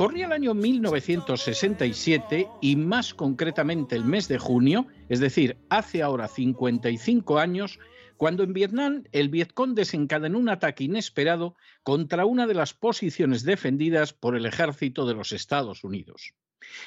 Corría el año 1967 y más concretamente el mes de junio, es decir, hace ahora 55 años, cuando en Vietnam el Vietcong desencadenó un ataque inesperado contra una de las posiciones defendidas por el ejército de los Estados Unidos.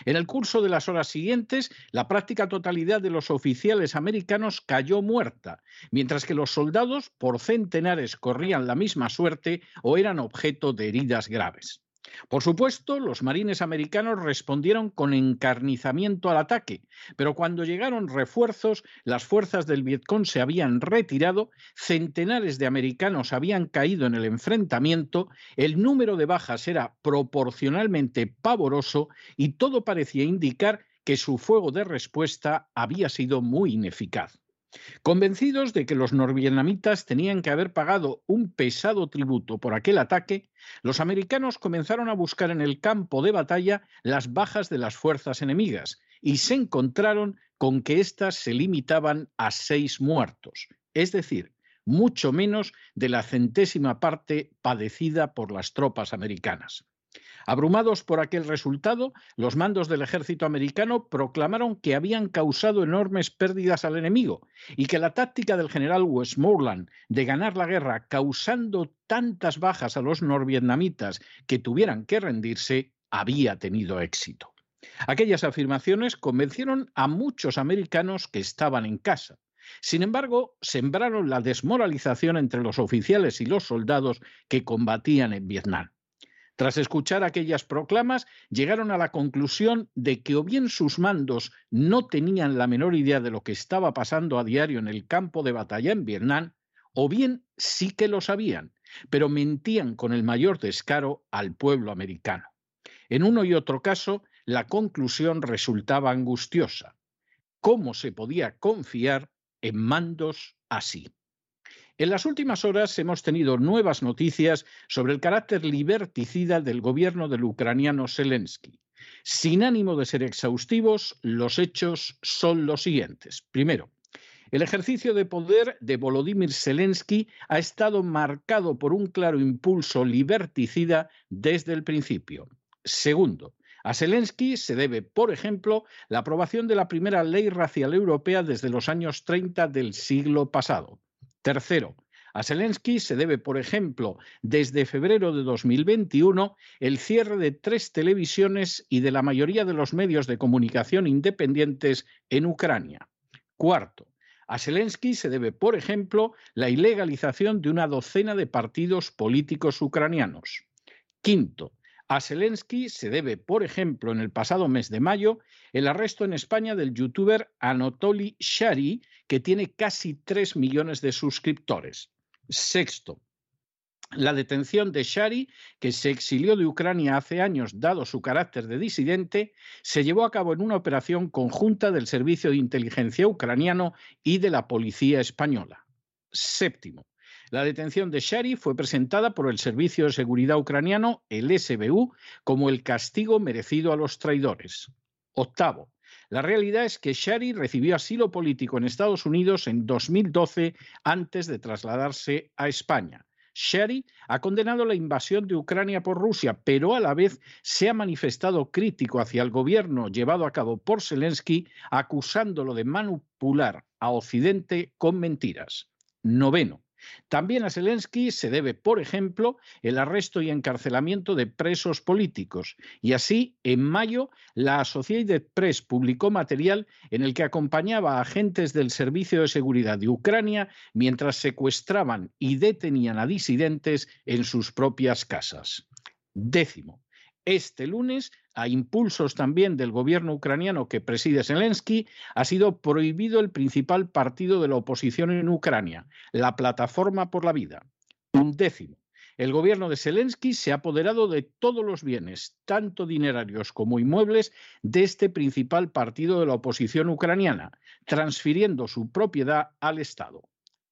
En el curso de las horas siguientes, la práctica totalidad de los oficiales americanos cayó muerta, mientras que los soldados por centenares corrían la misma suerte o eran objeto de heridas graves. Por supuesto, los marines americanos respondieron con encarnizamiento al ataque, pero cuando llegaron refuerzos, las fuerzas del Vietcong se habían retirado, centenares de americanos habían caído en el enfrentamiento, el número de bajas era proporcionalmente pavoroso y todo parecía indicar que su fuego de respuesta había sido muy ineficaz. Convencidos de que los norvietnamitas tenían que haber pagado un pesado tributo por aquel ataque, los americanos comenzaron a buscar en el campo de batalla las bajas de las fuerzas enemigas y se encontraron con que éstas se limitaban a seis muertos, es decir, mucho menos de la centésima parte padecida por las tropas americanas. Abrumados por aquel resultado, los mandos del ejército americano proclamaron que habían causado enormes pérdidas al enemigo y que la táctica del general Westmoreland de ganar la guerra causando tantas bajas a los norvietnamitas que tuvieran que rendirse había tenido éxito. Aquellas afirmaciones convencieron a muchos americanos que estaban en casa. Sin embargo, sembraron la desmoralización entre los oficiales y los soldados que combatían en Vietnam. Tras escuchar aquellas proclamas, llegaron a la conclusión de que o bien sus mandos no tenían la menor idea de lo que estaba pasando a diario en el campo de batalla en Vietnam, o bien sí que lo sabían, pero mentían con el mayor descaro al pueblo americano. En uno y otro caso, la conclusión resultaba angustiosa. ¿Cómo se podía confiar en mandos así? En las últimas horas hemos tenido nuevas noticias sobre el carácter liberticida del gobierno del ucraniano Zelensky. Sin ánimo de ser exhaustivos, los hechos son los siguientes. Primero, el ejercicio de poder de Volodymyr Zelensky ha estado marcado por un claro impulso liberticida desde el principio. Segundo, a Zelensky se debe, por ejemplo, la aprobación de la primera ley racial europea desde los años 30 del siglo pasado. Tercero, a Zelensky se debe, por ejemplo, desde febrero de 2021, el cierre de tres televisiones y de la mayoría de los medios de comunicación independientes en Ucrania. Cuarto, a Zelensky se debe, por ejemplo, la ilegalización de una docena de partidos políticos ucranianos. Quinto, a Zelensky se debe, por ejemplo, en el pasado mes de mayo, el arresto en España del youtuber Anatoly Shari, que tiene casi 3 millones de suscriptores. Sexto, la detención de Shari, que se exilió de Ucrania hace años dado su carácter de disidente, se llevó a cabo en una operación conjunta del Servicio de Inteligencia ucraniano y de la Policía española. Séptimo, la detención de Shari fue presentada por el Servicio de Seguridad ucraniano, el SBU, como el castigo merecido a los traidores. Octavo, la realidad es que Shari recibió asilo político en Estados Unidos en 2012 antes de trasladarse a España. Shari ha condenado la invasión de Ucrania por Rusia, pero a la vez se ha manifestado crítico hacia el gobierno llevado a cabo por Zelensky, acusándolo de manipular a Occidente con mentiras. Noveno. También a Zelensky se debe, por ejemplo, el arresto y encarcelamiento de presos políticos. Y así, en mayo, la Associated Press publicó material en el que acompañaba a agentes del Servicio de Seguridad de Ucrania mientras secuestraban y detenían a disidentes en sus propias casas. Décimo. Este lunes a impulsos también del gobierno ucraniano que preside Zelensky, ha sido prohibido el principal partido de la oposición en Ucrania, la Plataforma por la Vida. Un décimo. El gobierno de Zelensky se ha apoderado de todos los bienes, tanto dinerarios como inmuebles, de este principal partido de la oposición ucraniana, transfiriendo su propiedad al Estado.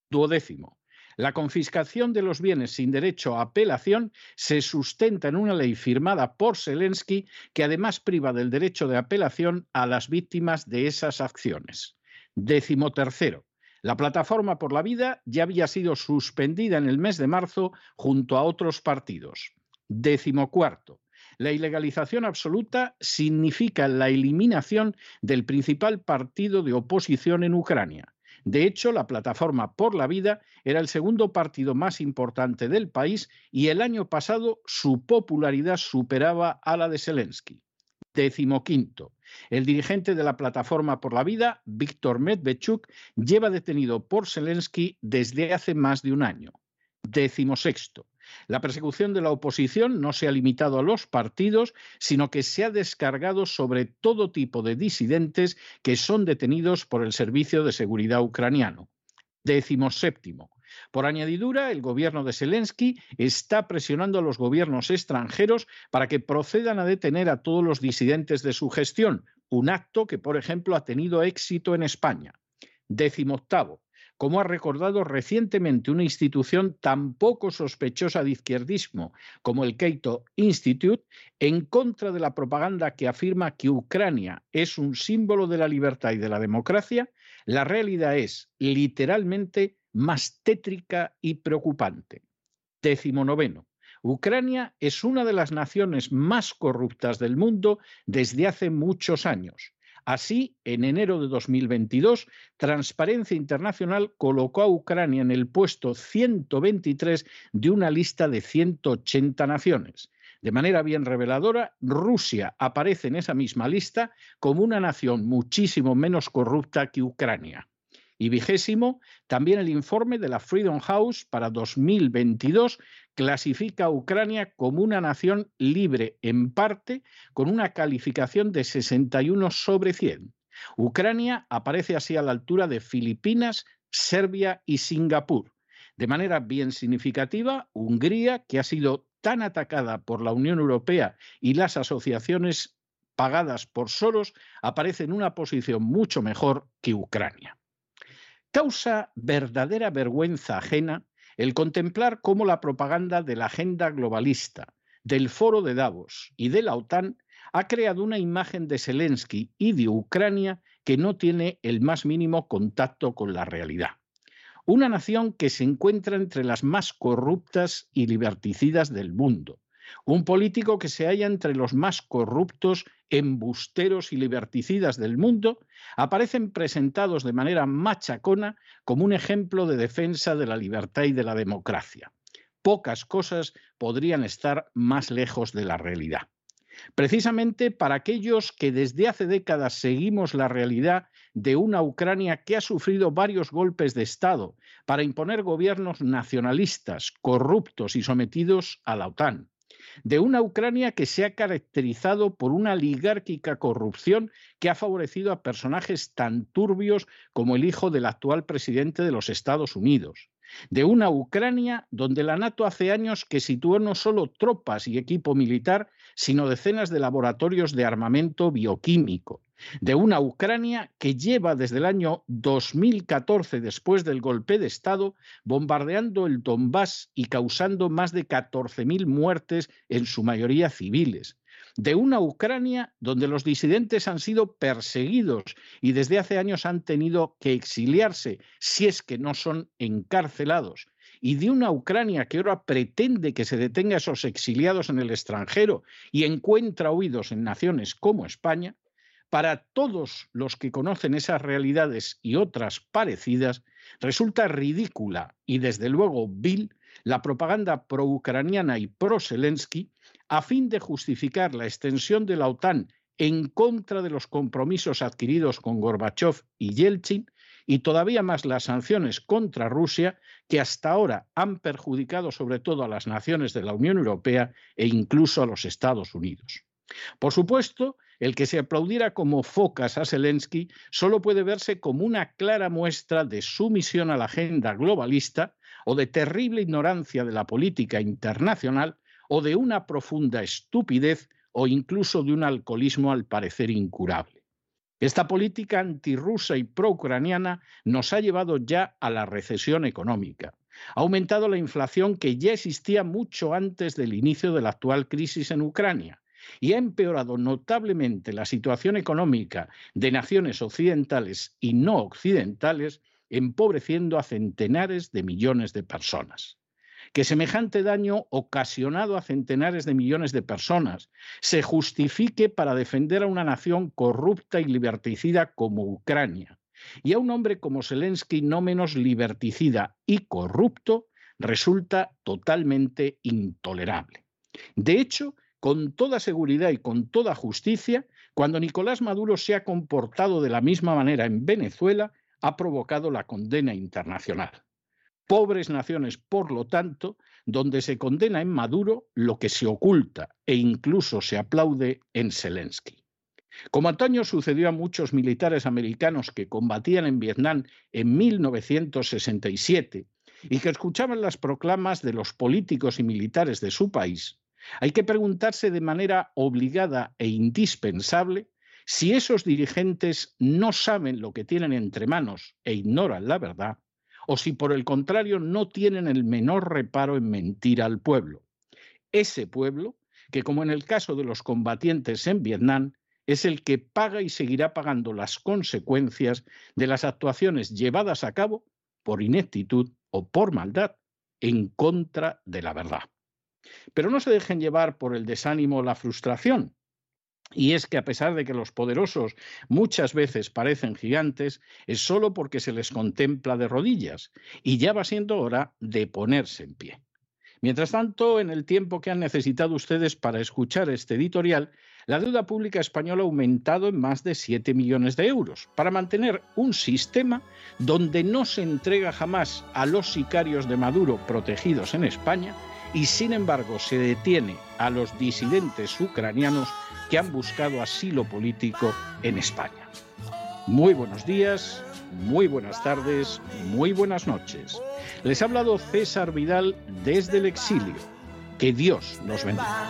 Duodécimo. La confiscación de los bienes sin derecho a apelación se sustenta en una ley firmada por Zelensky que además priva del derecho de apelación a las víctimas de esas acciones. Décimo tercero. La Plataforma por la Vida ya había sido suspendida en el mes de marzo junto a otros partidos. Décimo cuarto. La ilegalización absoluta significa la eliminación del principal partido de oposición en Ucrania. De hecho, la Plataforma por la Vida era el segundo partido más importante del país y el año pasado su popularidad superaba a la de Zelensky. Décimo quinto. El dirigente de la Plataforma por la Vida, Víctor Medvedchuk, lleva detenido por Zelensky desde hace más de un año. Décimo sexto. La persecución de la oposición no se ha limitado a los partidos, sino que se ha descargado sobre todo tipo de disidentes que son detenidos por el Servicio de Seguridad ucraniano. Décimo séptimo. Por añadidura, el gobierno de Zelensky está presionando a los gobiernos extranjeros para que procedan a detener a todos los disidentes de su gestión, un acto que, por ejemplo, ha tenido éxito en España. Décimo octavo, como ha recordado recientemente una institución tan poco sospechosa de izquierdismo como el Cato Institute, en contra de la propaganda que afirma que Ucrania es un símbolo de la libertad y de la democracia, la realidad es literalmente más tétrica y preocupante. Décimo noveno. Ucrania es una de las naciones más corruptas del mundo desde hace muchos años. Así, en enero de 2022, Transparencia Internacional colocó a Ucrania en el puesto 123 de una lista de 180 naciones. De manera bien reveladora, Rusia aparece en esa misma lista como una nación muchísimo menos corrupta que Ucrania. Y vigésimo, también el informe de la Freedom House para 2022 clasifica a Ucrania como una nación libre en parte con una calificación de 61 sobre 100. Ucrania aparece así a la altura de Filipinas, Serbia y Singapur. De manera bien significativa, Hungría, que ha sido tan atacada por la Unión Europea y las asociaciones pagadas por Soros, aparece en una posición mucho mejor que Ucrania. Causa verdadera vergüenza ajena el contemplar cómo la propaganda de la agenda globalista, del foro de Davos y de la OTAN ha creado una imagen de Zelensky y de Ucrania que no tiene el más mínimo contacto con la realidad. Una nación que se encuentra entre las más corruptas y liberticidas del mundo, un político que se halla entre los más corruptos, embusteros y liberticidas del mundo, aparecen presentados de manera machacona como un ejemplo de defensa de la libertad y de la democracia. Pocas cosas podrían estar más lejos de la realidad. Precisamente para aquellos que desde hace décadas seguimos la realidad de una Ucrania que ha sufrido varios golpes de Estado para imponer gobiernos nacionalistas, corruptos y sometidos a la OTAN, de una Ucrania que se ha caracterizado por una oligárquica corrupción que ha favorecido a personajes tan turbios como el hijo del actual presidente de los Estados Unidos, de una Ucrania donde la NATO hace años que situó no solo tropas y equipo militar, sino decenas de laboratorios de armamento bioquímico, de una Ucrania que lleva desde el año 2014, después del golpe de Estado, bombardeando el Donbass y causando más de 14.000 muertes, en su mayoría civiles, de una Ucrania donde los disidentes han sido perseguidos y desde hace años han tenido que exiliarse, si es que no son encarcelados, y de una Ucrania que ahora pretende que se detenga a esos exiliados en el extranjero y encuentra oídos en naciones como España, para todos los que conocen esas realidades y otras parecidas, resulta ridícula y desde luego vil la propaganda pro-ucraniana y pro-Zelensky a fin de justificar la extensión de la OTAN en contra de los compromisos adquiridos con Gorbachev y Yeltsin y todavía más las sanciones contra Rusia que hasta ahora han perjudicado sobre todo a las naciones de la Unión Europea e incluso a los Estados Unidos. Por supuesto, el que se aplaudiera como focas a Zelensky solo puede verse como una clara muestra de sumisión a la agenda globalista o de terrible ignorancia de la política internacional o de una profunda estupidez o incluso de un alcoholismo al parecer incurable. Esta política antirrusa y pro-ucraniana nos ha llevado ya a la recesión económica. Ha aumentado la inflación que ya existía mucho antes del inicio de la actual crisis en Ucrania y ha empeorado notablemente la situación económica de naciones occidentales y no occidentales, empobreciendo a centenares de millones de personas. Que semejante daño ocasionado a centenares de millones de personas se justifique para defender a una nación corrupta y liberticida como Ucrania, y a un hombre como Zelensky no menos liberticida y corrupto, resulta totalmente intolerable. De hecho, con toda seguridad y con toda justicia, cuando Nicolás Maduro se ha comportado de la misma manera en Venezuela, ha provocado la condena internacional. Pobres naciones, por lo tanto, donde se condena en Maduro lo que se oculta e incluso se aplaude en Zelensky. Como antaño sucedió a muchos militares americanos que combatían en Vietnam en 1967 y que escuchaban las proclamas de los políticos y militares de su país, hay que preguntarse de manera obligada e indispensable Si esos dirigentes no saben lo que tienen entre manos e ignoran la verdad, o si por el contrario no tienen el menor reparo en mentir al pueblo. Ese pueblo, que como en el caso de los combatientes en Vietnam, es el que paga y seguirá pagando las consecuencias de las actuaciones llevadas a cabo por ineptitud o por maldad en contra de la verdad. Pero no se dejen llevar por el desánimo o la frustración. Y es que a pesar de que los poderosos muchas veces parecen gigantes, es solo porque se les contempla de rodillas y ya va siendo hora de ponerse en pie. Mientras tanto, en el tiempo que han necesitado ustedes para escuchar este editorial, la deuda pública española ha aumentado en más de 7 millones de euros para mantener un sistema donde no se entrega jamás a los sicarios de Maduro protegidos en España y sin embargo se detiene a los disidentes ucranianos que han buscado asilo político en España. Muy buenos días, muy buenas tardes, muy buenas noches. Les ha hablado César Vidal desde el exilio. Que Dios los bendiga.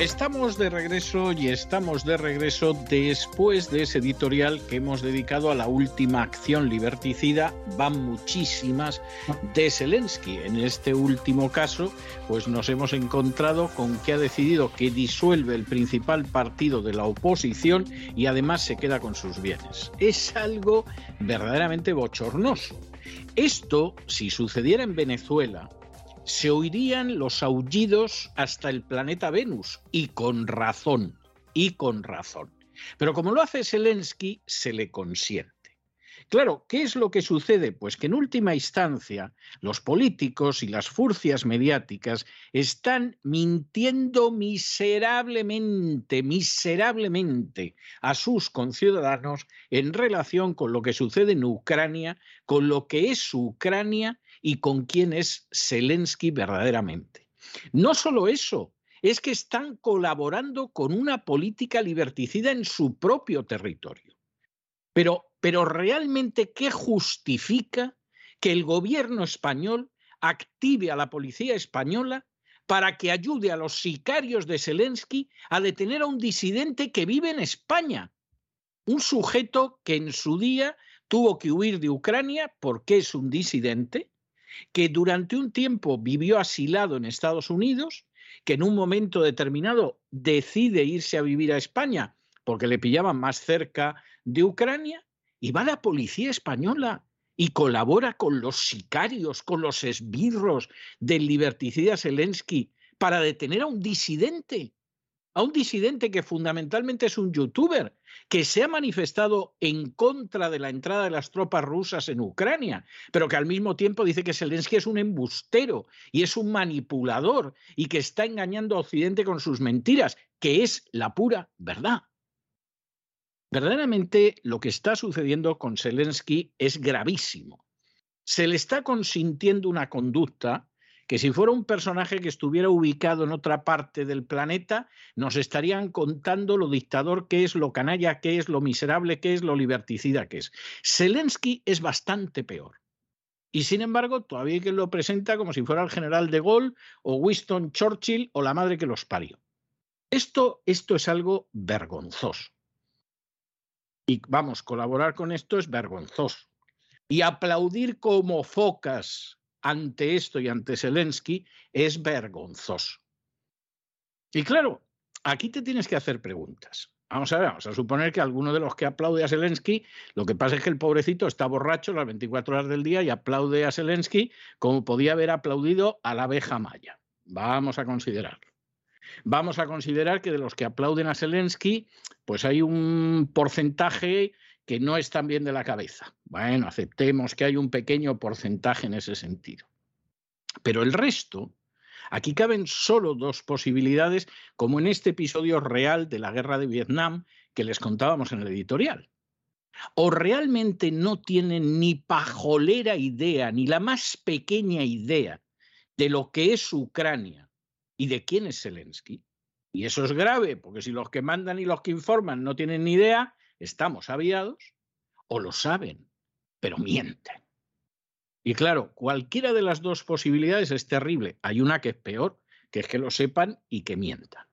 Estamos de regreso y estamos de regreso después de ese editorial que hemos dedicado a la última acción liberticida, van muchísimas, de Zelensky. En este último caso, pues nos hemos encontrado con que ha decidido que disuelve el principal partido de la oposición y además se queda con sus bienes. Es algo verdaderamente bochornoso. Esto, si sucediera en Venezuela, se oirían los aullidos hasta el planeta Venus, y con razón, y con razón. Pero como lo hace Zelensky, se le consiente. Claro, ¿qué es lo que sucede? Pues que en última instancia los políticos y las furcias mediáticas están mintiendo miserablemente, miserablemente a sus conciudadanos en relación con lo que sucede en Ucrania, con lo que es Ucrania y con quién es Zelensky verdaderamente. No solo eso, es que están colaborando con una política liberticida en su propio territorio. Pero, pero realmente, ¿qué justifica que el gobierno español active a la policía española para que ayude a los sicarios de Zelensky a detener a un disidente que vive en España? Un sujeto que en su día tuvo que huir de Ucrania porque es un disidente, que durante un tiempo vivió asilado en Estados Unidos, que en un momento determinado decide irse a vivir a España porque le pillaban más cerca de Ucrania, y va la policía española y colabora con los sicarios, con los esbirros del liberticida Zelensky para detener a un disidente a un disidente que fundamentalmente es un youtuber, que se ha manifestado en contra de la entrada de las tropas rusas en Ucrania, pero que al mismo tiempo dice que Zelensky es un embustero y es un manipulador y que está engañando a Occidente con sus mentiras, que es la pura verdad. Verdaderamente lo que está sucediendo con Zelensky es gravísimo. Se le está consintiendo una conducta que si fuera un personaje que estuviera ubicado en otra parte del planeta, nos estarían contando lo dictador que es, lo canalla que es, lo miserable que es, lo liberticida que es. Zelensky es bastante peor. Y sin embargo, todavía hay quien lo presenta como si fuera el general de Gaulle o Winston Churchill o la madre que los parió. Esto, esto es algo vergonzoso. Y vamos, colaborar con esto es vergonzoso. Y aplaudir como focas ante esto y ante Zelensky es vergonzoso. Y claro, aquí te tienes que hacer preguntas. Vamos a ver, vamos a suponer que alguno de los que aplaude a Zelensky, lo que pasa es que el pobrecito está borracho las 24 horas del día y aplaude a Zelensky como podía haber aplaudido a la abeja maya. Vamos a considerarlo. Vamos a considerar que de los que aplauden a Zelensky, pues hay un porcentaje que no es tan bien de la cabeza. Bueno, aceptemos que hay un pequeño porcentaje en ese sentido. Pero el resto, aquí caben solo dos posibilidades, como en este episodio real de la guerra de Vietnam que les contábamos en el editorial. O realmente no tienen ni pajolera idea, ni la más pequeña idea de lo que es Ucrania y de quién es Zelensky. Y eso es grave, porque si los que mandan y los que informan no tienen ni idea, estamos aviados, o lo saben, pero mienten. Y claro, cualquiera de las dos posibilidades es terrible. Hay una que es peor, que es que lo sepan y que mientan.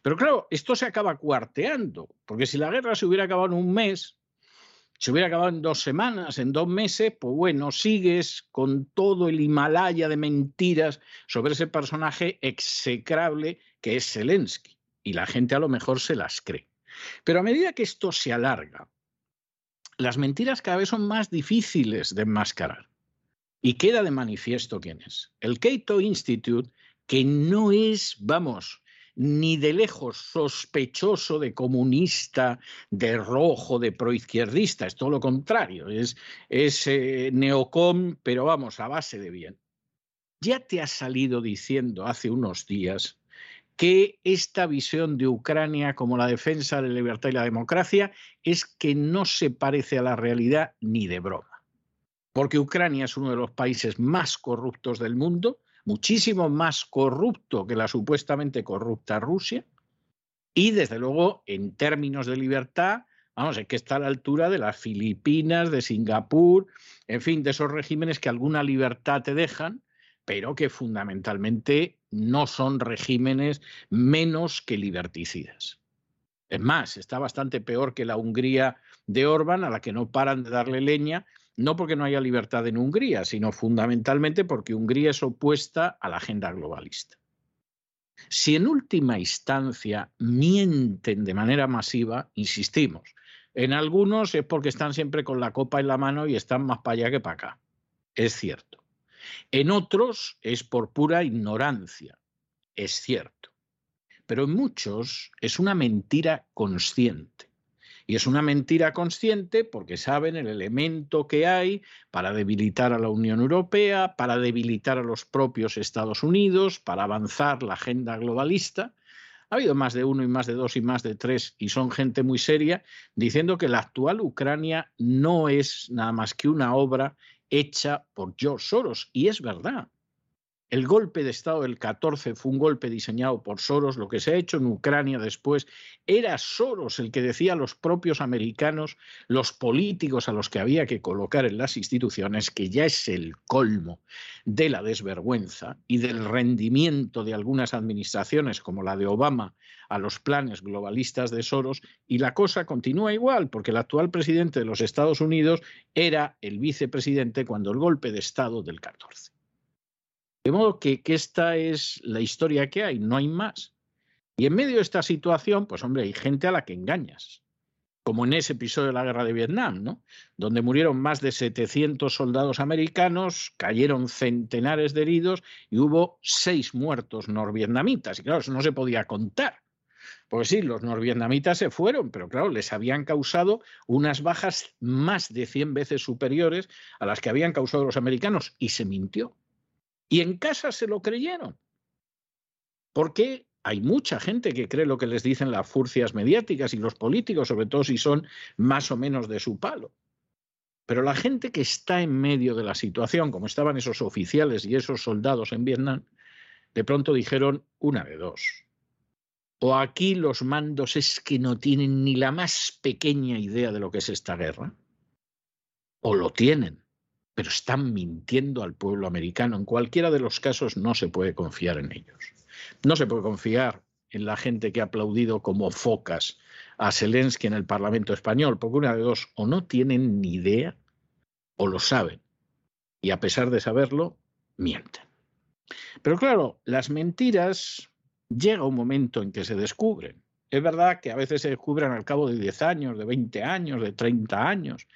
Pero claro, esto se acaba cuarteando, porque si la guerra se hubiera acabado en un mes, se hubiera acabado en dos semanas, en dos meses, pues bueno, sigues con todo el Himalaya de mentiras sobre ese personaje execrable que es Zelensky. Y la gente a lo mejor se las cree. Pero a medida que esto se alarga, las mentiras cada vez son más difíciles de enmascarar. Y queda de manifiesto quién es. El Cato Institute, que no es, vamos, ni de lejos sospechoso de comunista, de rojo, de proizquierdista, es todo lo contrario, es, es eh, neocom, pero vamos, a base de bien. Ya te ha salido diciendo hace unos días que esta visión de Ucrania como la defensa de la libertad y la democracia es que no se parece a la realidad ni de broma. Porque Ucrania es uno de los países más corruptos del mundo, muchísimo más corrupto que la supuestamente corrupta Rusia, y desde luego en términos de libertad, vamos, es que está a la altura de las Filipinas, de Singapur, en fin, de esos regímenes que alguna libertad te dejan, pero que fundamentalmente no son regímenes menos que liberticidas. Es más, está bastante peor que la Hungría de Orbán, a la que no paran de darle leña, no porque no haya libertad en Hungría, sino fundamentalmente porque Hungría es opuesta a la agenda globalista. Si en última instancia mienten de manera masiva, insistimos, en algunos es porque están siempre con la copa en la mano y están más para allá que para acá. Es cierto. En otros es por pura ignorancia. Es cierto. Pero en muchos es una mentira consciente. Y es una mentira consciente porque saben el elemento que hay para debilitar a la Unión Europea, para debilitar a los propios Estados Unidos, para avanzar la agenda globalista. Ha habido más de uno y más de dos y más de tres, y son gente muy seria, diciendo que la actual Ucrania no es nada más que una obra hecha por George Soros. Y es verdad. El golpe de Estado del 14 fue un golpe diseñado por Soros. Lo que se ha hecho en Ucrania después era Soros el que decía a los propios americanos, los políticos a los que había que colocar en las instituciones, que ya es el colmo de la desvergüenza y del rendimiento de algunas administraciones como la de Obama a los planes globalistas de Soros. Y la cosa continúa igual, porque el actual presidente de los Estados Unidos era el vicepresidente cuando el golpe de Estado del 14. De modo que, esta es la historia que hay, no hay más. Y en medio de esta situación, pues hombre, hay gente a la que engañas, como en ese episodio de la guerra de Vietnam, ¿no? Donde murieron más de 700 soldados americanos, cayeron centenares de heridos y hubo seis muertos norvietnamitas. Y claro, eso no se podía contar. Pues sí, los norvietnamitas se fueron, pero claro, les habían causado unas bajas más de 100 veces superiores a las que habían causado los americanos y se mintió. Y en casa se lo creyeron. Porque hay mucha gente que cree lo que les dicen las furcias mediáticas y los políticos, sobre todo si son más o menos de su palo. Pero la gente que está en medio de la situación, como estaban esos oficiales y esos soldados en Vietnam, de pronto dijeron una de dos. O aquí los mandos es que no tienen ni la más pequeña idea de lo que es esta guerra, o lo tienen pero están mintiendo al pueblo americano. En cualquiera de los casos no se puede confiar en ellos. No se puede confiar en la gente que ha aplaudido como focas a Zelensky en el Parlamento español, porque una de dos, o no tienen ni idea o lo saben, y a pesar de saberlo, mienten. Pero claro, las mentiras llega un momento en que se descubren. Es verdad que a veces se descubren al cabo de 10 años, de 20 años, de 30 años,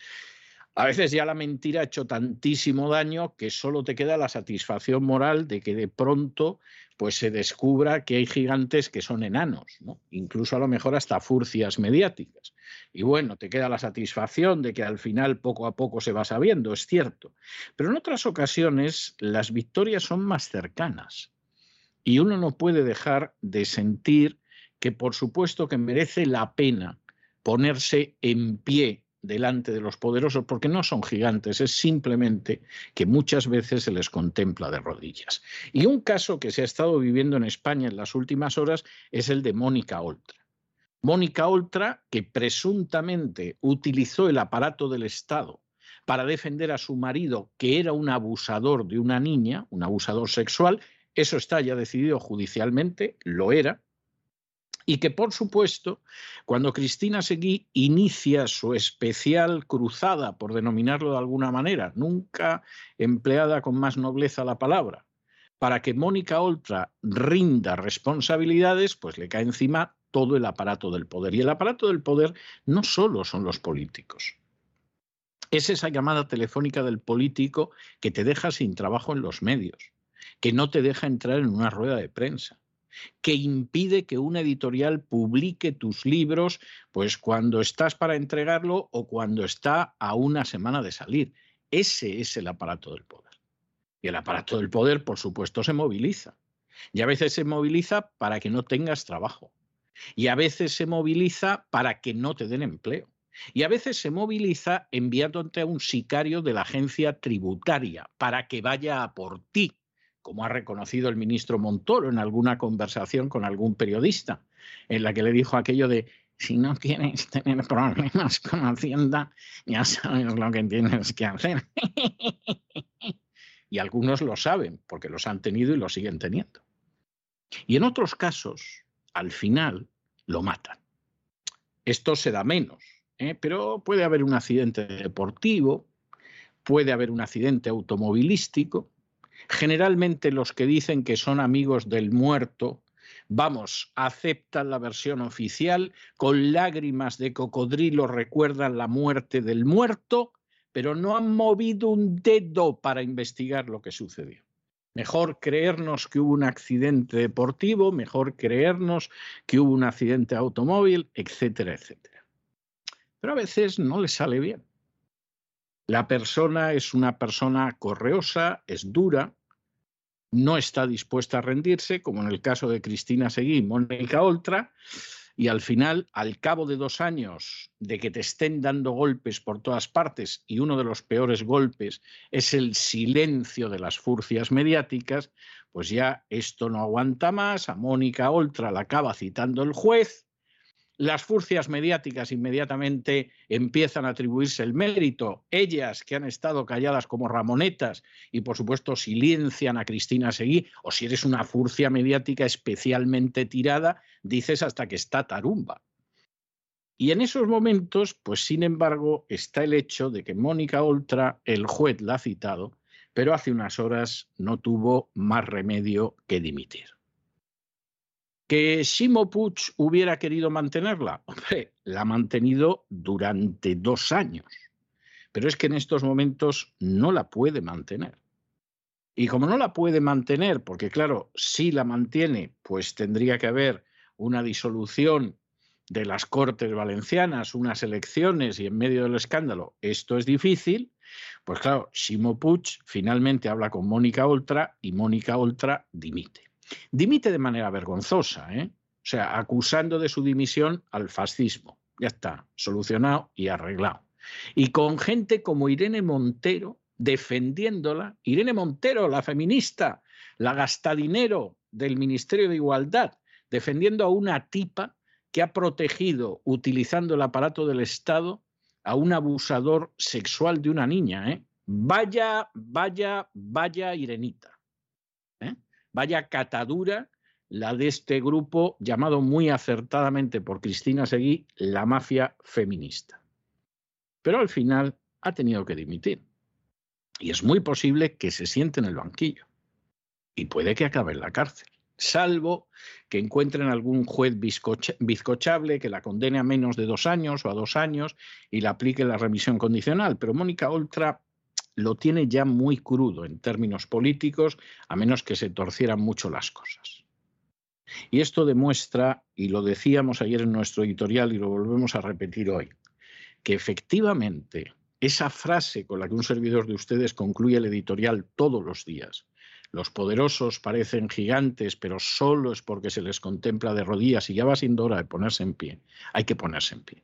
A veces ya la mentira ha hecho tantísimo daño que solo te queda la satisfacción moral de que de pronto pues se descubra que hay gigantes que son enanos, ¿no? incluso a lo mejor hasta furcias mediáticas. Y bueno, te queda la satisfacción de que al final poco a poco se va sabiendo, es cierto. Pero en otras ocasiones las victorias son más cercanas y uno no puede dejar de sentir que por supuesto que merece la pena ponerse en pie delante de los poderosos, porque no son gigantes, es simplemente que muchas veces se les contempla de rodillas. Y un caso que se ha estado viviendo en España en las últimas horas es el de Mónica Oltra. Mónica Oltra, que presuntamente utilizó el aparato del Estado para defender a su marido, que era un abusador de una niña, un abusador sexual, eso está ya decidido judicialmente, lo era, y que, por supuesto, cuando Cristina Seguí inicia su especial cruzada, por denominarlo de alguna manera, nunca empleada con más nobleza la palabra, para que Mónica Oltra rinda responsabilidades, pues le cae encima todo el aparato del poder. Y el aparato del poder no solo son los políticos. Es esa llamada telefónica del político que te deja sin trabajo en los medios, que no te deja entrar en una rueda de prensa, que impide que una editorial publique tus libros pues cuando estás para entregarlo o cuando está a una semana de salir. Ese es el aparato del poder. Y el aparato del poder, por supuesto, se moviliza. Y a veces se moviliza para que no tengas trabajo. Y a veces se moviliza para que no te den empleo. Y a veces se moviliza enviándote a un sicario de la agencia tributaria para que vaya a por ti como ha reconocido el ministro Montoro en alguna conversación con algún periodista, en la que le dijo aquello de, si no quieres tener problemas con Hacienda, ya sabes lo que tienes que hacer. y algunos lo saben, porque los han tenido y lo siguen teniendo. Y en otros casos, al final, lo matan. Esto se da menos, ¿eh? pero puede haber un accidente deportivo, puede haber un accidente automovilístico, Generalmente los que dicen que son amigos del muerto, vamos, aceptan la versión oficial, con lágrimas de cocodrilo recuerdan la muerte del muerto, pero no han movido un dedo para investigar lo que sucedió. Mejor creernos que hubo un accidente deportivo, mejor creernos que hubo un accidente automóvil, etcétera, etcétera. Pero a veces no le sale bien. La persona es una persona correosa, es dura, no está dispuesta a rendirse, como en el caso de Cristina Seguí y Mónica Oltra, y al final, al cabo de dos años de que te estén dando golpes por todas partes, y uno de los peores golpes es el silencio de las furcias mediáticas, pues ya esto no aguanta más, a Mónica Oltra la acaba citando el juez, las furcias mediáticas inmediatamente empiezan a atribuirse el mérito, ellas que han estado calladas como ramonetas y por supuesto silencian a Cristina Seguí, o si eres una furcia mediática especialmente tirada, dices hasta que está tarumba. Y en esos momentos, pues sin embargo, está el hecho de que Mónica Oltra, el juez la ha citado, pero hace unas horas no tuvo más remedio que dimitir. ¿Que Simo Puig hubiera querido mantenerla? Hombre, la ha mantenido durante dos años. Pero es que en estos momentos no la puede mantener. Y como no la puede mantener, porque claro, si la mantiene, pues tendría que haber una disolución de las Cortes Valencianas, unas elecciones y en medio del escándalo esto es difícil, pues claro, Simo Puig finalmente habla con Mónica Oltra y Mónica Oltra dimite. Dimite de manera vergonzosa, ¿eh? o sea, acusando de su dimisión al fascismo. Ya está, solucionado y arreglado. Y con gente como Irene Montero defendiéndola, Irene Montero, la feminista, la gastadinero del Ministerio de Igualdad, defendiendo a una tipa que ha protegido, utilizando el aparato del Estado, a un abusador sexual de una niña. ¿eh? Vaya, vaya, vaya Irenita. Vaya catadura la de este grupo llamado muy acertadamente por Cristina Seguí la mafia feminista. Pero al final ha tenido que dimitir. Y es muy posible que se siente en el banquillo. Y puede que acabe en la cárcel. salvo que encuentren algún juez bizcochable que la condene a menos de dos años o a dos años y le aplique la remisión condicional. Pero Mónica Oltra lo tiene ya muy crudo en términos políticos, a menos que se torcieran mucho las cosas. Y esto demuestra, y lo decíamos ayer en nuestro editorial y lo volvemos a repetir hoy, que efectivamente esa frase con la que un servidor de ustedes concluye el editorial todos los días, los poderosos parecen gigantes, pero solo es porque se les contempla de rodillas y ya va siendo hora de ponerse en pie. Hay que ponerse en pie.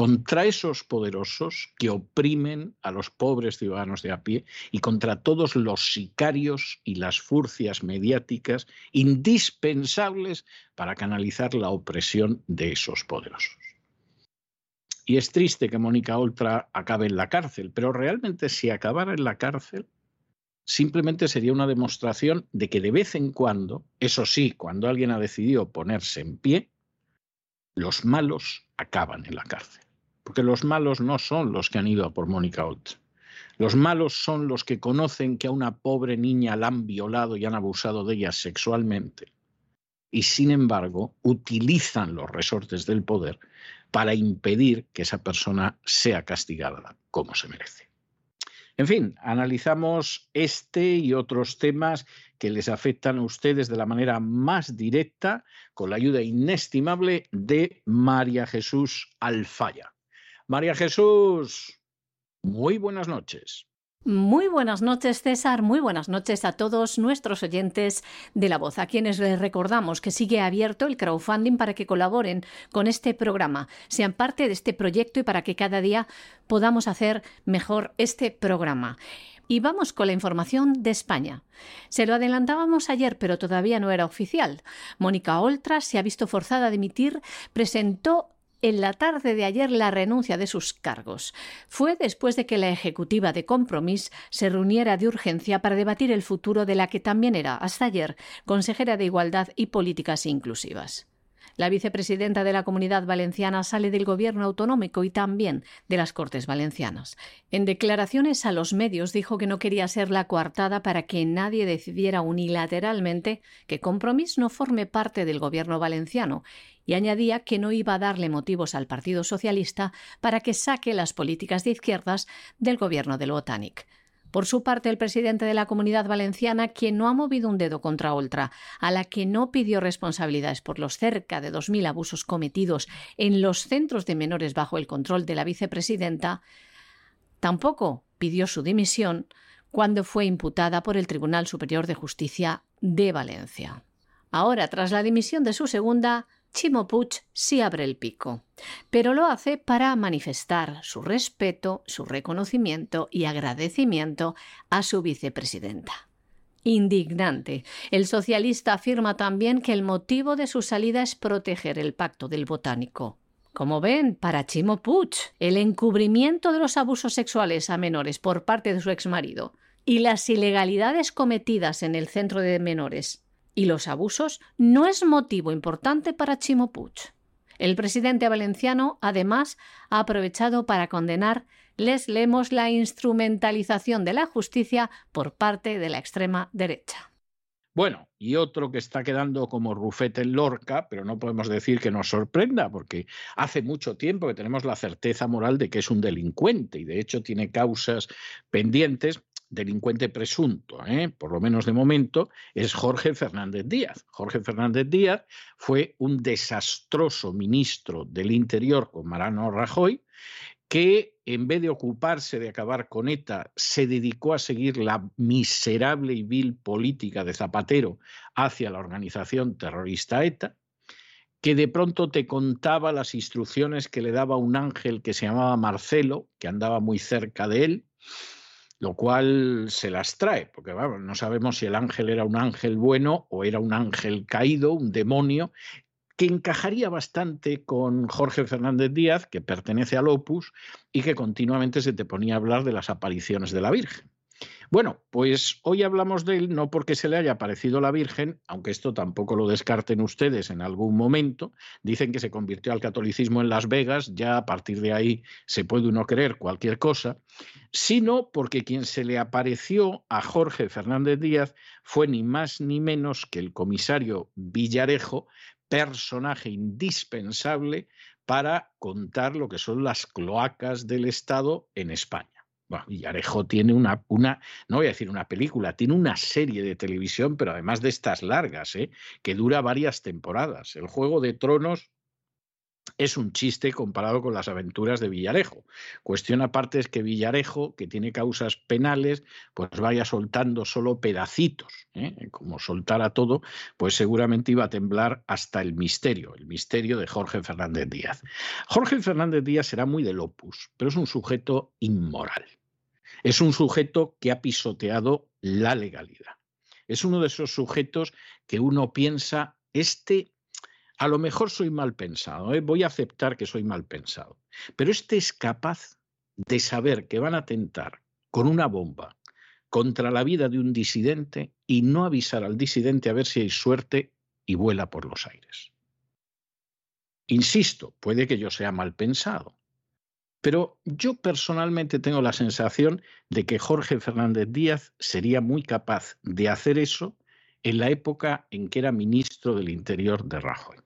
Contra esos poderosos que oprimen a los pobres ciudadanos de a pie y contra todos los sicarios y las furcias mediáticas indispensables para canalizar la opresión de esos poderosos. Y es triste que Mónica Oltra acabe en la cárcel, pero realmente si acabara en la cárcel, simplemente sería una demostración de que de vez en cuando, eso sí, cuando alguien ha decidido ponerse en pie, los malos acaban en la cárcel. Porque los malos no son los que han ido a por Mónica Oltra. Los malos son los que conocen que a una pobre niña la han violado y han abusado de ella sexualmente. Y sin embargo, utilizan los resortes del poder para impedir que esa persona sea castigada como se merece. En fin, analizamos este y otros temas que les afectan a ustedes de la manera más directa con la ayuda inestimable de María Jesús Alfaya. María Jesús, muy buenas noches. Muy buenas noches, César. Muy buenas noches a todos nuestros oyentes de La Voz, a quienes les recordamos que sigue abierto el crowdfunding para que colaboren con este programa, sean parte de este proyecto y para que cada día podamos hacer mejor este programa. Y vamos con la información de España. Se lo adelantábamos ayer, pero todavía no era oficial. Mónica Oltra se ha visto forzada a dimitir, presentó en la tarde de ayer la renuncia de sus cargos. Fue después de que la ejecutiva de Compromís se reuniera de urgencia para debatir el futuro de la que también era, hasta ayer, consejera de Igualdad y Políticas Inclusivas. La vicepresidenta de la Comunidad Valenciana sale del gobierno autonómico y también de las Cortes Valencianas. En declaraciones a los medios dijo que no quería ser la coartada para que nadie decidiera unilateralmente que Compromís no forme parte del gobierno valenciano y añadía que no iba a darle motivos al Partido Socialista para que saque las políticas de izquierdas del gobierno del Botanic. Por su parte, el presidente de la Comunidad Valenciana, quien no ha movido un dedo contra Oltra, a la que no pidió responsabilidades por los cerca de 2.000 abusos cometidos en los centros de menores bajo el control de la vicepresidenta, tampoco pidió su dimisión cuando fue imputada por el Tribunal Superior de Justicia de Valencia. Ahora, tras la dimisión de su segunda, Chimo Puig sí abre el pico, pero lo hace para manifestar su respeto, su reconocimiento y agradecimiento a su vicepresidenta. Indignante. El socialista afirma también que el motivo de su salida es proteger el pacto del botánico. Como ven, para Chimo Puig, el encubrimiento de los abusos sexuales a menores por parte de su exmarido y las ilegalidades cometidas en el centro de menores y los abusos no es motivo importante para Chimo Puig. El presidente valenciano, además, ha aprovechado para condenar, les leemos, la instrumentalización de la justicia por parte de la extrema derecha. Bueno, y otro que está quedando como rufete en Lorca, pero no podemos decir que nos sorprenda, porque hace mucho tiempo que tenemos la certeza moral de que es un delincuente y de hecho tiene causas pendientes delincuente presunto, ¿eh? por lo menos de momento, es Jorge Fernández Díaz. Jorge Fernández Díaz fue un desastroso ministro del Interior con Marano Rajoy, que en vez de ocuparse de acabar con ETA, se dedicó a seguir la miserable y vil política de Zapatero hacia la organización terrorista ETA, que de pronto te contaba las instrucciones que le daba un ángel que se llamaba Marcelo, que andaba muy cerca de él, lo cual se las trae, porque no sabemos si el ángel era un ángel bueno o era un ángel caído, un demonio, que encajaría bastante con Jorge Fernández Díaz, que pertenece al Opus y que continuamente se te ponía a hablar de las apariciones de la Virgen. Bueno, pues hoy hablamos de él no porque se le haya parecido la Virgen, aunque esto tampoco lo descarten ustedes en algún momento. Dicen que se convirtió al catolicismo en Las Vegas, ya a partir de ahí se puede uno creer cualquier cosa, sino porque quien se le apareció a Jorge Fernández Díaz fue ni más ni menos que el comisario Villarejo, personaje indispensable para contar lo que son las cloacas del Estado en España. Bueno, Villarejo tiene una, una, no voy a decir una película, tiene una serie de televisión, pero además de estas largas, ¿eh? que dura varias temporadas. El Juego de Tronos es un chiste comparado con las aventuras de Villarejo. Cuestión aparte es que Villarejo, que tiene causas penales, pues vaya soltando solo pedacitos. ¿eh? Como soltara todo, pues seguramente iba a temblar hasta el misterio, el misterio de Jorge Fernández Díaz. Jorge Fernández Díaz será muy del opus, pero es un sujeto inmoral. Es un sujeto que ha pisoteado la legalidad. Es uno de esos sujetos que uno piensa, este, a lo mejor soy mal pensado, ¿eh? voy a aceptar que soy mal pensado, pero este es capaz de saber que van a atentar con una bomba contra la vida de un disidente y no avisar al disidente a ver si hay suerte y vuela por los aires. Insisto, puede que yo sea mal pensado, pero yo personalmente tengo la sensación de que Jorge Fernández Díaz sería muy capaz de hacer eso en la época en que era ministro del Interior de Rajoy.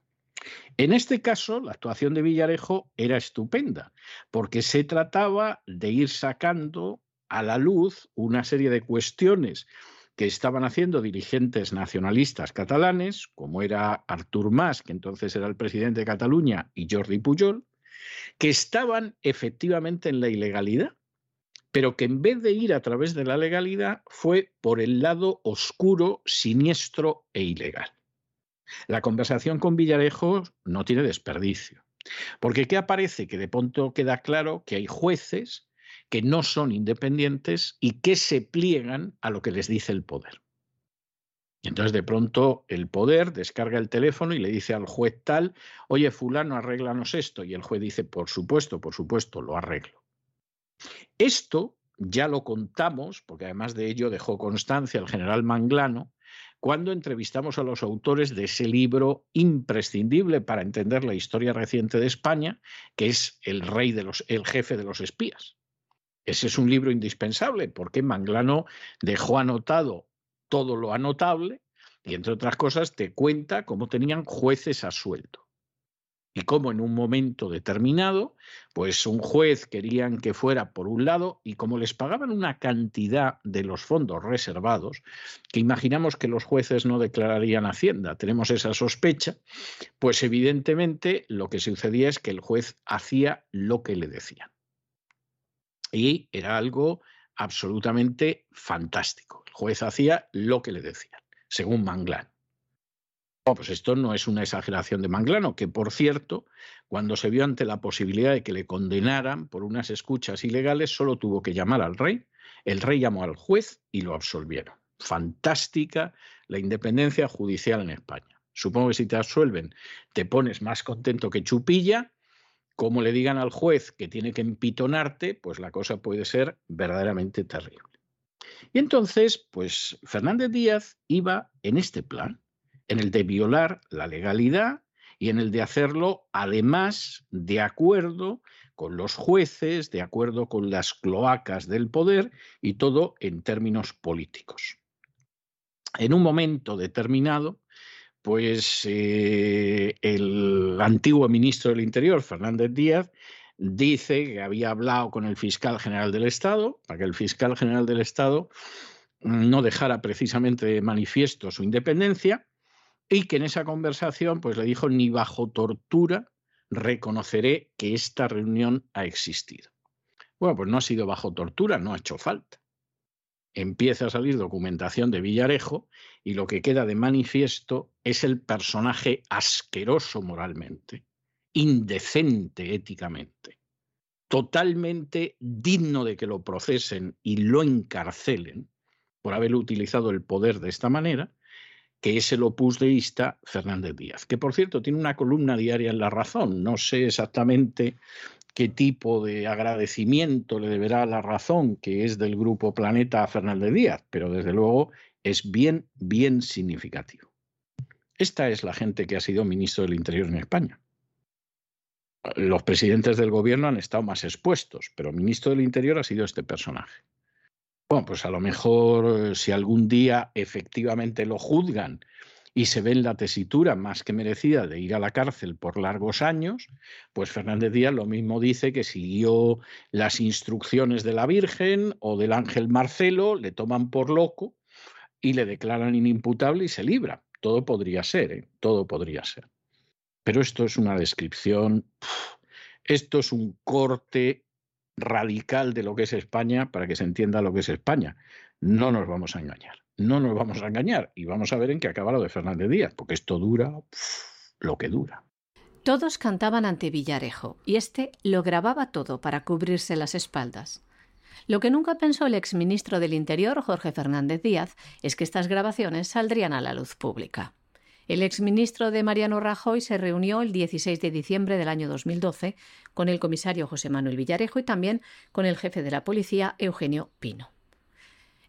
En este caso, la actuación de Villarejo era estupenda, porque se trataba de ir sacando a la luz una serie de cuestiones que estaban haciendo dirigentes nacionalistas catalanes, como era Artur Mas, que entonces era el presidente de Cataluña, y Jordi Pujol, que estaban efectivamente en la ilegalidad, pero que en vez de ir a través de la legalidad fue por el lado oscuro, siniestro e ilegal. La conversación con Villarejo no tiene desperdicio, porque ¿qué aparece? Que de pronto queda claro que hay jueces que no son independientes y que se pliegan a lo que les dice el poder. Entonces de pronto el poder descarga el teléfono y le dice al juez tal, oye fulano, arréglanos esto. Y el juez dice, por supuesto, por supuesto, lo arreglo. Esto ya lo contamos, porque además de ello dejó constancia el general Manglano, cuando entrevistamos a los autores de ese libro imprescindible para entender la historia reciente de España, que es El rey de los, el jefe de los espías. Ese es un libro indispensable porque Manglano dejó anotado todo lo anotable y, entre otras cosas, te cuenta cómo tenían jueces a sueldo. Y cómo en un momento determinado, pues un juez querían que fuera por un lado y como les pagaban una cantidad de los fondos reservados, que imaginamos que los jueces no declararían Hacienda, tenemos esa sospecha, pues evidentemente lo que sucedía es que el juez hacía lo que le decían. Y era algo absolutamente fantástico. Juez hacía lo que le decían, según Manglano. pues esto no es una exageración de Manglano, que por cierto, cuando se vio ante la posibilidad de que le condenaran por unas escuchas ilegales, solo tuvo que llamar al rey. El rey llamó al juez y lo absolvieron. Fantástica la independencia judicial en España. Supongo que si te absuelven te pones más contento que chupilla como le digan al juez que tiene que empitonarte, pues la cosa puede ser verdaderamente terrible. Y entonces, pues Fernández Díaz iba en este plan, en el de violar la legalidad y en el de hacerlo además de acuerdo con los jueces, de acuerdo con las cloacas del poder y todo en términos políticos. En un momento determinado, pues eh, el antiguo ministro del Interior, Fernández Díaz, dice que había hablado con el fiscal general del Estado para que el fiscal general del Estado no dejara precisamente de manifiesto su independencia y que en esa conversación pues le dijo ni bajo tortura reconoceré que esta reunión ha existido. Bueno, pues no ha sido bajo tortura, no ha hecho falta empieza a salir documentación de Villarejo y lo que queda de manifiesto es el personaje asqueroso moralmente, indecente éticamente, totalmente digno de que lo procesen y lo encarcelen por haber utilizado el poder de esta manera, que es el opus deísta Fernández Díaz, que por cierto tiene una columna diaria en La Razón, no sé exactamente qué tipo de agradecimiento le deberá la razón que es del grupo Planeta a Fernández Díaz, pero desde luego es bien, bien significativo. Esta es la gente que ha sido ministro del Interior en España. Los presidentes del gobierno han estado más expuestos, pero ministro del Interior ha sido este personaje. Bueno, pues a lo mejor eh, si algún día efectivamente lo juzgan y se ve en la tesitura más que merecida de ir a la cárcel por largos años, pues Fernández Díaz lo mismo dice que siguió las instrucciones de la Virgen o del ángel Marcelo, le toman por loco y le declaran inimputable y se libra. Todo podría ser, ¿eh? todo podría ser. Pero esto es una descripción, esto es un corte radical de lo que es España para que se entienda lo que es España. No nos vamos a engañar no nos vamos a engañar y vamos a ver en qué acaba lo de Fernández Díaz, porque esto dura lo que dura. Todos cantaban ante Villarejo y este lo grababa todo para cubrirse las espaldas. Lo que nunca pensó el exministro del Interior, Jorge Fernández Díaz, es que estas grabaciones saldrían a la luz pública. El exministro de Mariano Rajoy se reunió el 16 de diciembre del año 2012 con el comisario José Manuel Villarejo y también con el jefe de la policía, Eugenio Pino.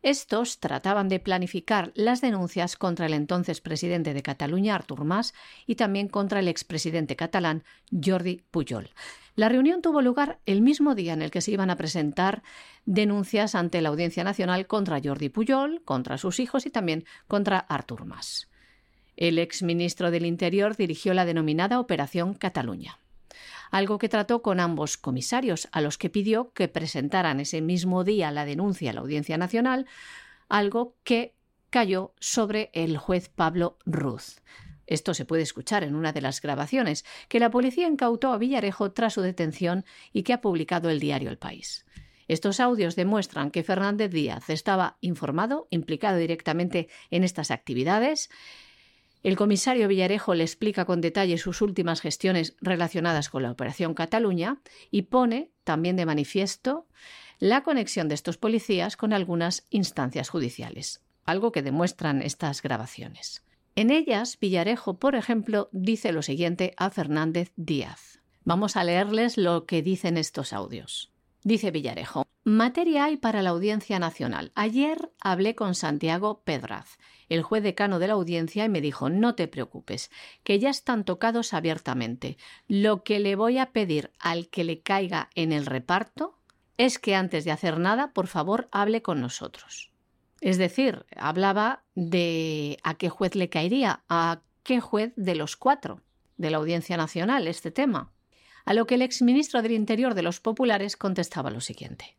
Estos trataban de planificar las denuncias contra el entonces presidente de Cataluña, Artur Mas, y también contra el expresidente catalán, Jordi Pujol. La reunión tuvo lugar el mismo día en el que se iban a presentar denuncias ante la Audiencia Nacional contra Jordi Pujol, contra sus hijos y también contra Artur Mas. El exministro del Interior dirigió la denominada Operación Cataluña algo que trató con ambos comisarios, a los que pidió que presentaran ese mismo día la denuncia a la Audiencia Nacional, algo que cayó sobre el juez Pablo Ruz. Esto se puede escuchar en una de las grabaciones que la policía incautó a Villarejo tras su detención y que ha publicado el diario El País. Estos audios demuestran que Fernández Díaz estaba informado, implicado directamente en estas actividades, el comisario Villarejo le explica con detalle sus últimas gestiones relacionadas con la Operación Cataluña y pone también de manifiesto la conexión de estos policías con algunas instancias judiciales, algo que demuestran estas grabaciones. En ellas, Villarejo, por ejemplo, dice lo siguiente a Fernández Díaz. Vamos a leerles lo que dicen estos audios. Dice Villarejo, materia hay para la Audiencia Nacional. Ayer hablé con Santiago Pedraz, el juez decano de la audiencia, y me dijo, no te preocupes, que ya están tocados abiertamente. Lo que le voy a pedir al que le caiga en el reparto es que antes de hacer nada, por favor, hable con nosotros. Es decir, hablaba de a qué juez le caería, a qué juez de los cuatro de la Audiencia Nacional este tema. A lo que el exministro del Interior de los Populares contestaba lo siguiente.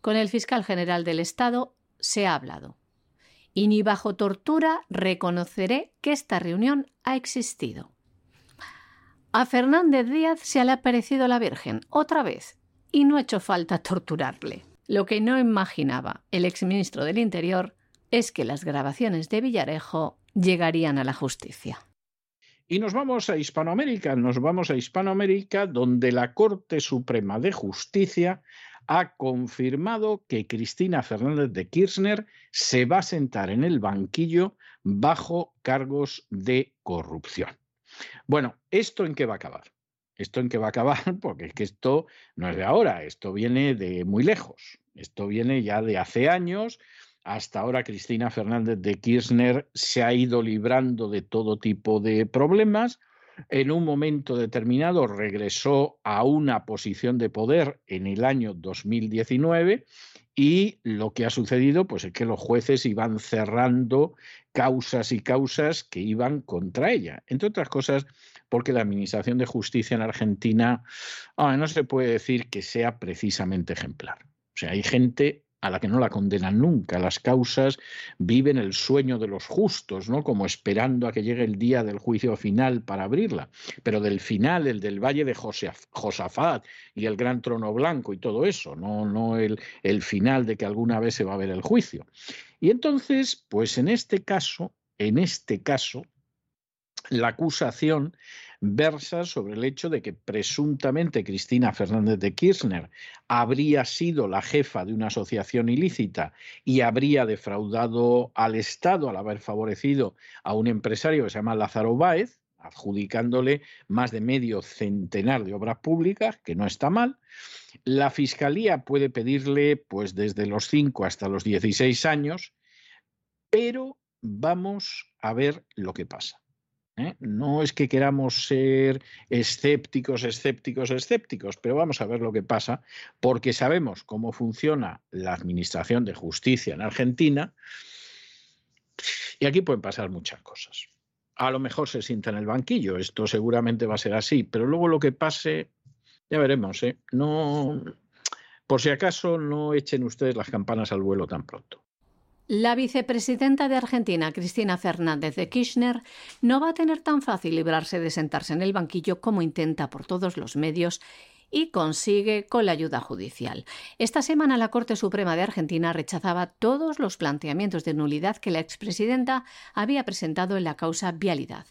Con el fiscal general del Estado se ha hablado. Y ni bajo tortura reconoceré que esta reunión ha existido. A Fernández Díaz se le ha parecido la Virgen otra vez y no ha hecho falta torturarle. Lo que no imaginaba el exministro del Interior es que las grabaciones de Villarejo llegarían a la justicia. Y nos vamos a Hispanoamérica, nos vamos a Hispanoamérica donde la Corte Suprema de Justicia ha confirmado que Cristina Fernández de Kirchner se va a sentar en el banquillo bajo cargos de corrupción. Bueno, ¿esto en qué va a acabar? ¿Esto en qué va a acabar? Porque es que esto no es de ahora, esto viene de muy lejos, esto viene ya de hace años hasta ahora Cristina Fernández de Kirchner se ha ido librando de todo tipo de problemas. En un momento determinado regresó a una posición de poder en el año 2019 y lo que ha sucedido pues es que los jueces iban cerrando causas y causas que iban contra ella. Entre otras cosas porque la Administración de Justicia en Argentina ah, no se puede decir que sea precisamente ejemplar. O sea, hay gente a la que no la condenan nunca. Las causas viven el sueño de los justos, ¿no? Como esperando a que llegue el día del juicio final para abrirla. Pero del final, el del Valle de Josafat y el Gran Trono Blanco y todo eso, no, no el, el final de que alguna vez se va a ver el juicio. Y entonces, pues en este caso, en este caso, la acusación versa sobre el hecho de que presuntamente Cristina Fernández de Kirchner habría sido la jefa de una asociación ilícita y habría defraudado al Estado al haber favorecido a un empresario que se llama Lázaro Báez, adjudicándole más de medio centenar de obras públicas, que no está mal. La Fiscalía puede pedirle pues desde los 5 hasta los 16 años, pero vamos a ver lo que pasa. ¿Eh? No es que queramos ser escépticos, escépticos, escépticos, pero vamos a ver lo que pasa, porque sabemos cómo funciona la Administración de Justicia en Argentina y aquí pueden pasar muchas cosas. A lo mejor se sienta en el banquillo, esto seguramente va a ser así, pero luego lo que pase, ya veremos. ¿eh? No, por si acaso, no echen ustedes las campanas al vuelo tan pronto. La vicepresidenta de Argentina, Cristina Fernández de Kirchner, no va a tener tan fácil librarse de sentarse en el banquillo como intenta por todos los medios y consigue con la ayuda judicial. Esta semana la Corte Suprema de Argentina rechazaba todos los planteamientos de nulidad que la expresidenta había presentado en la causa Vialidad,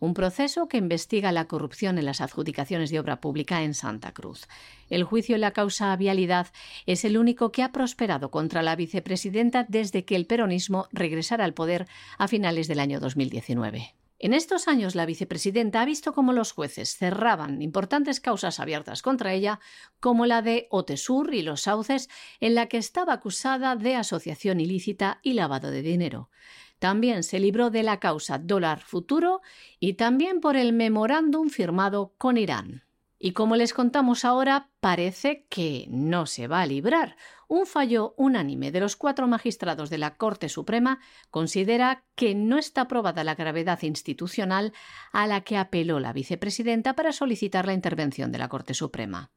un proceso que investiga la corrupción en las adjudicaciones de obra pública en Santa Cruz. El juicio en la causa Vialidad es el único que ha prosperado contra la vicepresidenta desde que el peronismo regresara al poder a finales del año 2019. En estos años, la vicepresidenta ha visto cómo los jueces cerraban importantes causas abiertas contra ella, como la de Otesur y los sauces, en la que estaba acusada de asociación ilícita y lavado de dinero. También se libró de la causa dólar futuro y también por el memorándum firmado con Irán. Y como les contamos ahora, parece que no se va a librar. Un fallo unánime de los cuatro magistrados de la Corte Suprema considera que no está probada la gravedad institucional a la que apeló la vicepresidenta para solicitar la intervención de la Corte Suprema.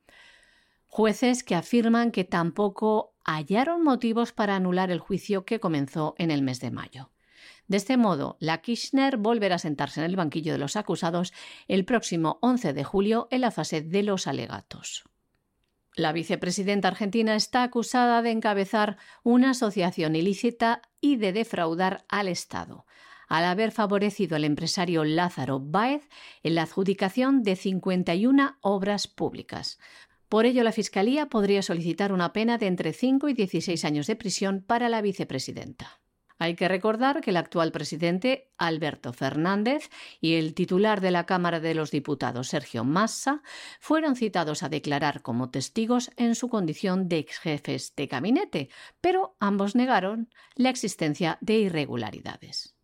Jueces que afirman que tampoco hallaron motivos para anular el juicio que comenzó en el mes de mayo. De este modo, la Kirchner volverá a sentarse en el banquillo de los acusados el próximo 11 de julio en la fase de los alegatos. La vicepresidenta argentina está acusada de encabezar una asociación ilícita y de defraudar al Estado, al haber favorecido al empresario Lázaro Báez en la adjudicación de 51 obras públicas. Por ello, la Fiscalía podría solicitar una pena de entre 5 y 16 años de prisión para la vicepresidenta. Hay que recordar que el actual presidente, Alberto Fernández, y el titular de la Cámara de los Diputados, Sergio Massa, fueron citados a declarar como testigos en su condición de ex jefes de gabinete, pero ambos negaron la existencia de irregularidades.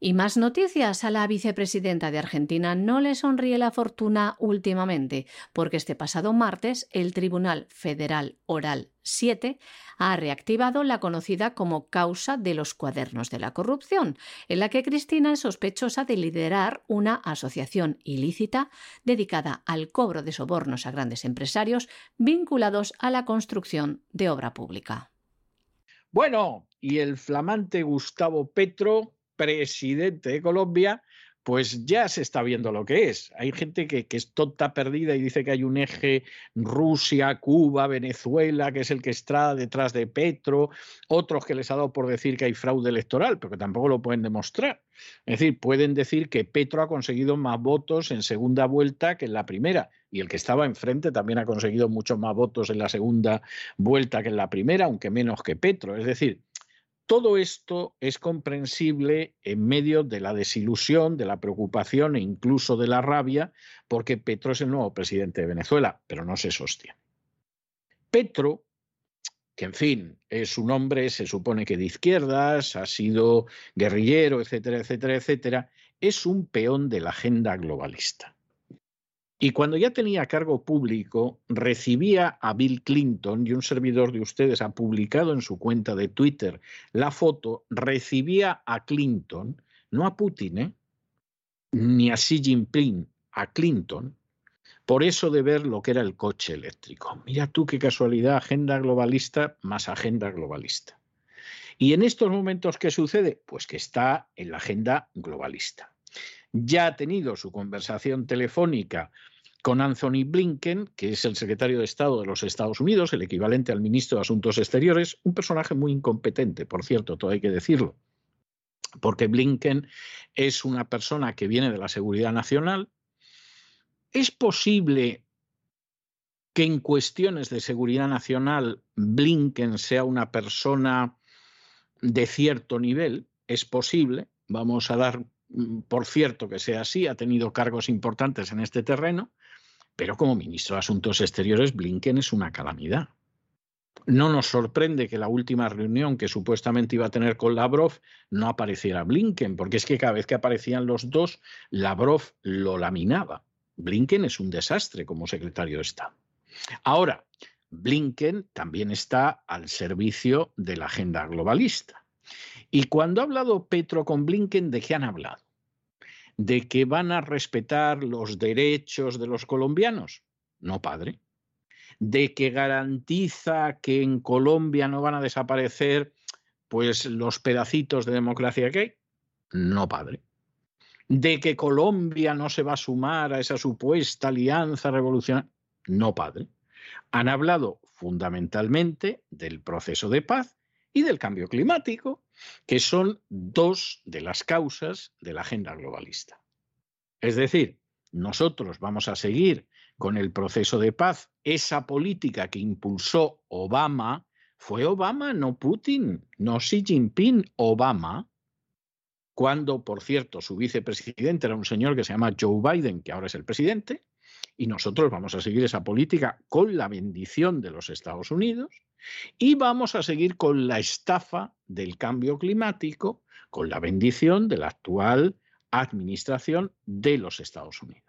Y más noticias. A la vicepresidenta de Argentina no le sonríe la fortuna últimamente, porque este pasado martes el Tribunal Federal Oral 7 ha reactivado la conocida como causa de los cuadernos de la corrupción, en la que Cristina es sospechosa de liderar una asociación ilícita dedicada al cobro de sobornos a grandes empresarios vinculados a la construcción de obra pública. Bueno, y el flamante Gustavo Petro presidente de Colombia, pues ya se está viendo lo que es. Hay gente que, es tonta perdida y dice que hay un eje Rusia, Cuba, Venezuela, que es el que está detrás de Petro, otros que les ha dado por decir que hay fraude electoral, pero que tampoco lo pueden demostrar. Es decir, pueden decir que Petro ha conseguido más votos en segunda vuelta que en la primera, y el que estaba enfrente también ha conseguido muchos más votos en la segunda vuelta que en la primera, aunque menos que Petro. Es decir, todo esto es comprensible en medio de la desilusión, de la preocupación e incluso de la rabia, porque Petro es el nuevo presidente de Venezuela, pero no se sostiene. Petro, que en fin, es un hombre, se supone que de izquierdas, ha sido guerrillero, etcétera, etcétera, etcétera, es un peón de la agenda globalista. Y cuando ya tenía cargo público, recibía a Bill Clinton, y un servidor de ustedes ha publicado en su cuenta de Twitter la foto, recibía a Clinton, no a Putin, ¿eh? ni a Xi Jinping, a Clinton, por eso de ver lo que era el coche eléctrico. Mira tú qué casualidad, agenda globalista más agenda globalista. Y en estos momentos, ¿qué sucede? Pues que está en la agenda globalista ya ha tenido su conversación telefónica con Anthony Blinken, que es el secretario de Estado de los Estados Unidos, el equivalente al ministro de Asuntos Exteriores, un personaje muy incompetente, por cierto, todo hay que decirlo, porque Blinken es una persona que viene de la seguridad nacional. ¿Es posible que en cuestiones de seguridad nacional Blinken sea una persona de cierto nivel? Es posible, vamos a dar mm, por cierto que sea así, ha tenido cargos importantes en este terreno, pero como ministro de Asuntos Exteriores, Blinken es una calamidad. No nos sorprende que la última reunión que supuestamente iba a tener con Lavrov no apareciera Blinken, porque es que cada vez que aparecían los dos, Lavrov lo laminaba. Blinken es un desastre como secretario de Estado. Ahora, Blinken también está al servicio de la agenda globalista. Y cuando ha hablado Petro con Blinken, ¿de qué han hablado? ¿De que van a respetar los derechos de los colombianos? No, padre de que garantiza que en Colombia no van a desaparecer pues los pedacitos de democracia que hay? No, padre. ¿De que Colombia no se va a sumar a esa supuesta alianza revolucionaria? No, padre. Han hablado fundamentalmente del proceso de paz y del cambio climático, que son dos de las causas de la agenda globalista. Es decir, nosotros vamos a seguir con el proceso de paz. Esa política que impulsó Obama fue Obama, no Putin, no Xi Jinping, Obama. Cuando, por cierto, su vicepresidente era un señor que se llama Joe Biden, que ahora es el presidente, y nosotros vamos a seguir esa política con la bendición de los Estados Unidos y vamos a seguir con la estafa del cambio climático, con la bendición de la actual administración de los Estados Unidos.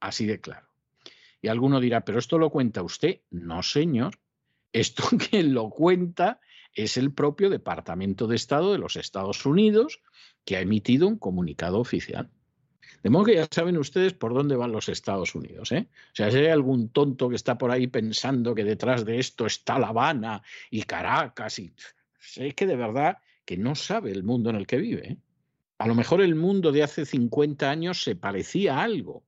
Así de claro. Y alguno dirá, pero esto lo cuenta usted. No, señor. Esto quien lo cuenta es el propio Departamento de Estado de los Estados Unidos, que ha emitido un comunicado oficial. De modo que ya saben ustedes por dónde van los Estados Unidos. ¿eh? O sea, si hay algún tonto que está por ahí pensando que detrás de esto está La Habana y Caracas, y es que de verdad que no sabe el mundo en el que vive. ¿eh? A lo mejor el mundo de hace 50 años se parecía algo,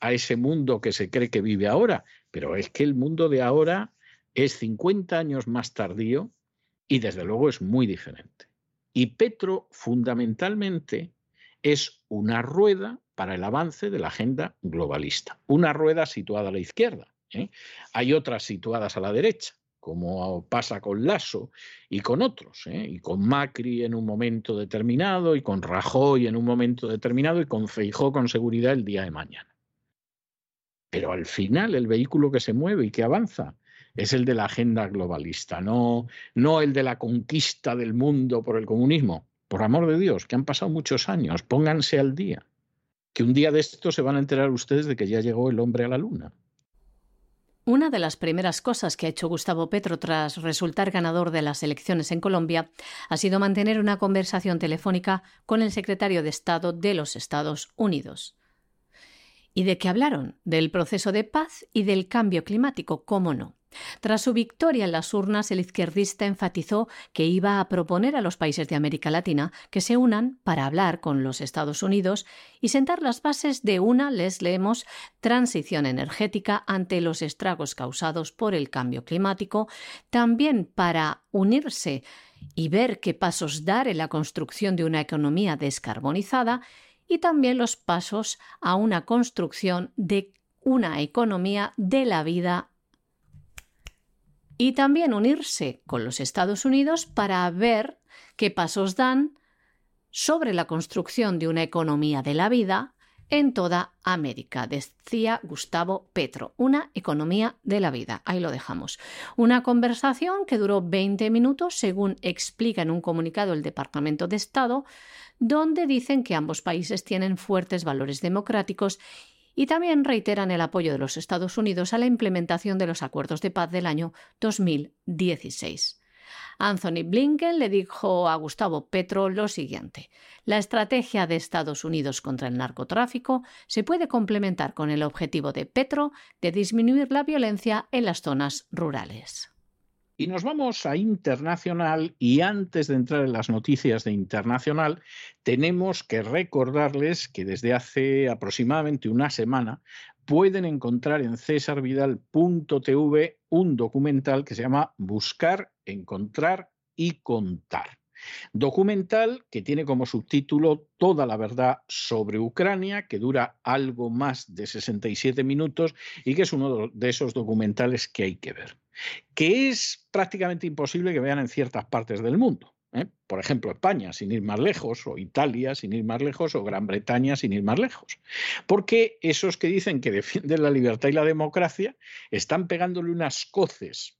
a ese mundo que se cree que vive ahora, pero es que el mundo de ahora es 50 años más tardío y desde luego es muy diferente. Y Petro fundamentalmente es una rueda para el avance de la agenda globalista, una rueda situada a la izquierda. ¿eh? Hay otras situadas a la derecha, como pasa con Lasso y con otros, ¿eh? y con Macri en un momento determinado, y con Rajoy en un momento determinado, y con Feijó con seguridad el día de mañana. Pero al final el vehículo que se mueve y que avanza es el de la agenda globalista, no, no el de la conquista del mundo por el comunismo. Por amor de Dios, que han pasado muchos años, pónganse al día. Que un día de esto se van a enterar ustedes de que ya llegó el hombre a la luna. Una de las primeras cosas que ha hecho Gustavo Petro tras resultar ganador de las elecciones en Colombia ha sido mantener una conversación telefónica con el secretario de Estado de los Estados Unidos. ¿Y de qué hablaron? Del proceso de paz y del cambio climático, cómo no. Tras su victoria en las urnas, el izquierdista enfatizó que iba a proponer a los países de América Latina que se unan para hablar con los Estados Unidos y sentar las bases de una, les leemos, transición energética ante los estragos causados por el cambio climático, también para unirse y ver qué pasos dar en la construcción de una economía descarbonizada y también los pasos a una construcción de una economía de la vida y también unirse con los Estados Unidos para ver qué pasos dan sobre la construcción de una economía de la vida en toda América, decía Gustavo Petro, una economía de la vida. Ahí lo dejamos. Una conversación que duró 20 minutos, según explica en un comunicado el Departamento de Estado, donde dicen que ambos países tienen fuertes valores democráticos y también reiteran el apoyo de los Estados Unidos a la implementación de los acuerdos de paz del año 2016. Anthony Blinken le dijo a Gustavo Petro lo siguiente. La estrategia de Estados Unidos contra el narcotráfico se puede complementar con el objetivo de Petro de disminuir la violencia en las zonas rurales. Y nos vamos a internacional y antes de entrar en las noticias de internacional, tenemos que recordarles que desde hace aproximadamente una semana pueden encontrar en cesarvidal.tv un documental que se llama Buscar, Encontrar y Contar. Documental que tiene como subtítulo Toda la verdad sobre Ucrania, que dura algo más de 67 minutos y que es uno de esos documentales que hay que ver que es prácticamente imposible que vean en ciertas partes del mundo. ¿eh? Por ejemplo, España, sin ir más lejos, o Italia, sin ir más lejos, o Gran Bretaña, sin ir más lejos. Porque esos que dicen que defienden la libertad y la democracia están pegándole unas coces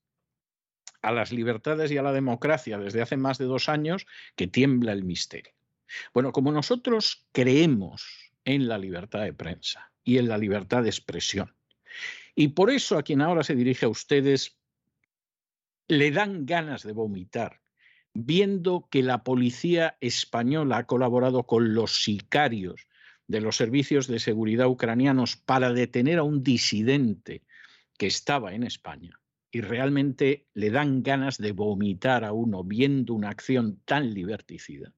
a las libertades y a la democracia desde hace más de dos años que tiembla el misterio. Bueno, como nosotros creemos en la libertad de prensa y en la libertad de expresión, y por eso a quien ahora se dirige a ustedes le dan ganas de vomitar viendo que la policía española ha colaborado con los sicarios de los servicios de seguridad ucranianos para detener a un disidente que estaba en España y realmente le dan ganas de vomitar a uno viendo una acción tan liberticida.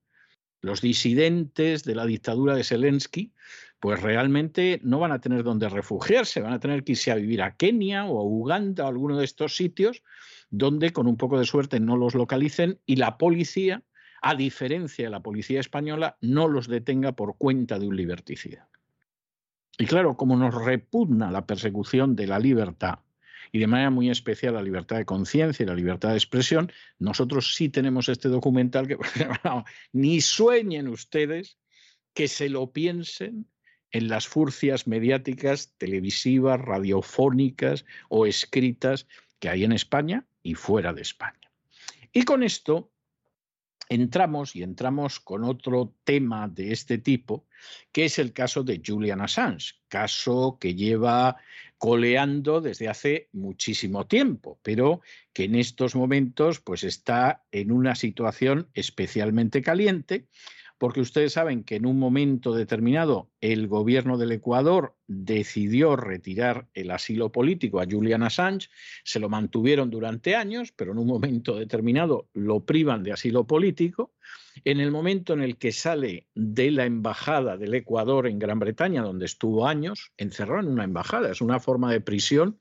Los disidentes de la dictadura de Zelensky, pues realmente no van a tener donde refugiarse, van a tener que irse a vivir a Kenia o a Uganda o a alguno de estos sitios donde con un poco de suerte no los localicen y la policía, a diferencia de la policía española, no los detenga por cuenta de un liberticida. Y claro, como nos repugna la persecución de la libertad, y de manera muy especial la libertad de conciencia y la libertad de expresión, nosotros sí tenemos este documental que ni sueñen ustedes que se lo piensen en las furcias mediáticas, televisivas, radiofónicas o escritas que hay en España y fuera de España. Y con esto entramos y entramos con otro tema de este tipo, que es el caso de Julian Assange, caso que lleva coleando desde hace muchísimo tiempo, pero que en estos momentos pues está en una situación especialmente caliente porque ustedes saben que en un momento determinado el gobierno del Ecuador decidió retirar el asilo político a Julian Assange, se lo mantuvieron durante años, pero en un momento determinado lo privan de asilo político. En el momento en el que sale de la embajada del Ecuador en Gran Bretaña, donde estuvo años, encerrado en una embajada, es una forma de prisión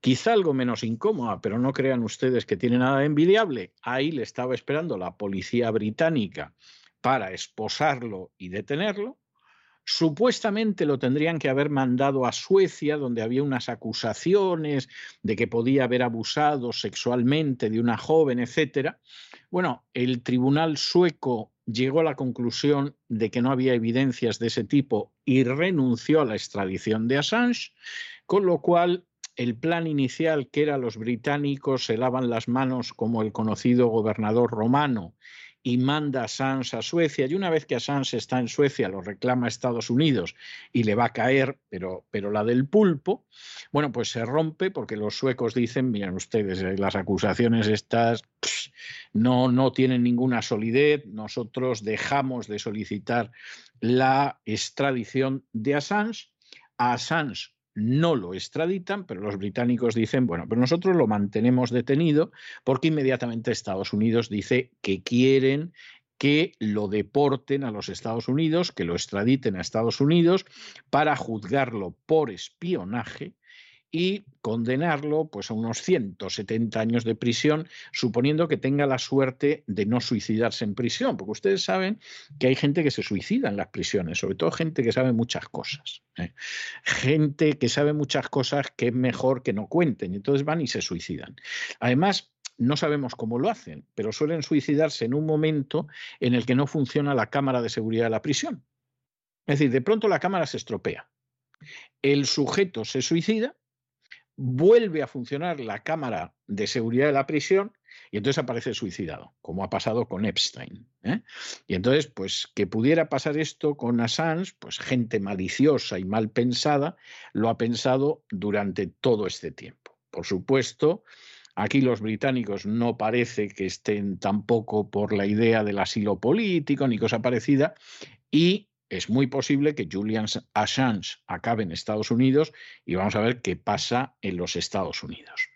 quizá algo menos incómoda, pero no crean ustedes que tiene nada de envidiable. Ahí le estaba esperando la policía británica para esposarlo y detenerlo. Supuestamente lo tendrían que haber mandado a Suecia, donde había unas acusaciones de que podía haber abusado sexualmente de una joven, etcétera. Bueno, el tribunal sueco llegó a la conclusión de que no había evidencias de ese tipo y renunció a la extradición de Assange, con lo cual el plan inicial, que era los británicos se lavan las manos como el conocido gobernador romano y manda a Assange a Suecia. Y una vez que Assange está en Suecia, lo reclama Estados Unidos y le va a caer, pero, pero la del pulpo, bueno, pues se rompe porque los suecos dicen, miren ustedes, eh, las acusaciones estas no, no tienen ninguna solidez, nosotros dejamos de solicitar la extradición de Assange. A Assange no lo extraditan, pero los británicos dicen, bueno, pero nosotros lo mantenemos detenido porque inmediatamente Estados Unidos dice que quieren que lo deporten a los Estados Unidos, que lo extraditen a Estados Unidos para juzgarlo por espionaje y condenarlo pues, a unos 170 años de prisión, suponiendo que tenga la suerte de no suicidarse en prisión, porque ustedes saben que hay gente que se suicida en las prisiones, sobre todo gente que sabe muchas cosas, ¿eh? gente que sabe muchas cosas que es mejor que no cuenten, y entonces van y se suicidan. Además, no sabemos cómo lo hacen, pero suelen suicidarse en un momento en el que no funciona la cámara de seguridad de la prisión. Es decir, de pronto la cámara se estropea. El sujeto se suicida vuelve a funcionar la cámara de seguridad de la prisión y entonces aparece suicidado, como ha pasado con Epstein. ¿eh? Y entonces, pues que pudiera pasar esto con Assange, pues gente maliciosa y mal pensada lo ha pensado durante todo este tiempo. Por supuesto, Aquí los británicos no parece que estén tampoco por la idea del asilo político ni cosa parecida y es muy posible que Julian Assange acabe en Estados Unidos y vamos a ver qué pasa en los Estados Unidos.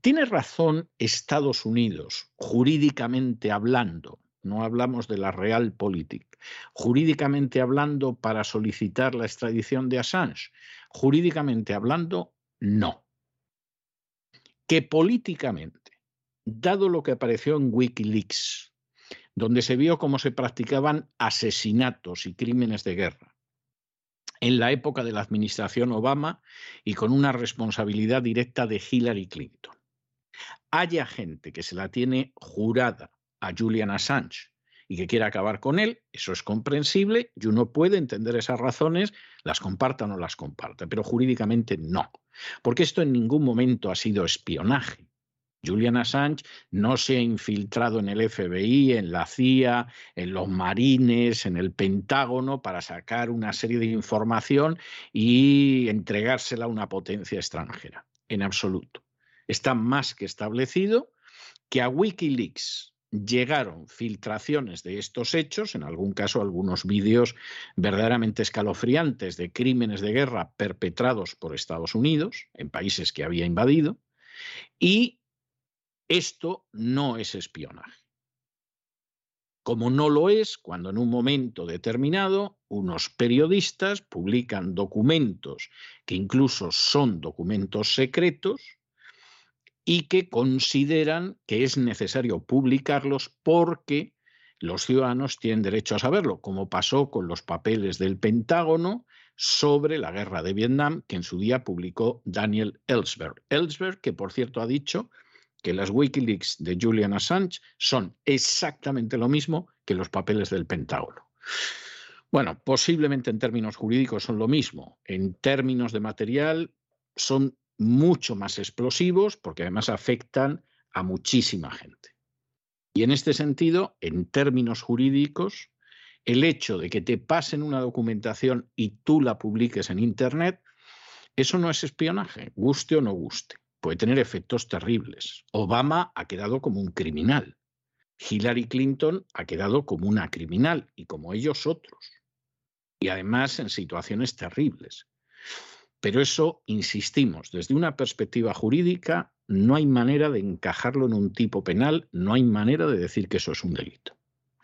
Tiene razón Estados Unidos, jurídicamente hablando, no hablamos de la realpolitik, jurídicamente hablando para solicitar la extradición de Assange, jurídicamente hablando, no. Que políticamente, dado lo que apareció en Wikileaks, donde se vio cómo se practicaban asesinatos y crímenes de guerra en la época de la administración Obama y con una responsabilidad directa de Hillary Clinton. Haya gente que se la tiene jurada a Julian Assange y que quiere acabar con él, eso es comprensible y uno puede entender esas razones, las comparta o no las comparta, pero jurídicamente no, porque esto en ningún momento ha sido espionaje. Julian Assange no se ha infiltrado en el FBI, en la CIA, en los marines, en el Pentágono para sacar una serie de información y entregársela a una potencia extranjera. En absoluto. Está más que establecido que a Wikileaks llegaron filtraciones de estos hechos, en algún caso algunos vídeos verdaderamente escalofriantes de crímenes de guerra perpetrados por Estados Unidos en países que había invadido, y esto no es espionaje. Como no lo es cuando en un momento determinado unos periodistas publican documentos que incluso son documentos secretos, y que consideran que es necesario publicarlos porque los ciudadanos tienen derecho a saberlo, como pasó con los papeles del Pentágono sobre la guerra de Vietnam, que en su día publicó Daniel Ellsberg. Ellsberg, que por cierto ha dicho que las Wikileaks de Julian Assange son exactamente lo mismo que los papeles del Pentágono. Bueno, posiblemente en términos jurídicos son lo mismo. En términos de material son mucho más explosivos porque además afectan a muchísima gente. Y en este sentido, en términos jurídicos, el hecho de que te pasen una documentación y tú la publiques en Internet, eso no es espionaje, guste o no guste. Puede tener efectos terribles. Obama ha quedado como un criminal. Hillary Clinton ha quedado como una criminal y como ellos otros. Y además en situaciones terribles. Pero eso, insistimos, desde una perspectiva jurídica, no hay manera de encajarlo en un tipo penal, no hay manera de decir que eso es un delito.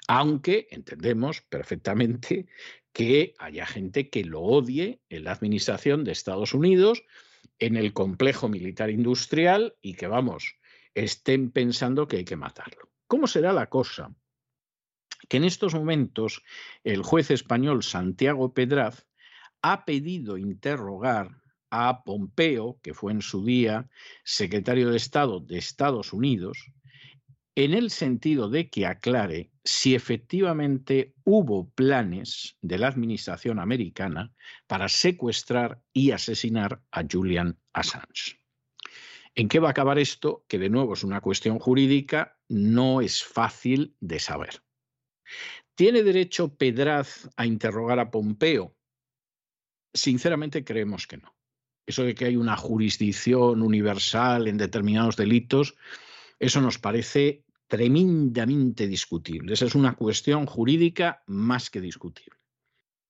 Aunque entendemos perfectamente que haya gente que lo odie en la administración de Estados Unidos, en el complejo militar industrial y que, vamos, estén pensando que hay que matarlo. ¿Cómo será la cosa? Que en estos momentos el juez español Santiago Pedraz ha pedido interrogar a Pompeo, que fue en su día secretario de Estado de Estados Unidos, en el sentido de que aclare si efectivamente hubo planes de la administración americana para secuestrar y asesinar a Julian Assange. ¿En qué va a acabar esto? Que de nuevo es una cuestión jurídica, no es fácil de saber. ¿Tiene derecho Pedraz a interrogar a Pompeo? Sinceramente creemos que no. Eso de que hay una jurisdicción universal en determinados delitos, eso nos parece tremendamente discutible. Esa es una cuestión jurídica más que discutible.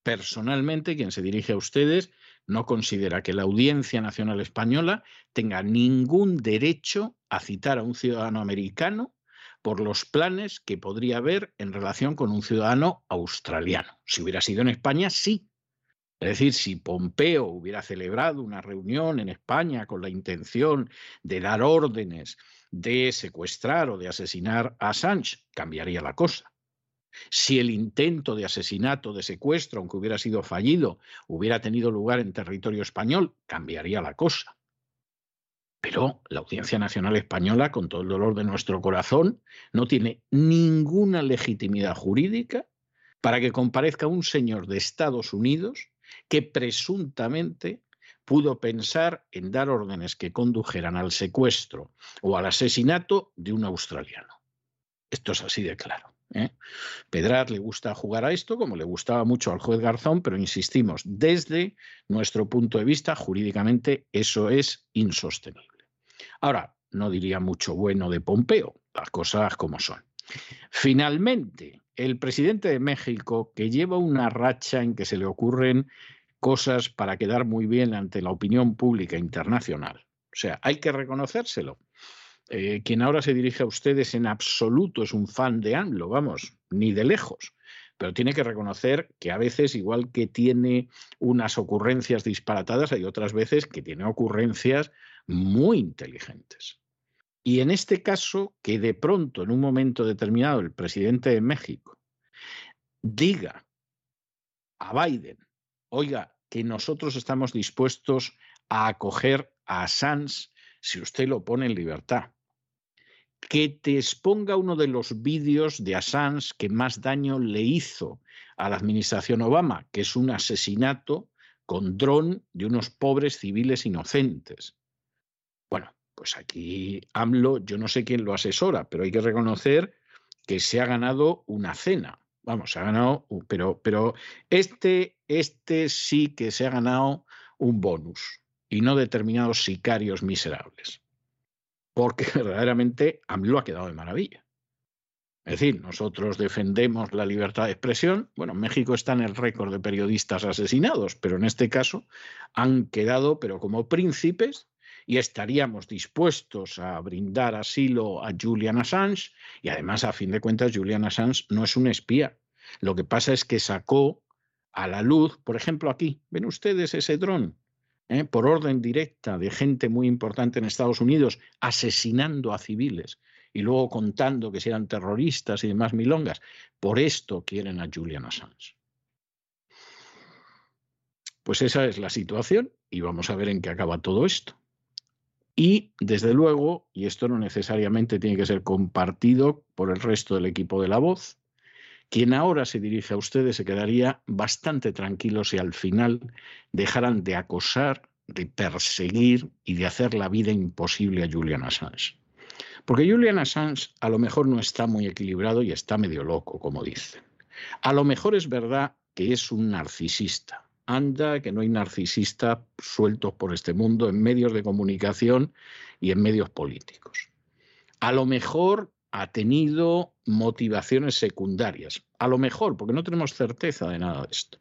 Personalmente, quien se dirige a ustedes no considera que la Audiencia Nacional Española tenga ningún derecho a citar a un ciudadano americano por los planes que podría haber en relación con un ciudadano australiano. Si hubiera sido en España, sí, es decir, si Pompeo hubiera celebrado una reunión en España con la intención de dar órdenes de secuestrar o de asesinar a Assange, cambiaría la cosa. Si el intento de asesinato, de secuestro, aunque hubiera sido fallido, hubiera tenido lugar en territorio español, cambiaría la cosa. Pero la Audiencia Nacional Española, con todo el dolor de nuestro corazón, no tiene ninguna legitimidad jurídica para que comparezca un señor de Estados Unidos que presuntamente pudo pensar en dar órdenes que condujeran al secuestro o al asesinato de un australiano. Esto es así de claro. ¿eh? Pedraz le gusta jugar a esto, como le gustaba mucho al juez Garzón, pero insistimos, desde nuestro punto de vista, jurídicamente eso es insostenible. Ahora, no diría mucho bueno de Pompeo, las cosas como son. Finalmente, el presidente de México, que lleva una racha en que se le ocurren cosas para quedar muy bien ante la opinión pública internacional. O sea, hay que reconocérselo. Eh, quien ahora se dirige a ustedes en absoluto es un fan de AMLO, vamos, ni de lejos. Pero tiene que reconocer que a veces, igual que tiene unas ocurrencias disparatadas, hay otras veces que tiene ocurrencias muy inteligentes. Y en este caso, que de pronto, en un momento determinado, el presidente de México diga a Biden, oiga, que nosotros estamos dispuestos a acoger a Assange si usted lo pone en libertad. que te exponga uno de los vídeos de Assange que más daño le hizo a la administración Obama, que es un asesinato con dron de unos pobres civiles inocentes. Bueno, pues aquí AMLO, yo no sé quién lo asesora, pero hay que reconocer que se ha ganado una cena. Vamos, se ha ganado, pero, pero este, este sí que se ha ganado un bonus y no determinados sicarios miserables. Porque verdaderamente AMLO ha quedado de maravilla. Es decir, nosotros defendemos la libertad de expresión. Bueno, México está en el récord de periodistas asesinados, pero en este caso han quedado, pero como príncipes, y estaríamos dispuestos a brindar asilo a Julian Assange. Y además, a fin de cuentas, Julian Assange no es un espía. Lo que pasa es que sacó a la luz, por ejemplo, aquí, ven ustedes ese dron, ¿eh? por orden directa de gente muy importante en Estados Unidos, asesinando a civiles y luego contando que si eran terroristas y demás milongas. Por esto quieren a Julian Assange. Pues esa es la situación y vamos a ver en qué acaba todo esto. Y desde luego, y esto no necesariamente tiene que ser compartido por el resto del equipo de la voz, quien ahora se dirige a ustedes se quedaría bastante tranquilo si al final dejaran de acosar, de perseguir y de hacer la vida imposible a Julian Assange. Porque Julian Assange a lo mejor no está muy equilibrado y está medio loco, como dicen. A lo mejor es verdad que es un narcisista, anda que no hay narcisistas sueltos por este mundo en medios de comunicación y en medios políticos. A lo mejor ha tenido motivaciones secundarias, a lo mejor, porque no tenemos certeza de nada de esto.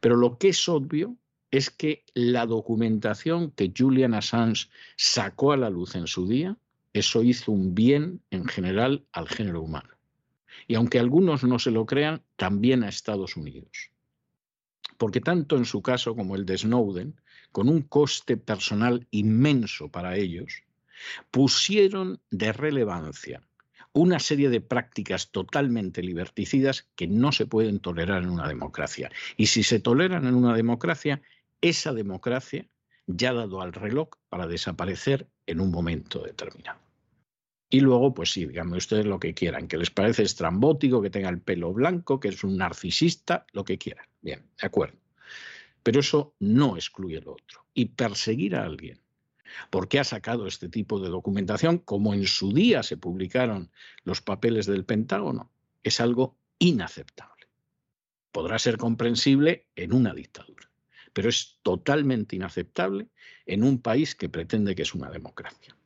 Pero lo que es obvio es que la documentación que Julian Assange sacó a la luz en su día, eso hizo un bien en general al género humano. Y aunque algunos no se lo crean, también a Estados Unidos porque tanto en su caso como el de Snowden, con un coste personal inmenso para ellos, pusieron de relevancia una serie de prácticas totalmente liberticidas que no se pueden tolerar en una democracia. Y si se toleran en una democracia, esa democracia ya ha dado al reloj para desaparecer en un momento determinado. Y luego, pues sí, díganme ustedes lo que quieran, que les parece estrambótico, que tenga el pelo blanco, que es un narcisista, lo que quieran. Bien, de acuerdo. Pero eso no excluye lo otro. Y perseguir a alguien porque ha sacado este tipo de documentación, como en su día se publicaron los papeles del Pentágono, es algo inaceptable. Podrá ser comprensible en una dictadura, pero es totalmente inaceptable en un país que pretende que es una democracia.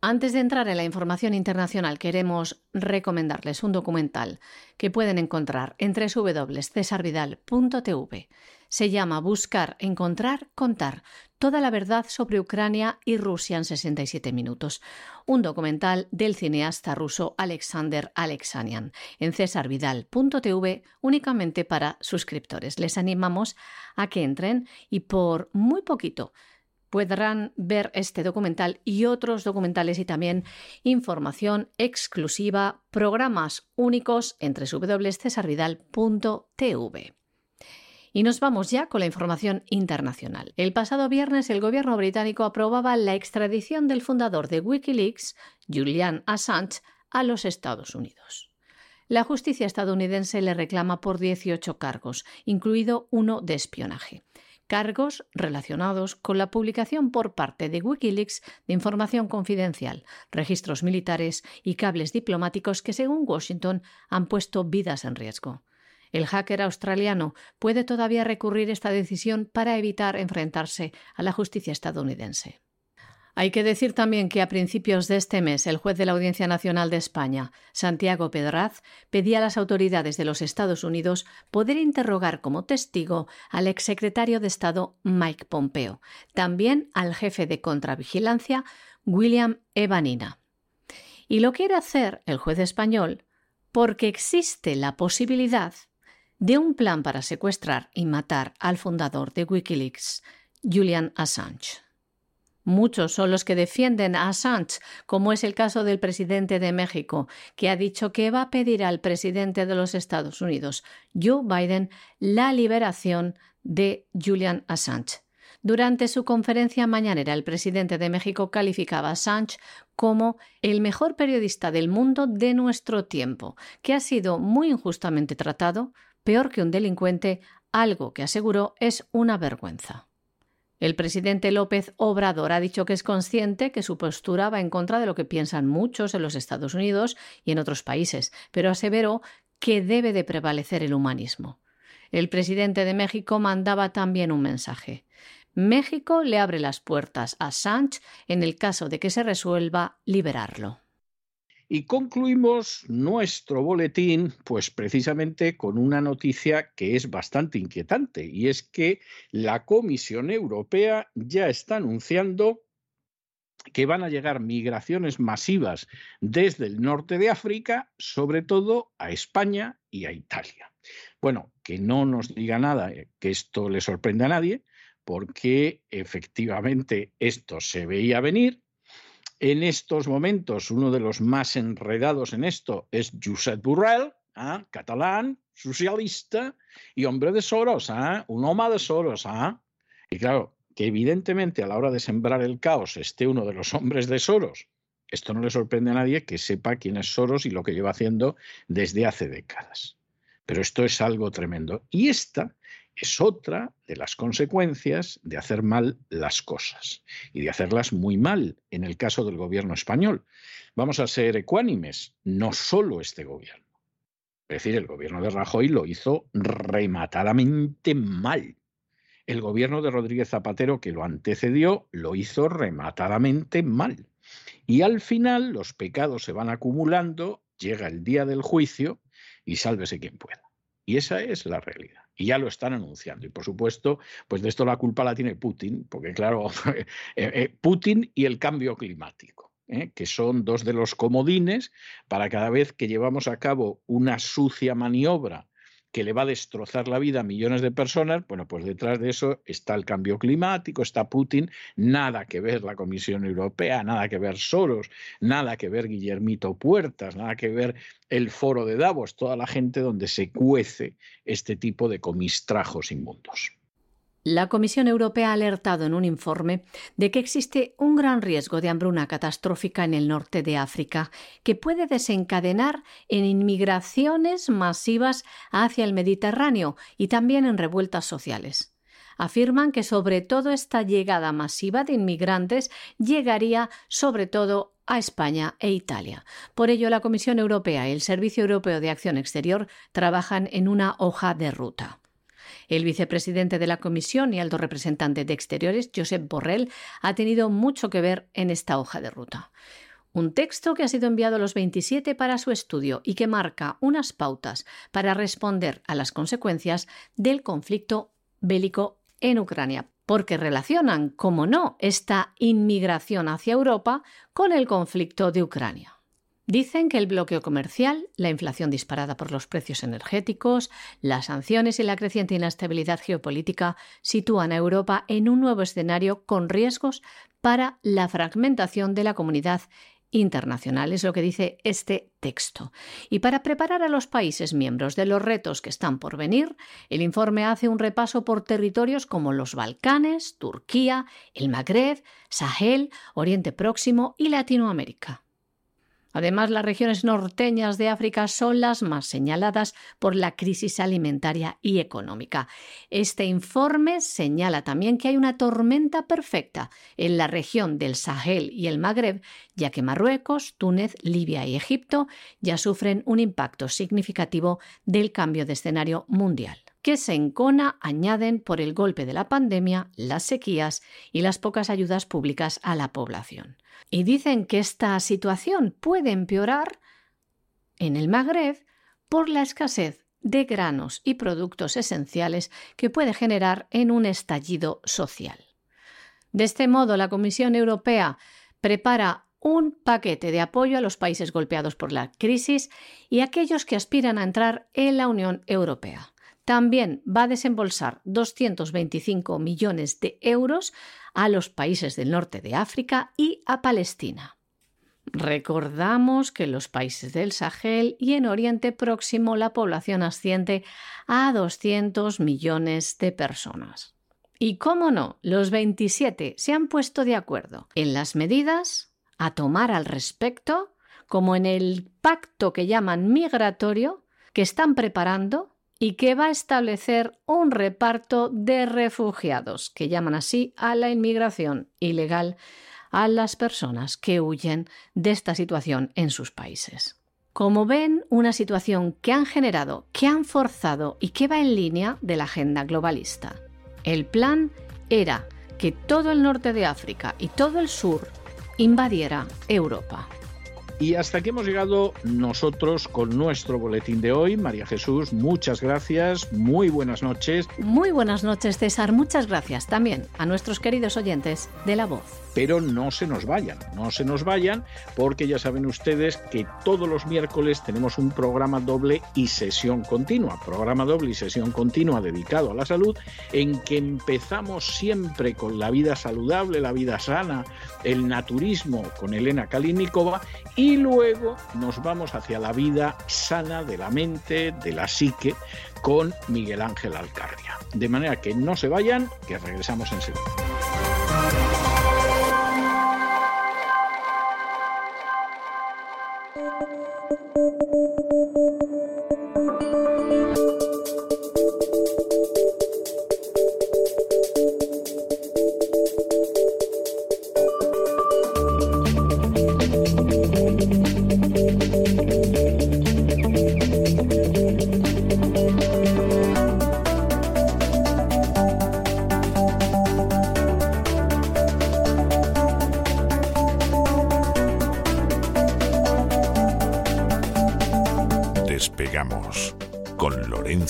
Antes de entrar en la información internacional, queremos recomendarles un documental que pueden encontrar en www.cesarvidal.tv. Se llama Buscar, Encontrar, Contar. Toda la verdad sobre Ucrania y Rusia en 67 minutos. Un documental del cineasta ruso Alexander Alexanian en cesarvidal.tv únicamente para suscriptores. Les animamos a que entren y por muy poquito podrán ver este documental y otros documentales y también información exclusiva, programas únicos entre www.cesarvidal.tv. Y nos vamos ya con la información internacional. El pasado viernes el gobierno británico aprobaba la extradición del fundador de Wikileaks, Julian Assange, a los Estados Unidos. La justicia estadounidense le reclama por 18 cargos, incluido uno de espionaje cargos relacionados con la publicación por parte de Wikileaks de información confidencial, registros militares y cables diplomáticos que, según Washington, han puesto vidas en riesgo. El hacker australiano puede todavía recurrir esta decisión para evitar enfrentarse a la justicia estadounidense. Hay que decir también que a principios de este mes el juez de la Audiencia Nacional de España, Santiago Pedraz, pedía a las autoridades de los Estados Unidos poder interrogar como testigo al exsecretario de Estado Mike Pompeo, también al jefe de contravigilancia William Evanina. Y lo quiere hacer el juez español porque existe la posibilidad de un plan para secuestrar y matar al fundador de Wikileaks, Julian Assange. Muchos son los que defienden a Assange, como es el caso del presidente de México, que ha dicho que va a pedir al presidente de los Estados Unidos, Joe Biden, la liberación de Julian Assange. Durante su conferencia mañanera, el presidente de México calificaba a Sánchez como el mejor periodista del mundo de nuestro tiempo, que ha sido muy injustamente tratado, peor que un delincuente, algo que aseguró es una vergüenza. El presidente López Obrador ha dicho que es consciente que su postura va en contra de lo que piensan muchos en los Estados Unidos y en otros países, pero aseveró que debe de prevalecer el humanismo. El presidente de México mandaba también un mensaje. México le abre las puertas a Sánchez en el caso de que se resuelva liberarlo. Y concluimos nuestro boletín, pues precisamente con una noticia que es bastante inquietante, y es que la Comisión Europea ya está anunciando que van a llegar migraciones masivas desde el norte de África, sobre todo a España y a Italia. Bueno, que no nos diga nada, eh, que esto le sorprenda a nadie, porque efectivamente esto se veía venir, en estos momentos, uno de los más enredados en esto es Josep Borrell, ¿ah? catalán, socialista y hombre de Soros, ¿ah? un hombre de Soros. ¿ah? Y claro, que evidentemente a la hora de sembrar el caos esté uno de los hombres de Soros. Esto no le sorprende a nadie que sepa quién es Soros y lo que lleva haciendo desde hace décadas. Pero esto es algo tremendo. Y esta es otra de las consecuencias de hacer mal las cosas y de hacerlas muy mal en el caso del gobierno español. Vamos a ser ecuánimes, no solo este gobierno. Es decir, el gobierno de Rajoy lo hizo rematadamente mal. El gobierno de Rodríguez Zapatero, que lo antecedió, lo hizo rematadamente mal. Y al final los pecados se van acumulando, llega el día del juicio y sálvese quien pueda. Y esa es la realidad y ya lo están anunciando. Y por supuesto, pues de esto la culpa la tiene Putin, porque claro, eh, eh, Putin y el cambio climático. ¿eh? que son dos de los comodines para cada vez que llevamos a cabo una sucia maniobra que le va a destrozar la vida a millones de personas, bueno, pues detrás de eso está el cambio climático, está Putin, nada que ver la Comisión Europea, nada que ver Soros, nada que ver Guillermito Puertas, nada que ver el foro de Davos, toda la gente donde se cuece este tipo de comistrajos inmundos. La Comisión Europea ha alertado en un informe de que existe un gran riesgo de hambruna catastrófica en el norte de África, que puede desencadenar en inmigraciones masivas hacia el Mediterráneo y también en revueltas sociales. Afirman que sobre todo esta llegada masiva de inmigrantes llegaría sobre todo a España e Italia. Por ello, la Comisión Europea y el Servicio Europeo de Acción Exterior trabajan en una hoja de ruta. El vicepresidente de la Comisión y alto representante de Exteriores, Josep Borrell, ha tenido mucho que ver en esta hoja de ruta. Un texto que ha sido enviado a los 27 para su estudio y que marca unas pautas para responder a las consecuencias del conflicto bélico en Ucrania, porque relacionan, como no, esta inmigración hacia Europa con el conflicto de Ucrania. Dicen que el bloqueo comercial, la inflación disparada por los precios energéticos, las sanciones y la creciente inestabilidad geopolítica sitúan a Europa en un nuevo escenario con riesgos para la fragmentación de la comunidad internacional, es lo que dice este texto. Y para preparar a los países miembros de los retos que están por venir, el informe hace un repaso por territorios como los Balcanes, Turquía, el Magreb, Sahel, Oriente Próximo y Latinoamérica. Además, las regiones norteñas de África son las más señaladas por la crisis alimentaria y económica. Este informe señala también que hay una tormenta perfecta en la región del Sahel y el Magreb, ya que Marruecos, Túnez, Libia y Egipto ya sufren un impacto significativo del cambio de escenario mundial que se encona añaden por el golpe de la pandemia, las sequías y las pocas ayudas públicas a la población. Y dicen que esta situación puede empeorar en el Magreb por la escasez de granos y productos esenciales que puede generar en un estallido social. De este modo, la Comisión Europea prepara un paquete de apoyo a los países golpeados por la crisis y a aquellos que aspiran a entrar en la Unión Europea. También va a desembolsar 225 millones de euros a los países del norte de África y a Palestina. Recordamos que en los países del Sahel y en Oriente Próximo la población asciende a 200 millones de personas. Y cómo no, los 27 se han puesto de acuerdo en las medidas a tomar al respecto, como en el pacto que llaman migratorio, que están preparando y que va a establecer un reparto de refugiados, que llaman así a la inmigración ilegal a las personas que huyen de esta situación en sus países. Como ven, una situación que han generado, que han forzado y que va en línea de la agenda globalista. El plan era que todo el norte de África y todo el sur invadiera Europa. Y hasta aquí hemos llegado nosotros con nuestro boletín de hoy. María Jesús, muchas gracias, muy buenas noches. Muy buenas noches, César. Muchas gracias también a nuestros queridos oyentes de La Voz. Pero no se nos vayan, no se nos vayan, porque ya saben ustedes que todos los miércoles tenemos un programa doble y sesión continua, programa doble y sesión continua dedicado a la salud, en que empezamos siempre con la vida saludable, la vida sana, el naturismo con Elena Kalinikova y luego nos vamos hacia la vida sana de la mente, de la psique, con Miguel Ángel Alcarria. De manera que no se vayan, que regresamos enseguida.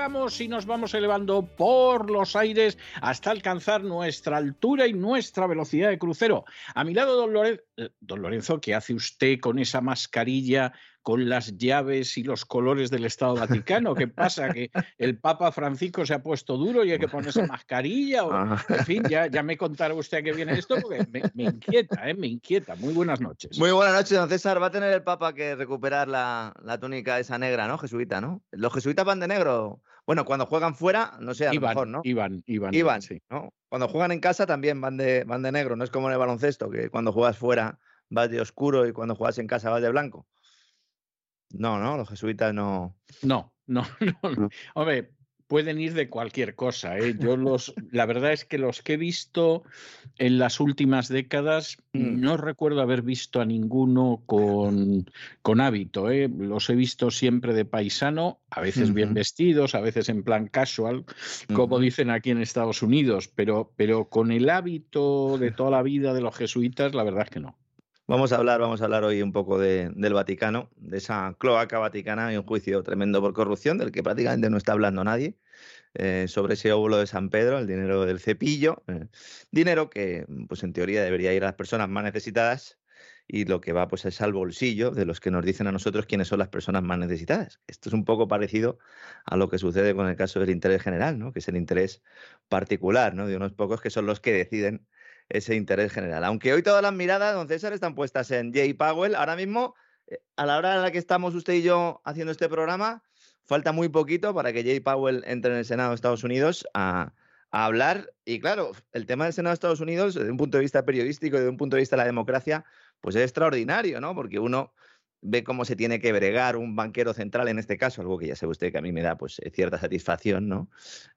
despegamos y nos vamos elevando por los aires hasta alcanzar nuestra altura y nuestra velocidad de crucero. A mi lado, don Lorenzo, eh, don Lorenzo ¿qué hace usted con esa mascarilla con las llaves y los colores del Estado Vaticano. ¿Qué pasa? ¿Que el Papa Francisco se ha puesto duro y hay que ponerse mascarilla? O, ah. en fin, ya, ya me contará usted que viene esto porque me, inquieta, ¿eh? me inquieta. Muy buenas noches. Muy buenas noches, don César. Va a tener el Papa que recuperar la, la túnica esa negra, ¿no? Jesuita, ¿no? Los jesuitas van de negro. Bueno, cuando juegan fuera, no sé, a lo mejor, ¿no? Iban, iban. Iban, sí. ¿no? Cuando juegan en casa también van de, van de negro. No es como en el baloncesto, que cuando juegas fuera vas de oscuro y cuando juegas en casa vas de blanco. No, no, los jesuitas no. No, no, no. Hombre, pueden ir de cualquier cosa. ¿eh? Yo los, la verdad es que los que he visto en las últimas décadas, mm. no recuerdo haber visto a ninguno con, con hábito. ¿eh? Los he visto siempre de paisano, a veces bien vestidos, a veces en plan casual, como dicen aquí en Estados Unidos, pero, pero con el hábito de toda la vida de los jesuitas, la verdad es que no. Vamos a hablar, vamos a hablar hoy un poco del Vaticano, de esa cloaca vaticana y un juicio tremendo por corrupción del que prácticamente no está hablando nadie. Eh, sobre ese óvulo de San Pedro, el dinero del cepillo, eh, dinero que pues en teoría debería ir a las personas más necesitadas y lo que va pues es al bolsillo de los que nos dicen a nosotros quiénes son las personas más necesitadas. Esto es un poco parecido a lo que sucede con el caso del interés general, ¿no? que es el interés particular ¿no? de unos pocos que son los que deciden ese interés general. Aunque hoy todas las miradas, don César, están puestas en Jay Powell, ahora mismo, eh, a la hora en la que estamos usted y yo haciendo este programa, falta muy poquito para que Jay Powell entre en el Senado de Estados Unidos a, hablar. Y claro, el tema del Senado de Estados Unidos, desde un punto de vista periodístico y desde un punto de vista de la democracia, pues es extraordinario, ¿no? Porque uno ve cómo se tiene que bregar un banquero central en este caso, algo que ya sabe usted que a mí me da pues eh, cierta satisfacción, ¿no?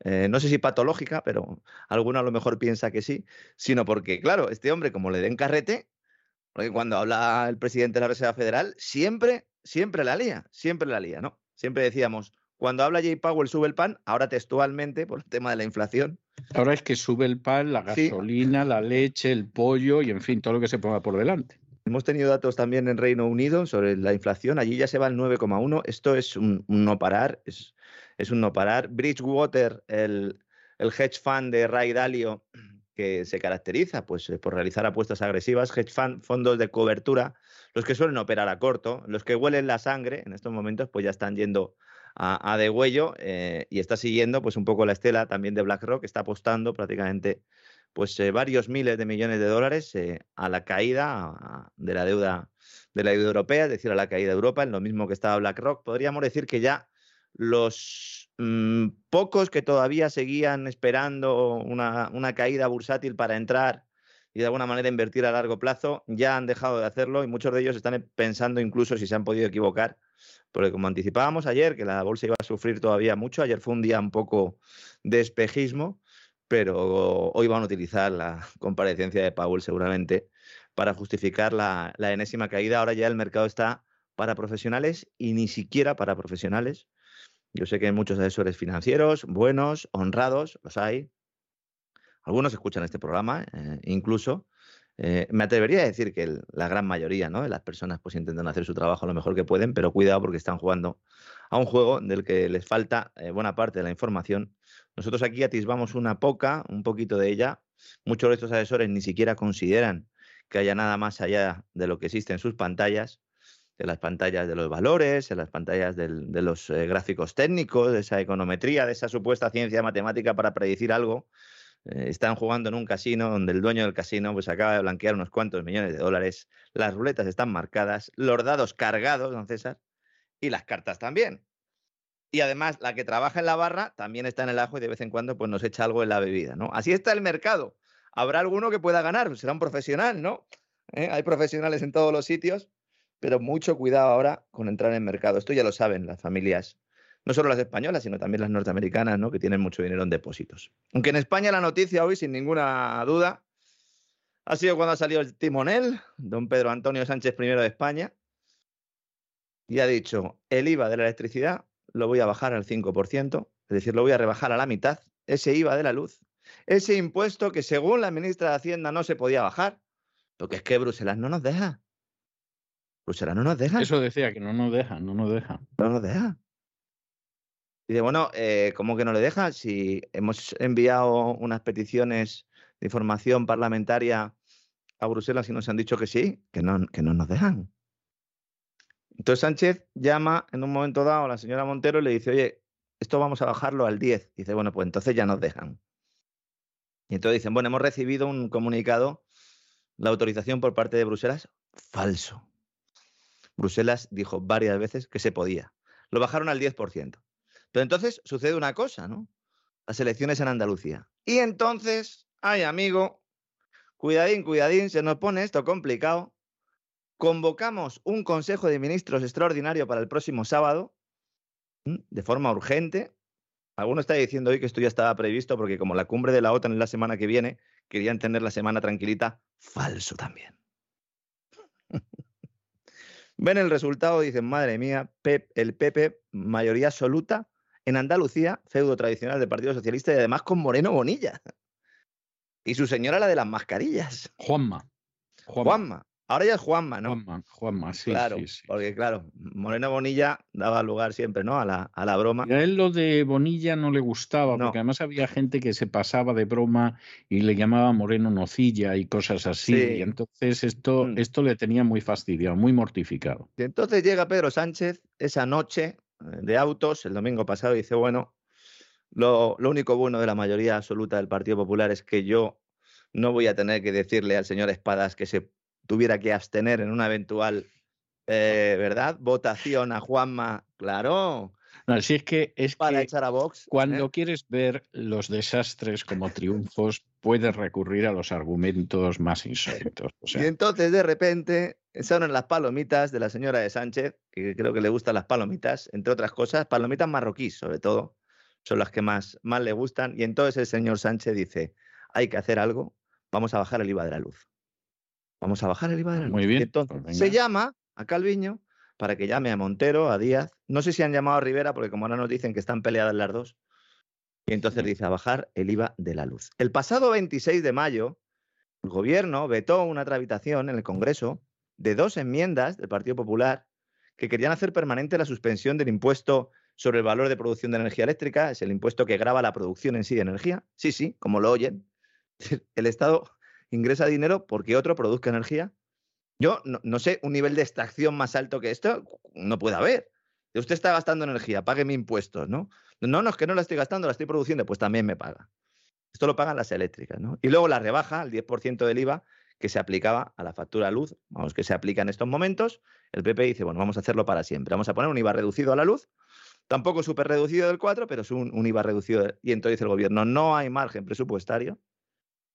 Eh, no sé si patológica, pero alguno a lo mejor piensa que sí, sino porque, claro, este hombre como le den carrete, cuando habla el presidente de la Reserva Federal, siempre, siempre la lía, siempre la lía, ¿no? Siempre decíamos, cuando habla Jay Powell sube el pan, ahora textualmente, por el tema de la inflación. Ahora es que sube el pan, la gasolina, la leche, el pollo y en fin, todo lo que se ponga por delante. Hemos tenido datos también en Reino Unido sobre la inflación. Allí ya se va al 9,1. Esto es un, no parar. Es, un no parar. Bridgewater, el, hedge fund de Ray Dalio, que se caracteriza pues, eh, por realizar apuestas agresivas, hedge fund, fondos de cobertura, los que suelen operar a corto, los que huelen la sangre, en estos momentos pues ya están yendo a, a degüello eh, y está siguiendo pues un poco la estela también de BlackRock, que está apostando prácticamente pues eh, varios miles de millones de dólares a la caída de la deuda de la deuda europea, es decir, a la caída de Europa, en lo mismo que estaba BlackRock. Podríamos decir que ya los mm, pocos que todavía seguían esperando una, caída bursátil para entrar y de alguna manera invertir a largo plazo, ya han dejado de hacerlo y muchos de ellos están pensando incluso si se han podido equivocar, porque como anticipábamos ayer, que la bolsa iba a sufrir todavía mucho, ayer fue un día un poco de espejismo, pero hoy van a utilizar la comparecencia de Powell seguramente para justificar la, la enésima caída. Ahora ya el mercado está para profesionales y ni siquiera para profesionales yo sé que hay muchos asesores financieros buenos, honrados, los hay. Algunos escuchan este programa, eh, incluso. Eh, me atrevería a decir que la gran mayoría de las personas pues intentan hacer su trabajo lo mejor que pueden, pero cuidado porque están jugando a un juego del que les falta eh, buena parte de la información. Nosotros aquí atisbamos una poca, un poquito de ella. Muchos de estos asesores ni siquiera consideran que haya nada más allá de lo que existe en sus pantallas en las pantallas de los valores, en las pantallas de los eh, gráficos técnicos, de esa econometría, de esa supuesta ciencia matemática para predecir algo. Eh, están jugando en un casino donde el dueño del casino pues acaba de blanquear unos cuantos millones de dólares, las ruletas están marcadas, los dados cargados, don César, y las cartas también. Y además, la que trabaja en la barra también está en el ajo y de vez en cuando pues, nos echa algo en la bebida, ¿no? Así está el mercado. Habrá alguno que pueda ganar, será un profesional, ¿no? ¿Eh? Hay profesionales en todos los sitios, pero mucho cuidado ahora con entrar en mercado. Esto ya lo saben las familias, no solo las españolas, sino también las norteamericanas, ¿no? que tienen mucho dinero en depósitos. Aunque en España la noticia hoy, sin ninguna duda, ha sido cuando ha salido el timonel, don Pedro Antonio Sánchez I de España, y ha dicho, el IVA de la electricidad lo voy a bajar al 5%, es decir, lo voy a rebajar a la mitad, ese IVA de la luz, ese impuesto que según la ministra de Hacienda no se podía bajar, porque es que Bruselas no nos deja. Bruselas no nos deja. Eso decía, que no nos deja, no nos deja. No nos deja. Dice, bueno, eh, ¿cómo que no le deja? Si hemos enviado unas peticiones de información parlamentaria a Bruselas y nos han dicho que sí, que no, que no nos dejan. Entonces Sánchez llama en un momento dado a la señora Montero y le dice, oye, esto vamos a bajarlo al 10. Dice, bueno, pues entonces ya nos dejan. Y entonces dicen, bueno, hemos recibido un comunicado, la autorización por parte de Bruselas, falso. Bruselas dijo varias veces que se podía. Lo bajaron al 10%. Pero entonces sucede una cosa, ¿no? Las elecciones en Andalucía. Y entonces, ay amigo, cuidadín, cuidadín, se nos pone esto complicado. Convocamos un Consejo de Ministros extraordinario para el próximo sábado, de forma urgente. Alguno está diciendo hoy que esto ya estaba previsto porque como la cumbre de la OTAN es la semana que viene, querían tener la semana tranquilita. Falso también. Ven el resultado, dicen, madre mía, Pep, el PP, mayoría absoluta en Andalucía, feudo tradicional del Partido Socialista y además con Moreno Bonilla. Y su señora la de las mascarillas. Juanma. Juanma. Ahora ya es Juanma, ¿no? Juanma, Juanma, sí. Claro, sí, sí. porque claro, Moreno Bonilla daba lugar siempre, ¿no? A la, a la broma. Y a él lo de Bonilla no le gustaba, No. porque además había gente que se pasaba de broma y le llamaba Moreno Nocilla y cosas así. Sí. Y entonces esto, Mm. esto le tenía muy fastidiado, muy mortificado. Y entonces llega Pedro Sánchez esa noche eh, de autos, el domingo pasado, y dice, bueno, lo, lo único bueno de la mayoría absoluta del Partido Popular es que yo no voy a tener que decirle al señor Espadas que se tuviera que abstener en una eventual, eh, ¿verdad? Votación a Juanma, claro, No, es que es para que echar a Vox. ¿eh? cuando quieres ver los desastres como triunfos, puedes recurrir a los argumentos más insólitos. O Y entonces de repente son las palomitas de la señora de Sánchez, que creo que le gustan las palomitas, entre otras cosas, palomitas marroquíes sobre todo, son las que más, más le gustan. Y entonces el señor Sánchez dice, hay que hacer algo, vamos a bajar el IVA de la luz. Vamos a bajar el IVA de la luz. Muy bien, entonces pues se llama a Calviño para que llame a Montero, a Díaz. No sé si han llamado a Rivera, porque como ahora nos dicen que están peleadas las dos. Y entonces dice a bajar el IVA de la luz. El pasado 26 de mayo, el gobierno vetó una tramitación en el Congreso de dos enmiendas del Partido Popular que querían hacer permanente la suspensión del impuesto sobre el valor de producción de energía eléctrica, es el impuesto que grava la producción en sí de energía. Sí, sí, como lo oyen. El Estado ingresa dinero porque otro produzca energía. Yo no, sé, un nivel de extracción más alto que esto no puede haber. Usted está gastando energía, págueme impuestos, ¿no? No, no, es que no la estoy gastando, la estoy produciendo, pues también me paga. Esto lo pagan las eléctricas, ¿no? Y luego la rebaja, el 10% del IVA, que se aplicaba a la factura luz, vamos, que se aplica en estos momentos, el PP dice, bueno, vamos a hacerlo para siempre, vamos a poner un IVA reducido a la luz, tampoco súper reducido del 4, pero es un, IVA reducido. Y entonces dice el gobierno, no hay margen presupuestario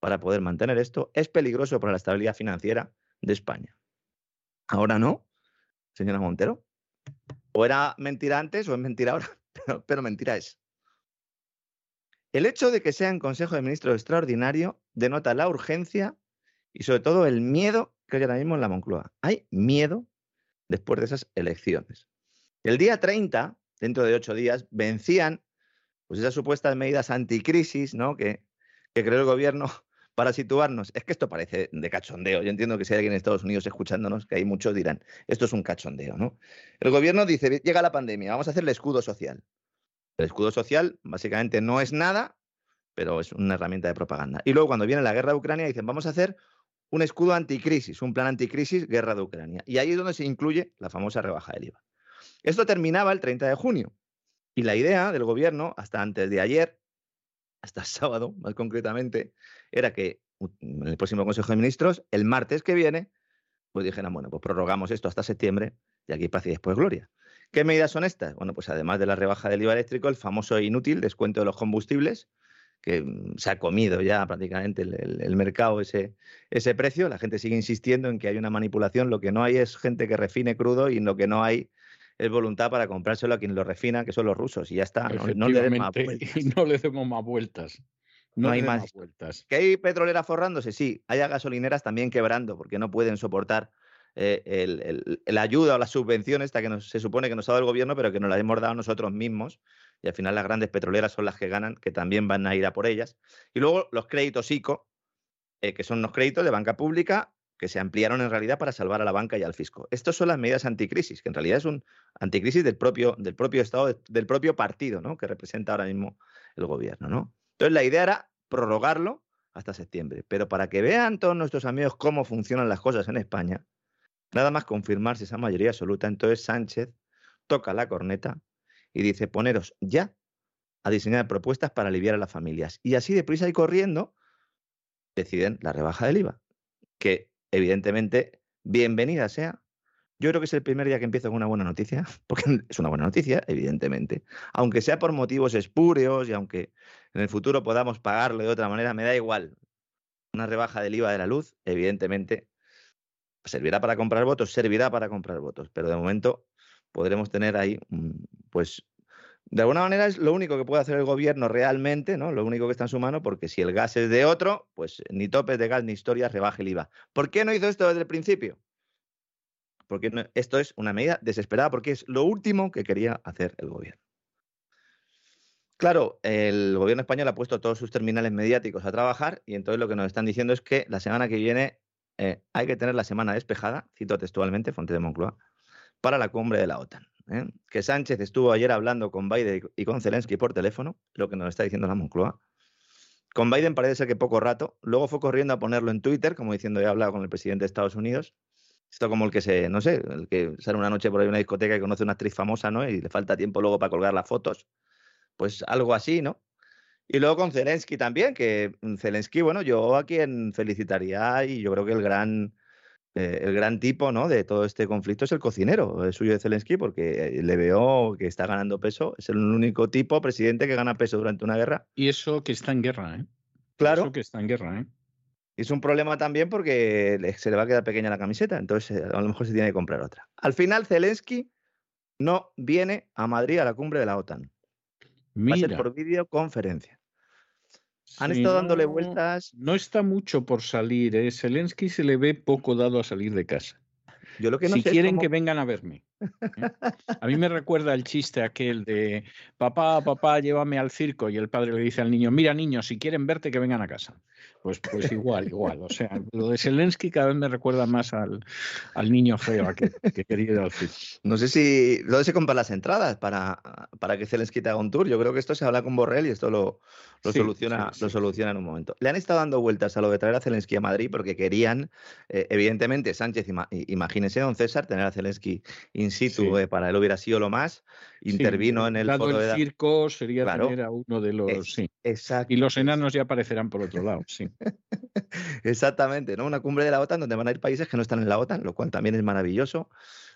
para poder mantener esto, es peligroso para la estabilidad financiera de España. Ahora no, señora Montero. O era mentira antes o es mentira ahora, pero, mentira es. El hecho de que sea en Consejo de Ministros extraordinario denota la urgencia y sobre todo el miedo que hay ahora mismo en la Moncloa. Hay miedo después de esas elecciones. El día 30, dentro de ocho días, vencían pues esas supuestas medidas anticrisis ¿no? que, que creó el gobierno para situarnos, es que esto parece de cachondeo. Yo entiendo que si hay alguien en Estados Unidos escuchándonos, que hay muchos dirán, esto es un cachondeo, ¿no? El gobierno dice, llega la pandemia, vamos a hacer el escudo social. El escudo social básicamente no es nada, pero es una herramienta de propaganda. Y luego cuando viene la guerra de Ucrania dicen, vamos a hacer un escudo anticrisis, un plan anticrisis, guerra de Ucrania. Y ahí es donde se incluye la famosa rebaja del IVA. Esto terminaba el 30 de junio. Y la idea del gobierno, hasta antes de ayer, hasta sábado, más concretamente, era que en el próximo Consejo de Ministros, el martes que viene, pues dijeran, bueno, pues prorrogamos esto hasta septiembre y aquí paz y después gloria. ¿Qué medidas son estas? Bueno, pues además de la rebaja del IVA eléctrico, el famoso e inútil descuento de los combustibles, que mm, se ha comido ya prácticamente el, mercado ese, ese precio. La gente sigue insistiendo en que hay una manipulación. Lo que no hay es gente que refine crudo y lo que no hay es voluntad para comprárselo a quien lo refina, que son los rusos, y ya está. No, le demos más vueltas. Y no le demos más vueltas. No, hay más. vueltas. ¿Que hay petroleras forrándose? Sí. Hay gasolineras también quebrando porque no pueden soportar eh, la ayuda o la subvención esta que se supone que nos ha dado el gobierno, pero que nos la hemos dado nosotros mismos. Y al final las grandes petroleras son las que ganan, que también van a ir a por ellas. Y luego los créditos ICO, eh, que son los créditos de banca pública que se ampliaron en realidad para salvar a la banca y al fisco. Estas son las medidas anticrisis, que en realidad es un anticrisis del propio, del propio Estado, del propio partido, ¿no? Que representa ahora mismo el gobierno, ¿no? Entonces la idea era prorrogarlo hasta septiembre. Pero para que vean todos nuestros amigos cómo funcionan las cosas en España, nada más confirmarse esa mayoría absoluta, entonces Sánchez toca la corneta y dice, poneros ya a diseñar propuestas para aliviar a las familias. Y así deprisa y corriendo deciden la rebaja del IVA, que evidentemente, bienvenida sea. Yo creo que es el primer día que empiezo con una buena noticia, porque es una buena noticia, evidentemente. Aunque sea por motivos espúreos y aunque en el futuro podamos pagarlo de otra manera, me da igual. Una rebaja del IVA de la luz, evidentemente, servirá para comprar votos, servirá para comprar votos, pero de momento podremos tener ahí, pues, de alguna manera es lo único que puede hacer el gobierno realmente, ¿no? Lo único que está en su mano, porque si el gas es de otro, pues ni topes de gas ni historias rebaje el IVA. ¿Por qué no hizo esto desde el principio? Porque esto es una medida desesperada, porque es lo último que quería hacer el gobierno. Claro, el gobierno español ha puesto todos sus terminales mediáticos a trabajar y entonces lo que nos están diciendo es que la semana que viene eh, hay que tener la semana despejada, cito textualmente, Fonte de Moncloa, para la cumbre de la OTAN. ¿eh? que Sánchez estuvo ayer hablando con Biden y con Zelensky por teléfono, lo que nos está diciendo la Moncloa. Con Biden parece ser que poco rato. Luego fue corriendo a ponerlo en Twitter, como diciendo, he hablado con el presidente de Estados Unidos. Esto como el que se, no sé, el que sale una noche por ahí a una discoteca y conoce a una actriz famosa, ¿no? Y le falta tiempo luego para colgar las fotos. Pues algo así, ¿no? Y luego con Zelensky también, que Zelensky, bueno, yo a quien felicitaría y yo creo que el gran eh, el gran tipo ¿no? de todo este conflicto es el cocinero el suyo de Zelensky, porque le veo que está ganando peso. Es el único tipo presidente que gana peso durante una guerra. Y eso que está en guerra, ¿eh? Claro. Eso que está en guerra, ¿eh? Es un problema también porque se le va a quedar pequeña la camiseta, entonces eh, a lo mejor se tiene que comprar otra. Al final, Zelensky no viene a Madrid a la cumbre de la OTAN. Va a ser por videoconferencia. Han estado dándole vueltas. No está mucho por salir. ¿eh? Zelensky se le ve poco dado a salir de casa. Yo lo que no si quieren que vengan a verme. A mí me recuerda el chiste aquel de papá, papá, llévame al circo y el padre le dice al niño, mira niño, si quieren verte que vengan a casa. Pues, pues igual, igual. O sea, lo de Zelensky cada vez me recuerda más al, niño feo que, que quería ir al circo. No sé si dónde se compran las entradas para, para que Zelensky te haga un tour. Yo creo que esto se habla con Borrell y esto lo, lo soluciona, lo soluciona en un momento. Le han estado dando vueltas a lo de traer a Zelensky a Madrid porque querían, eh, evidentemente, Sánchez, imagínese, don César, tener a Zelensky in situ, eh, para él hubiera sido lo más. Intervino en el foro el circo sería tener a uno de los. sí. Exacto. Y los enanos ya aparecerán por otro lado, sí. Exactamente, ¿no? Una cumbre de la OTAN donde van a ir países que no están en la OTAN, lo cual también es maravilloso.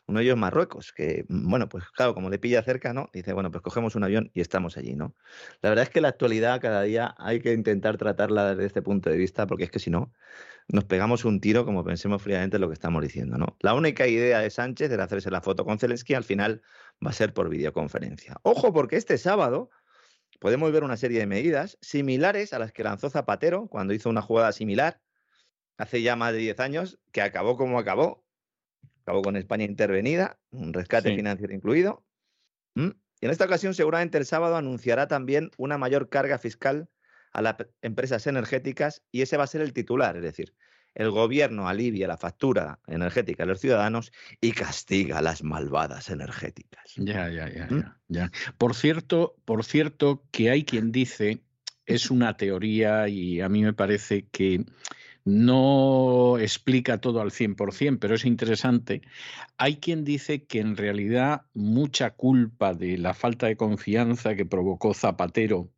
Uno de ellos Marruecos, que, mm, bueno, pues claro, como le pilla cerca, ¿no? Dice, bueno, pues cogemos un avión y estamos allí, ¿no? La verdad es que la actualidad cada día hay que intentar tratarla desde este punto de vista, porque es que si no, nos pegamos un tiro como pensemos fríamente lo que estamos diciendo, ¿no? La única idea de Sánchez era hacerse la foto con Zelensky, al final va a ser por videoconferencia. Ojo, porque este sábado podemos ver una serie de medidas similares a las que lanzó Zapatero cuando hizo una jugada similar hace ya más de 10 años, que acabó como acabó, acabó con España intervenida, un rescate financiero incluido. Y en esta ocasión seguramente el sábado anunciará también una mayor carga fiscal a las empresas energéticas y ese va a ser el titular, es decir, el gobierno alivia la factura energética de los ciudadanos y castiga a las malvadas energéticas. Ya, ya, ya, ya, ya. Por cierto, por cierto que hay quien dice es una teoría y a mí me parece que no explica todo al 100%, pero es interesante. Hay quien dice que en realidad mucha culpa de la falta de confianza que provocó Zapatero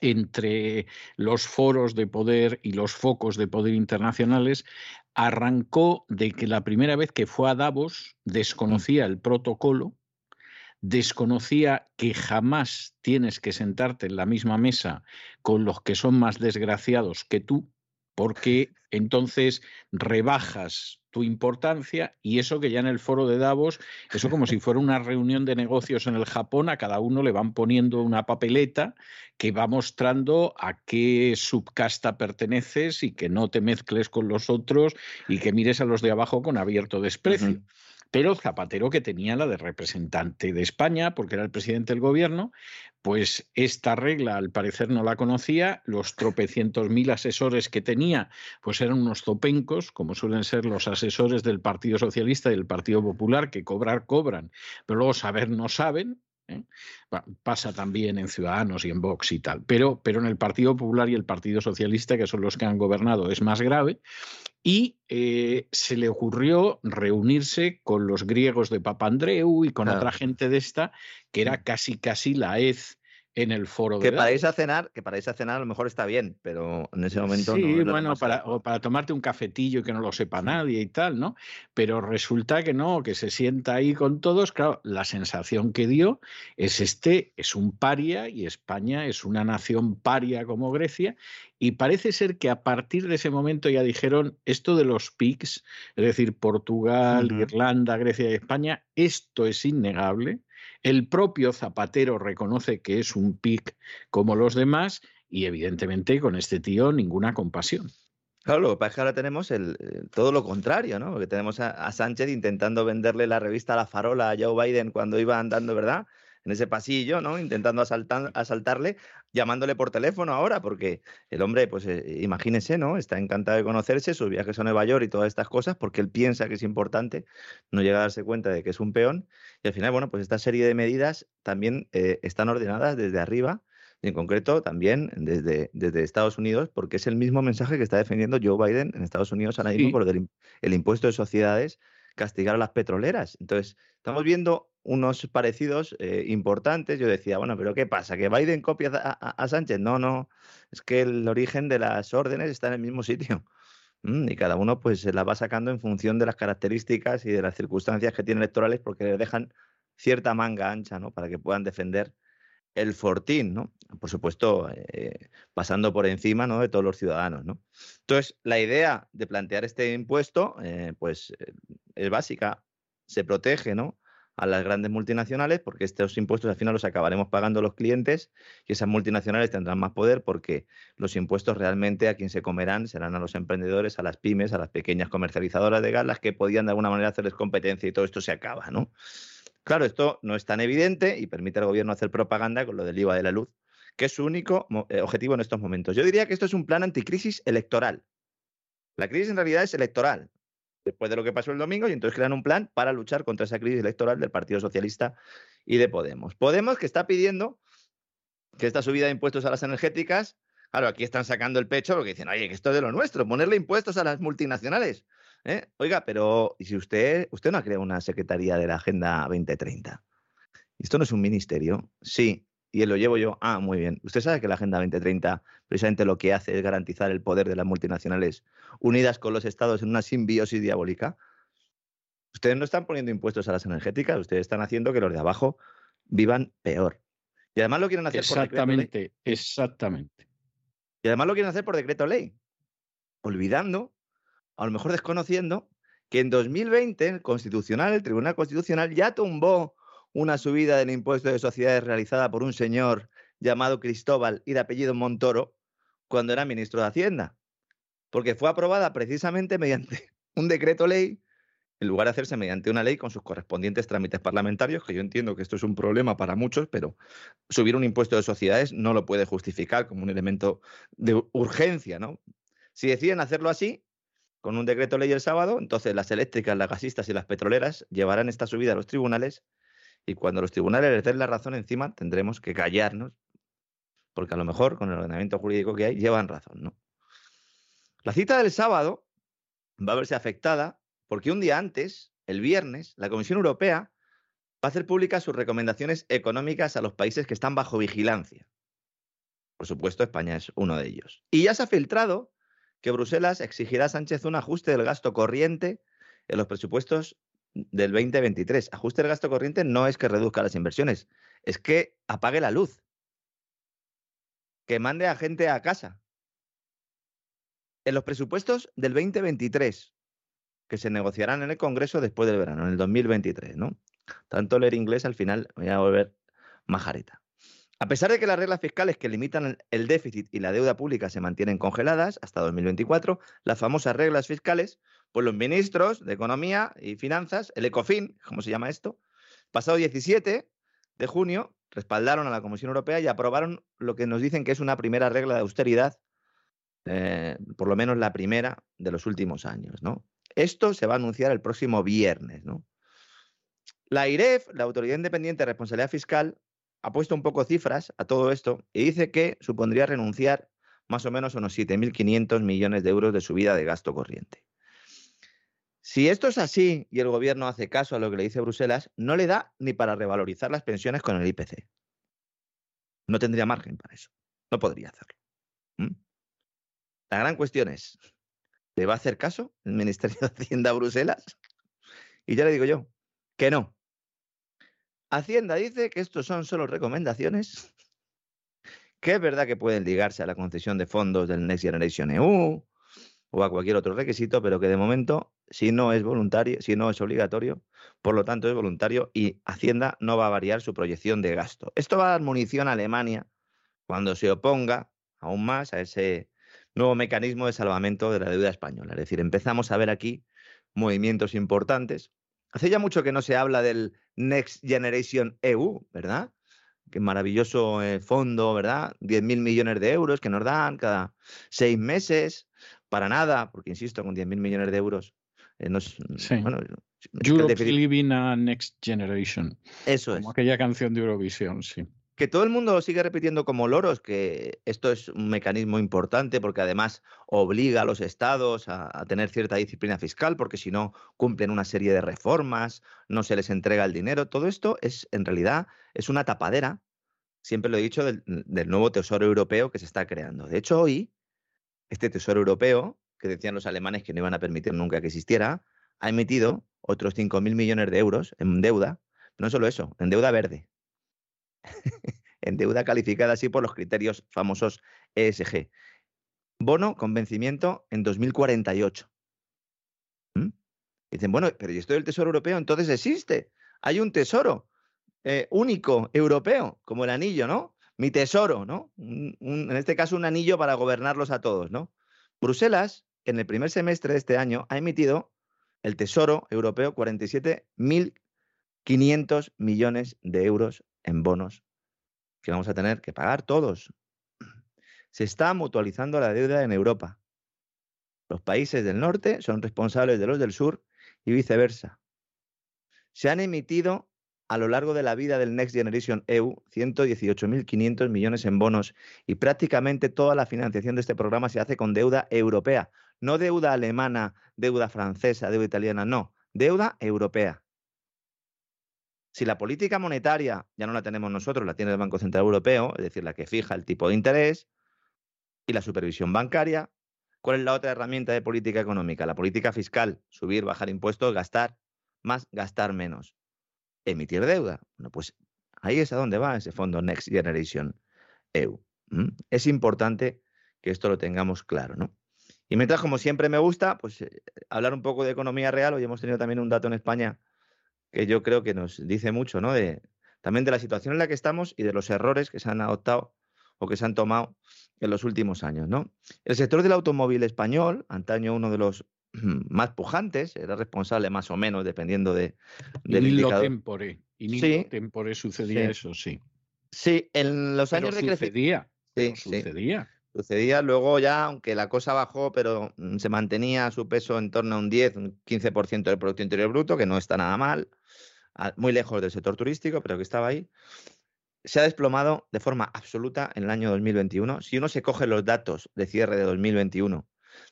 entre los foros de poder y los focos de poder internacionales arrancó de que la primera vez que fue a Davos desconocía el protocolo, desconocía que jamás tienes que sentarte en la misma mesa con los que son más desgraciados que tú, porque entonces rebajas tu importancia y eso que ya en el foro de Davos, eso como si fuera una reunión de negocios en el Japón, a cada uno le van poniendo una papeleta que va mostrando a qué subcasta perteneces y que no te mezcles con los otros y que mires a los de abajo con abierto desprecio pero Zapatero, que tenía la de representante de España, porque era el presidente del gobierno, pues esta regla al parecer no la conocía, los tropecientos mil asesores que tenía, pues eran unos zopencos, como suelen ser los asesores del Partido Socialista y del Partido Popular, que cobrar cobran, pero luego saber no saben, ¿eh? Pasa también en Ciudadanos y en Vox y tal, pero, pero en el Partido Popular y el Partido Socialista, que son los que han gobernado, es más grave. Y eh, se le ocurrió reunirse con los griegos de Papandreou y con otra gente de esta, que era casi casi la EZ en el foro que para irse a cenar que para irse a cenar a lo mejor está bien pero en ese momento sí bueno para, o para tomarte un cafetillo que no lo sepa nadie y tal no pero resulta que no que se sienta ahí con todos claro la sensación que dio es este es un paria y España es una nación paria como Grecia y parece ser que a partir de ese momento ya dijeron esto de los PICs es decir Portugal Irlanda Grecia y España esto es innegable el propio Zapatero reconoce que es un PIC como los demás y evidentemente con este tío ninguna compasión. Claro, lo que pasa es que ahora tenemos el, eh, todo lo contrario, ¿no? Porque tenemos a, Sánchez intentando venderle la revista La Farola a Joe Biden cuando iba andando, ¿verdad? En ese pasillo, ¿no? Intentando asaltarle, llamándole por teléfono ahora, porque el hombre, pues eh, imagínese, ¿no? Está encantado de conocerse, sus viajes a Nueva York y todas estas cosas, porque él piensa que es importante, no llega a darse cuenta de que es un peón. Y al final, bueno, pues esta serie de medidas también eh, están ordenadas desde arriba y en concreto también desde, desde Estados Unidos, porque es el mismo mensaje que está defendiendo Joe Biden en Estados Unidos ahora mismo por el, impuesto de sociedades, castigar a las petroleras. Entonces, estamos viendo unos parecidos eh, importantes. Yo decía, bueno, pero ¿qué pasa? ¿Que Biden copia a, Sánchez? No, no, es que el origen de las órdenes está en el mismo sitio. Mm, y cada uno pues se la va sacando en función de las características y de las circunstancias que tienen electorales porque le dejan cierta manga ancha, ¿no? Para que puedan defender el fortín, ¿no? Por supuesto, eh, pasando por encima ¿no? de todos los ciudadanos, ¿no? Entonces, la idea de plantear este impuesto, eh, pues, es básica. Se protege, ¿no? a las grandes multinacionales, porque estos impuestos al final los acabaremos pagando los clientes y esas multinacionales tendrán más poder porque los impuestos realmente a quien se comerán serán a los emprendedores, a las pymes, a las pequeñas comercializadoras de gas, las que podían de alguna manera hacerles competencia y todo esto se acaba, ¿no? Claro, esto no es tan evidente y permite al gobierno hacer propaganda con lo del IVA de la luz, que es su único eh, objetivo en estos momentos. Yo diría que esto es un plan anticrisis electoral. La crisis en realidad es electoral después de lo que pasó el domingo y entonces crean un plan para luchar contra esa crisis electoral del Partido Socialista y de Podemos. Podemos que está pidiendo que esta subida de impuestos a las energéticas, claro, aquí están sacando el pecho porque dicen, oye, que esto es de lo nuestro, ponerle impuestos a las multinacionales. ¿Eh? Oiga, pero ¿y si usted, usted no ha creado una secretaría de la Agenda 2030? ¿Esto no es un ministerio? Sí, y lo llevo yo. Ah, muy bien. Usted sabe que la Agenda 2030 precisamente lo que hace es garantizar el poder de las multinacionales unidas con los estados en una simbiosis diabólica. Ustedes no están poniendo impuestos a las energéticas, ustedes están haciendo que los de abajo vivan peor. Y además lo quieren hacer por decreto ley. Exactamente, exactamente. Y además lo quieren hacer por decreto ley, olvidando, a lo mejor desconociendo, que en 2020 el Constitucional, el Tribunal Constitucional ya tumbó una subida del impuesto de sociedades realizada por un señor llamado Cristóbal y de apellido Montoro cuando era ministro de Hacienda, porque fue aprobada precisamente mediante un decreto ley en lugar de hacerse mediante una ley con sus correspondientes trámites parlamentarios, que yo entiendo que esto es un problema para muchos, pero subir un impuesto de sociedades no lo puede justificar como un elemento de urgencia, ¿no? Si deciden hacerlo así, con un decreto ley el sábado, entonces las eléctricas, las gasistas y las petroleras llevarán esta subida a los tribunales y cuando los tribunales les den la razón encima, tendremos que callarnos, porque a lo mejor con el ordenamiento jurídico que hay llevan razón, ¿no? La cita del sábado va a verse afectada porque un día antes, el viernes, la Comisión Europea va a hacer públicas sus recomendaciones económicas a los países que están bajo vigilancia. Por supuesto, España es uno de ellos. Y ya se ha filtrado que Bruselas exigirá a Sánchez un ajuste del gasto corriente en los presupuestos del 2023. Ajuste del gasto corriente no es que reduzca las inversiones, es que apague la luz, que mande a gente a casa. En los presupuestos del 2023, que se negociarán en el Congreso después del verano, en el 2023, ¿no? Tanto leer inglés al final voy a volver majareta. A pesar de que las reglas fiscales que limitan el déficit y la deuda pública se mantienen congeladas hasta 2024, las famosas reglas fiscales pues los ministros de Economía y Finanzas, el ECOFIN, como se llama esto, pasado 17 de junio, respaldaron a la Comisión Europea y aprobaron lo que nos dicen que es una primera regla de austeridad, eh, por lo menos la primera de los últimos años. ¿no? Esto se va a anunciar el próximo viernes. ¿no? La IREF, la Autoridad Independiente de Responsabilidad Fiscal, ha puesto un poco cifras a todo esto y dice que supondría renunciar más o menos unos 7.500 millones de euros de subida de gasto corriente. Si esto es así y el gobierno hace caso a lo que le dice Bruselas, no le da ni para revalorizar las pensiones con el IPC. No tendría margen para eso. No podría hacerlo. La gran cuestión es, ¿le va a hacer caso el Ministerio de Hacienda a Bruselas? Y ya le digo yo, que no. Hacienda dice que estos son solo recomendaciones, que es verdad que pueden ligarse a la concesión de fondos del Next Generation EU o a cualquier otro requisito, pero que de momento si no es voluntario, si no es obligatorio, por lo tanto es voluntario y Hacienda no va a variar su proyección de gasto. Esto va a dar munición a Alemania cuando se oponga aún más a ese nuevo mecanismo de salvamento de la deuda española. Es decir, empezamos a ver aquí movimientos importantes. Hace ya mucho que no se habla del Next Generation EU, ¿verdad? Qué maravilloso eh, fondo, ¿verdad? 10.000 millones de euros que nos dan cada seis meses. Para nada, porque insisto, con 10.000 millones de euros eh, no bueno, Europe Living a Next Generation. Eso como aquella canción de Eurovisión, sí. Que todo el mundo sigue repitiendo como loros que esto es un mecanismo importante porque además obliga a los estados a, a tener cierta disciplina fiscal porque si no cumplen una serie de reformas, no se les entrega el dinero. Todo esto es en realidad es una tapadera, siempre lo he dicho, del, del nuevo tesoro europeo que se está creando. De hecho, hoy este tesoro europeo que decían los alemanes que no iban a permitir nunca que existiera, ha emitido otros 5.000 millones de euros en deuda, no solo eso, en deuda verde, en deuda calificada así por los criterios famosos ESG. Bono con vencimiento en 2048. ¿Mm? Dicen, bueno, pero ¿y esto del Tesoro Europeo entonces existe? hay un tesoro eh, único europeo, como el anillo, ¿no? Mi tesoro, ¿no? en este caso, un anillo para gobernarlos a todos, ¿no? Bruselas, en el primer semestre de este año, ha emitido el Tesoro Europeo 47.500 millones de euros en bonos que vamos a tener que pagar todos. Se está mutualizando la deuda en Europa. Los países del norte son responsables de los del sur y viceversa. Se han emitido a lo largo de la vida del Next Generation EU 118.500 millones en bonos y prácticamente toda la financiación de este programa se hace con deuda europea, no deuda alemana, deuda francesa, deuda italiana, no, deuda europea. Si la política monetaria ya no la tenemos nosotros, la tiene el Banco Central Europeo, es decir, la que fija el tipo de interés y la supervisión bancaria, ¿cuál es la otra herramienta de política económica? La política fiscal, subir, bajar impuestos, gastar más, gastar menos emitir deuda. Bueno, pues ahí es a donde va ese fondo Next Generation EU. Es importante que esto lo tengamos claro, ¿no? Y mientras, como siempre me gusta, pues eh, hablar un poco de economía real. Hoy hemos tenido también un dato en España que yo creo que nos dice mucho, ¿no? De, también de la situación en la que estamos y de los errores que se han adoptado o que se han tomado en los últimos años, ¿no? El sector del automóvil español, antaño uno de los más pujantes, era responsable más o menos, dependiendo de, del y indicador. Tempore. Y sí, tempore sucedía eso, sí. Sí, en los años de crecimiento. Sí, sucedía. Sucedía, luego ya, aunque la cosa bajó, pero mm, se mantenía su peso en torno a un 10, un 15% del Producto Interior Bruto, que no está nada mal, muy lejos del sector turístico, pero que estaba ahí. Se ha desplomado de forma absoluta en el año 2021. Si uno se coge los datos de cierre de 2021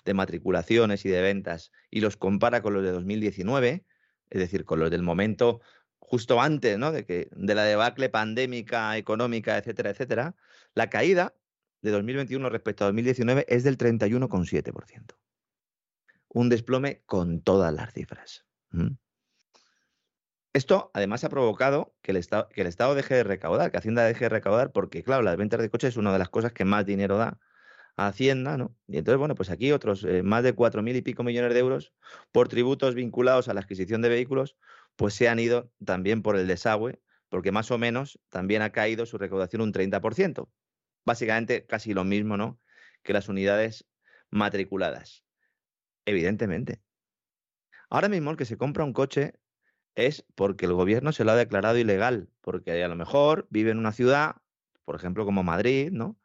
de matriculaciones y de ventas y los compara con los de 2019, es decir, con los del momento justo antes ¿no? de, que, de la debacle pandémica, económica, etcétera, etcétera, la caída de 2021 respecto a 2019 es del 31,7%. Un desplome con todas las cifras. Esto además ha provocado que el, estado, que el Estado deje de recaudar, que Hacienda deje de recaudar, porque claro, las ventas de coches es una de las cosas que más dinero da Hacienda, ¿no? Y entonces, bueno, pues aquí otros eh, más de cuatro mil y pico millones de euros por tributos vinculados a la adquisición de vehículos, pues se han ido también por el desagüe, porque más o menos también ha caído su recaudación un 30%. Básicamente casi lo mismo, ¿no? Que las unidades matriculadas. Evidentemente. Ahora mismo el que se compra un coche es porque el gobierno se lo ha declarado ilegal, porque a lo mejor vive en una ciudad, por ejemplo, como Madrid, ¿no?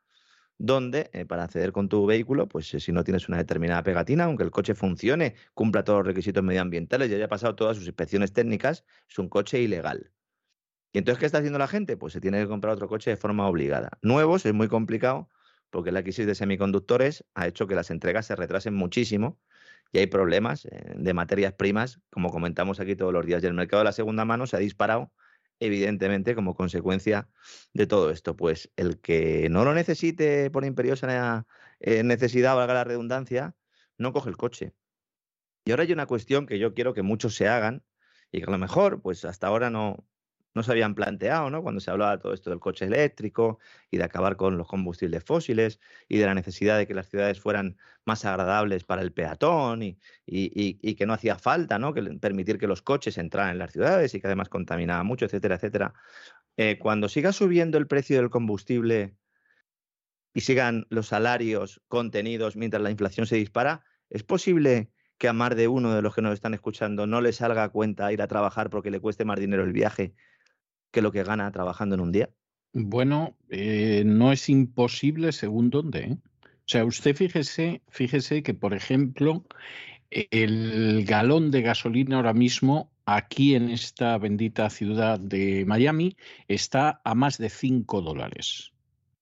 donde eh, para acceder con tu vehículo, pues eh, si no tienes una determinada pegatina, aunque el coche funcione, cumpla todos los requisitos medioambientales y haya pasado todas sus inspecciones técnicas, es un coche ilegal. ¿Y entonces qué está haciendo la gente? Pues se tiene que comprar otro coche de forma obligada. Nuevos es muy complicado porque la crisis de semiconductores ha hecho que las entregas se retrasen muchísimo y hay problemas eh, de materias primas, como comentamos aquí todos los días. Y el mercado de la segunda mano se ha disparado evidentemente, como consecuencia de todo esto. Pues el que no lo necesite por imperiosa eh, necesidad, valga la redundancia, no coge el coche. Y ahora hay una cuestión que yo quiero que muchos se hagan y que a lo mejor, pues hasta ahora no, no se habían planteado, ¿no? Cuando se hablaba todo esto del coche eléctrico y de acabar con los combustibles fósiles y de la necesidad de que las ciudades fueran más agradables para el peatón y, y, que no hacía falta, ¿no? Que permitir que los coches entraran en las ciudades y que además contaminaba mucho, etcétera, etcétera. Eh, cuando siga subiendo el precio del combustible y sigan los salarios contenidos mientras la inflación se dispara, ¿es posible que a más de uno de los que nos están escuchando no le salga a cuenta ir a trabajar porque le cueste más dinero el viaje que lo que gana trabajando en un día? Bueno, eh, no es imposible según dónde. ¿eh? O sea, usted fíjese, fíjese que, por ejemplo, el galón de gasolina ahora mismo aquí en esta bendita ciudad de Miami está a más de 5 dólares.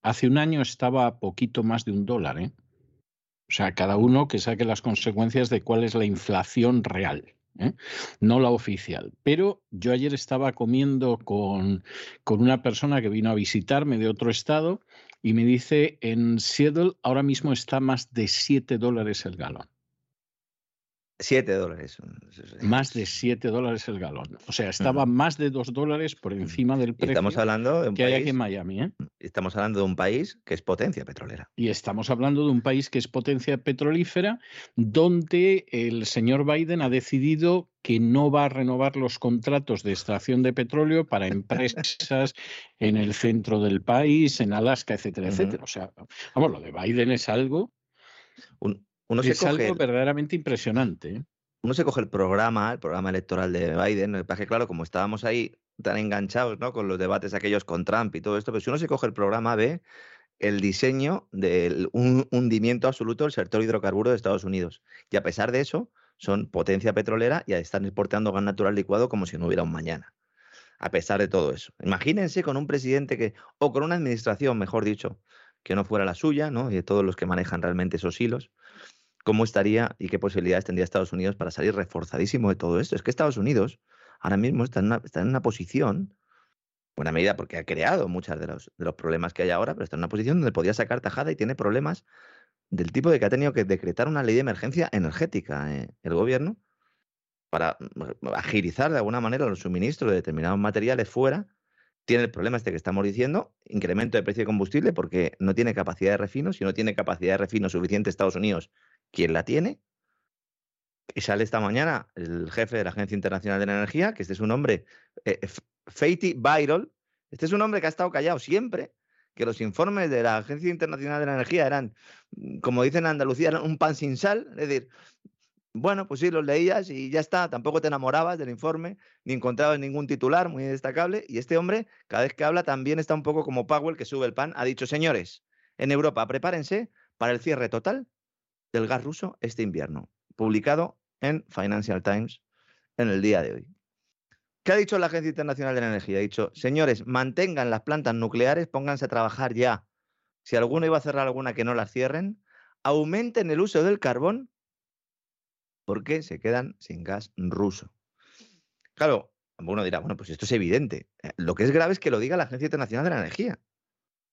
Hace un año estaba a poquito más de un dólar. ¿eh? O sea, cada uno que saque las consecuencias de cuál es la inflación real. ¿Eh? no la oficial. Pero yo ayer estaba comiendo con, con una persona que vino a visitarme de otro estado y me dice, en Seattle ahora mismo está más de 7 dólares el galón. 7 dólares. Más de 7 dólares el galón. O sea, estaba más de 2 dólares por encima del precio estamos hablando de un que hay aquí en Miami. ¿eh? Estamos hablando de un país que es potencia petrolera. Y estamos hablando de un país que es potencia petrolífera, donde el señor Biden ha decidido que no va a renovar los contratos de extracción de petróleo para empresas en el centro del país, en Alaska, etcétera, etcétera. O sea, vamos, lo de Biden es algo, Un- uno, se es coge, algo verdaderamente impresionante. ¿eh? uno se coge el programa, el programa electoral de Biden. Es que, claro, como estábamos ahí tan enganchados ¿no? con los debates aquellos con Trump y todo esto, pero si uno se coge el programa, ve el diseño del un hundimiento absoluto del sector hidrocarburo de Estados Unidos. Y a pesar de eso, son potencia petrolera y están exportando gas natural licuado como si no hubiera un mañana. A pesar de todo eso. Imagínense con un presidente que, o con una administración, mejor dicho, que no fuera la suya, ¿no? Y de todos los que manejan realmente esos hilos, cómo estaría y qué posibilidades tendría Estados Unidos para salir reforzadísimo de todo esto. Es que Estados Unidos ahora mismo está en una, posición, buena medida porque ha creado muchos de los, de los problemas que hay ahora, pero está en una posición donde podía sacar tajada y tiene problemas del tipo de que ha tenido que decretar una ley de emergencia energética eh, el gobierno para mm, agilizar de alguna manera los suministros de determinados materiales fuera. Tiene el problema este que estamos diciendo, incremento de precio de combustible porque no tiene capacidad de refino. Si no tiene capacidad de refino suficiente Estados Unidos, ¿quién la tiene? Y sale esta mañana el jefe de la Agencia Internacional de la Energía, que este es un hombre, eh, F- Fatih Birol, este es un hombre que ha estado callado siempre, que los informes de la Agencia Internacional de la Energía eran, mm, como dicen en Andalucía, un pan sin sal, es decir, bueno, pues sí, los leías y ya está, tampoco te enamorabas del informe, ni encontrabas ningún titular muy destacable, y este hombre, cada vez que habla, también está un poco como Powell, que sube el pan, ha dicho, señores, en Europa, prepárense para el cierre total del gas ruso este invierno, publicado en Financial Times en el día de hoy. ¿Qué ha dicho la Agencia Internacional de la Energía? Ha dicho, señores, mantengan las plantas nucleares, pónganse a trabajar ya. Si alguno iba a cerrar alguna, que no las cierren. Aumenten el uso del carbón porque se quedan sin gas ruso. Claro, uno dirá, bueno, pues esto es evidente. Eh, Lo que es grave es que lo diga la Agencia Internacional de la Energía.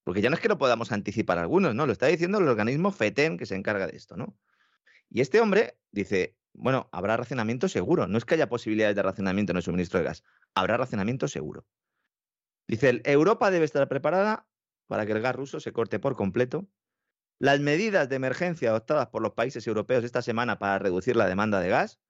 Porque ya no es que lo podamos anticipar algunos, ¿no? Lo está diciendo el organismo FETEN que se encarga de esto, ¿no? Y este hombre dice, bueno, habrá racionamiento seguro. No es que haya posibilidades de racionamiento en el suministro de gas. Habrá racionamiento seguro. Dice, Europa debe estar preparada para que el gas ruso se corte por completo. Las medidas de emergencia adoptadas por los países europeos esta semana para reducir la demanda de gas,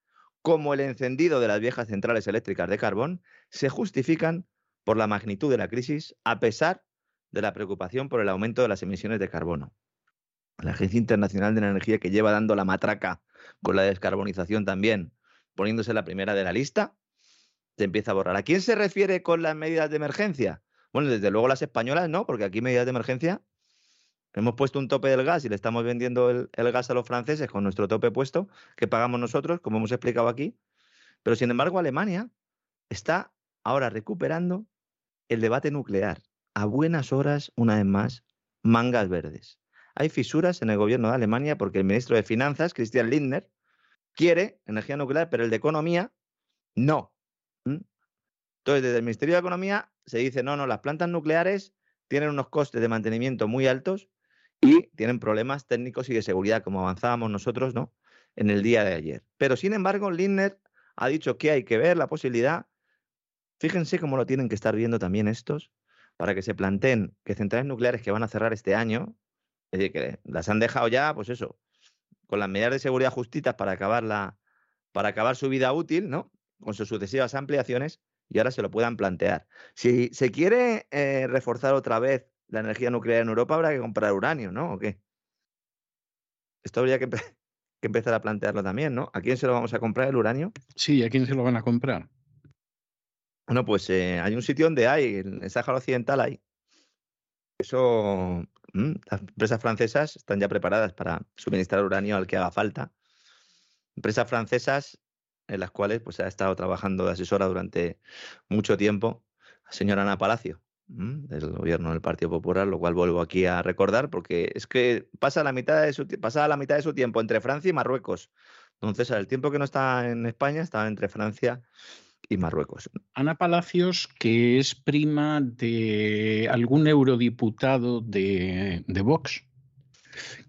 como el encendido de las viejas centrales eléctricas de carbón, se justifican por la magnitud de la crisis, a pesar de la preocupación por el aumento de las emisiones de carbono. La Agencia Internacional de la Energía, que lleva dando la matraca con la descarbonización también, poniéndose la primera de la lista, se empieza a borrar. ¿A quién se refiere con las medidas de emergencia? Bueno, desde luego las españolas no, porque aquí medidas de emergencia hemos puesto un tope del gas y le estamos vendiendo el, el gas a los franceses con nuestro tope puesto, que pagamos nosotros, como hemos explicado aquí. Pero sin embargo, Alemania está ahora recuperando el debate nuclear. A buenas horas, una vez más, mangas verdes. Hay fisuras en el gobierno de Alemania porque el ministro de Finanzas, Christian Lindner, quiere energía nuclear, pero el de Economía no. Entonces, desde el Ministerio de Economía se dice, no, no, las plantas nucleares tienen unos costes de mantenimiento muy altos y tienen problemas técnicos y de seguridad, como avanzábamos nosotros, ¿no? En el día de ayer. Pero, sin embargo, Lindner ha dicho que hay que ver la posibilidad, fíjense cómo lo tienen que estar viendo también estos, para que se planteen que centrales nucleares que van a cerrar este año, es decir, que las han dejado ya, pues eso, con las medidas de seguridad justitas para acabar, la, para acabar su vida útil, ¿no? Con sus sucesivas ampliaciones, y ahora se lo puedan plantear. Si se quiere eh, reforzar otra vez la energía nuclear en Europa, habrá que comprar uranio, ¿no? ¿O qué? Esto habría que, que empezar a plantearlo también, ¿no? ¿A quién se lo vamos a comprar el uranio? Sí, ¿a quién se lo van a comprar? Bueno, pues eh, hay un sitio donde hay, en el Sáhara Occidental hay. Eso, las empresas francesas están ya preparadas para suministrar uranio al que haga falta. Empresas francesas en las cuales pues ha estado trabajando de asesora durante mucho tiempo la señora Ana Palacio, mm, del gobierno del Partido Popular, lo cual vuelvo aquí a recordar porque es que pasa la mitad de su, pasa la mitad de su tiempo entre Francia y Marruecos. Entonces, el tiempo que no está en España estaba entre Francia y Marruecos. Ana Palacios, que es prima de algún eurodiputado de, de Vox.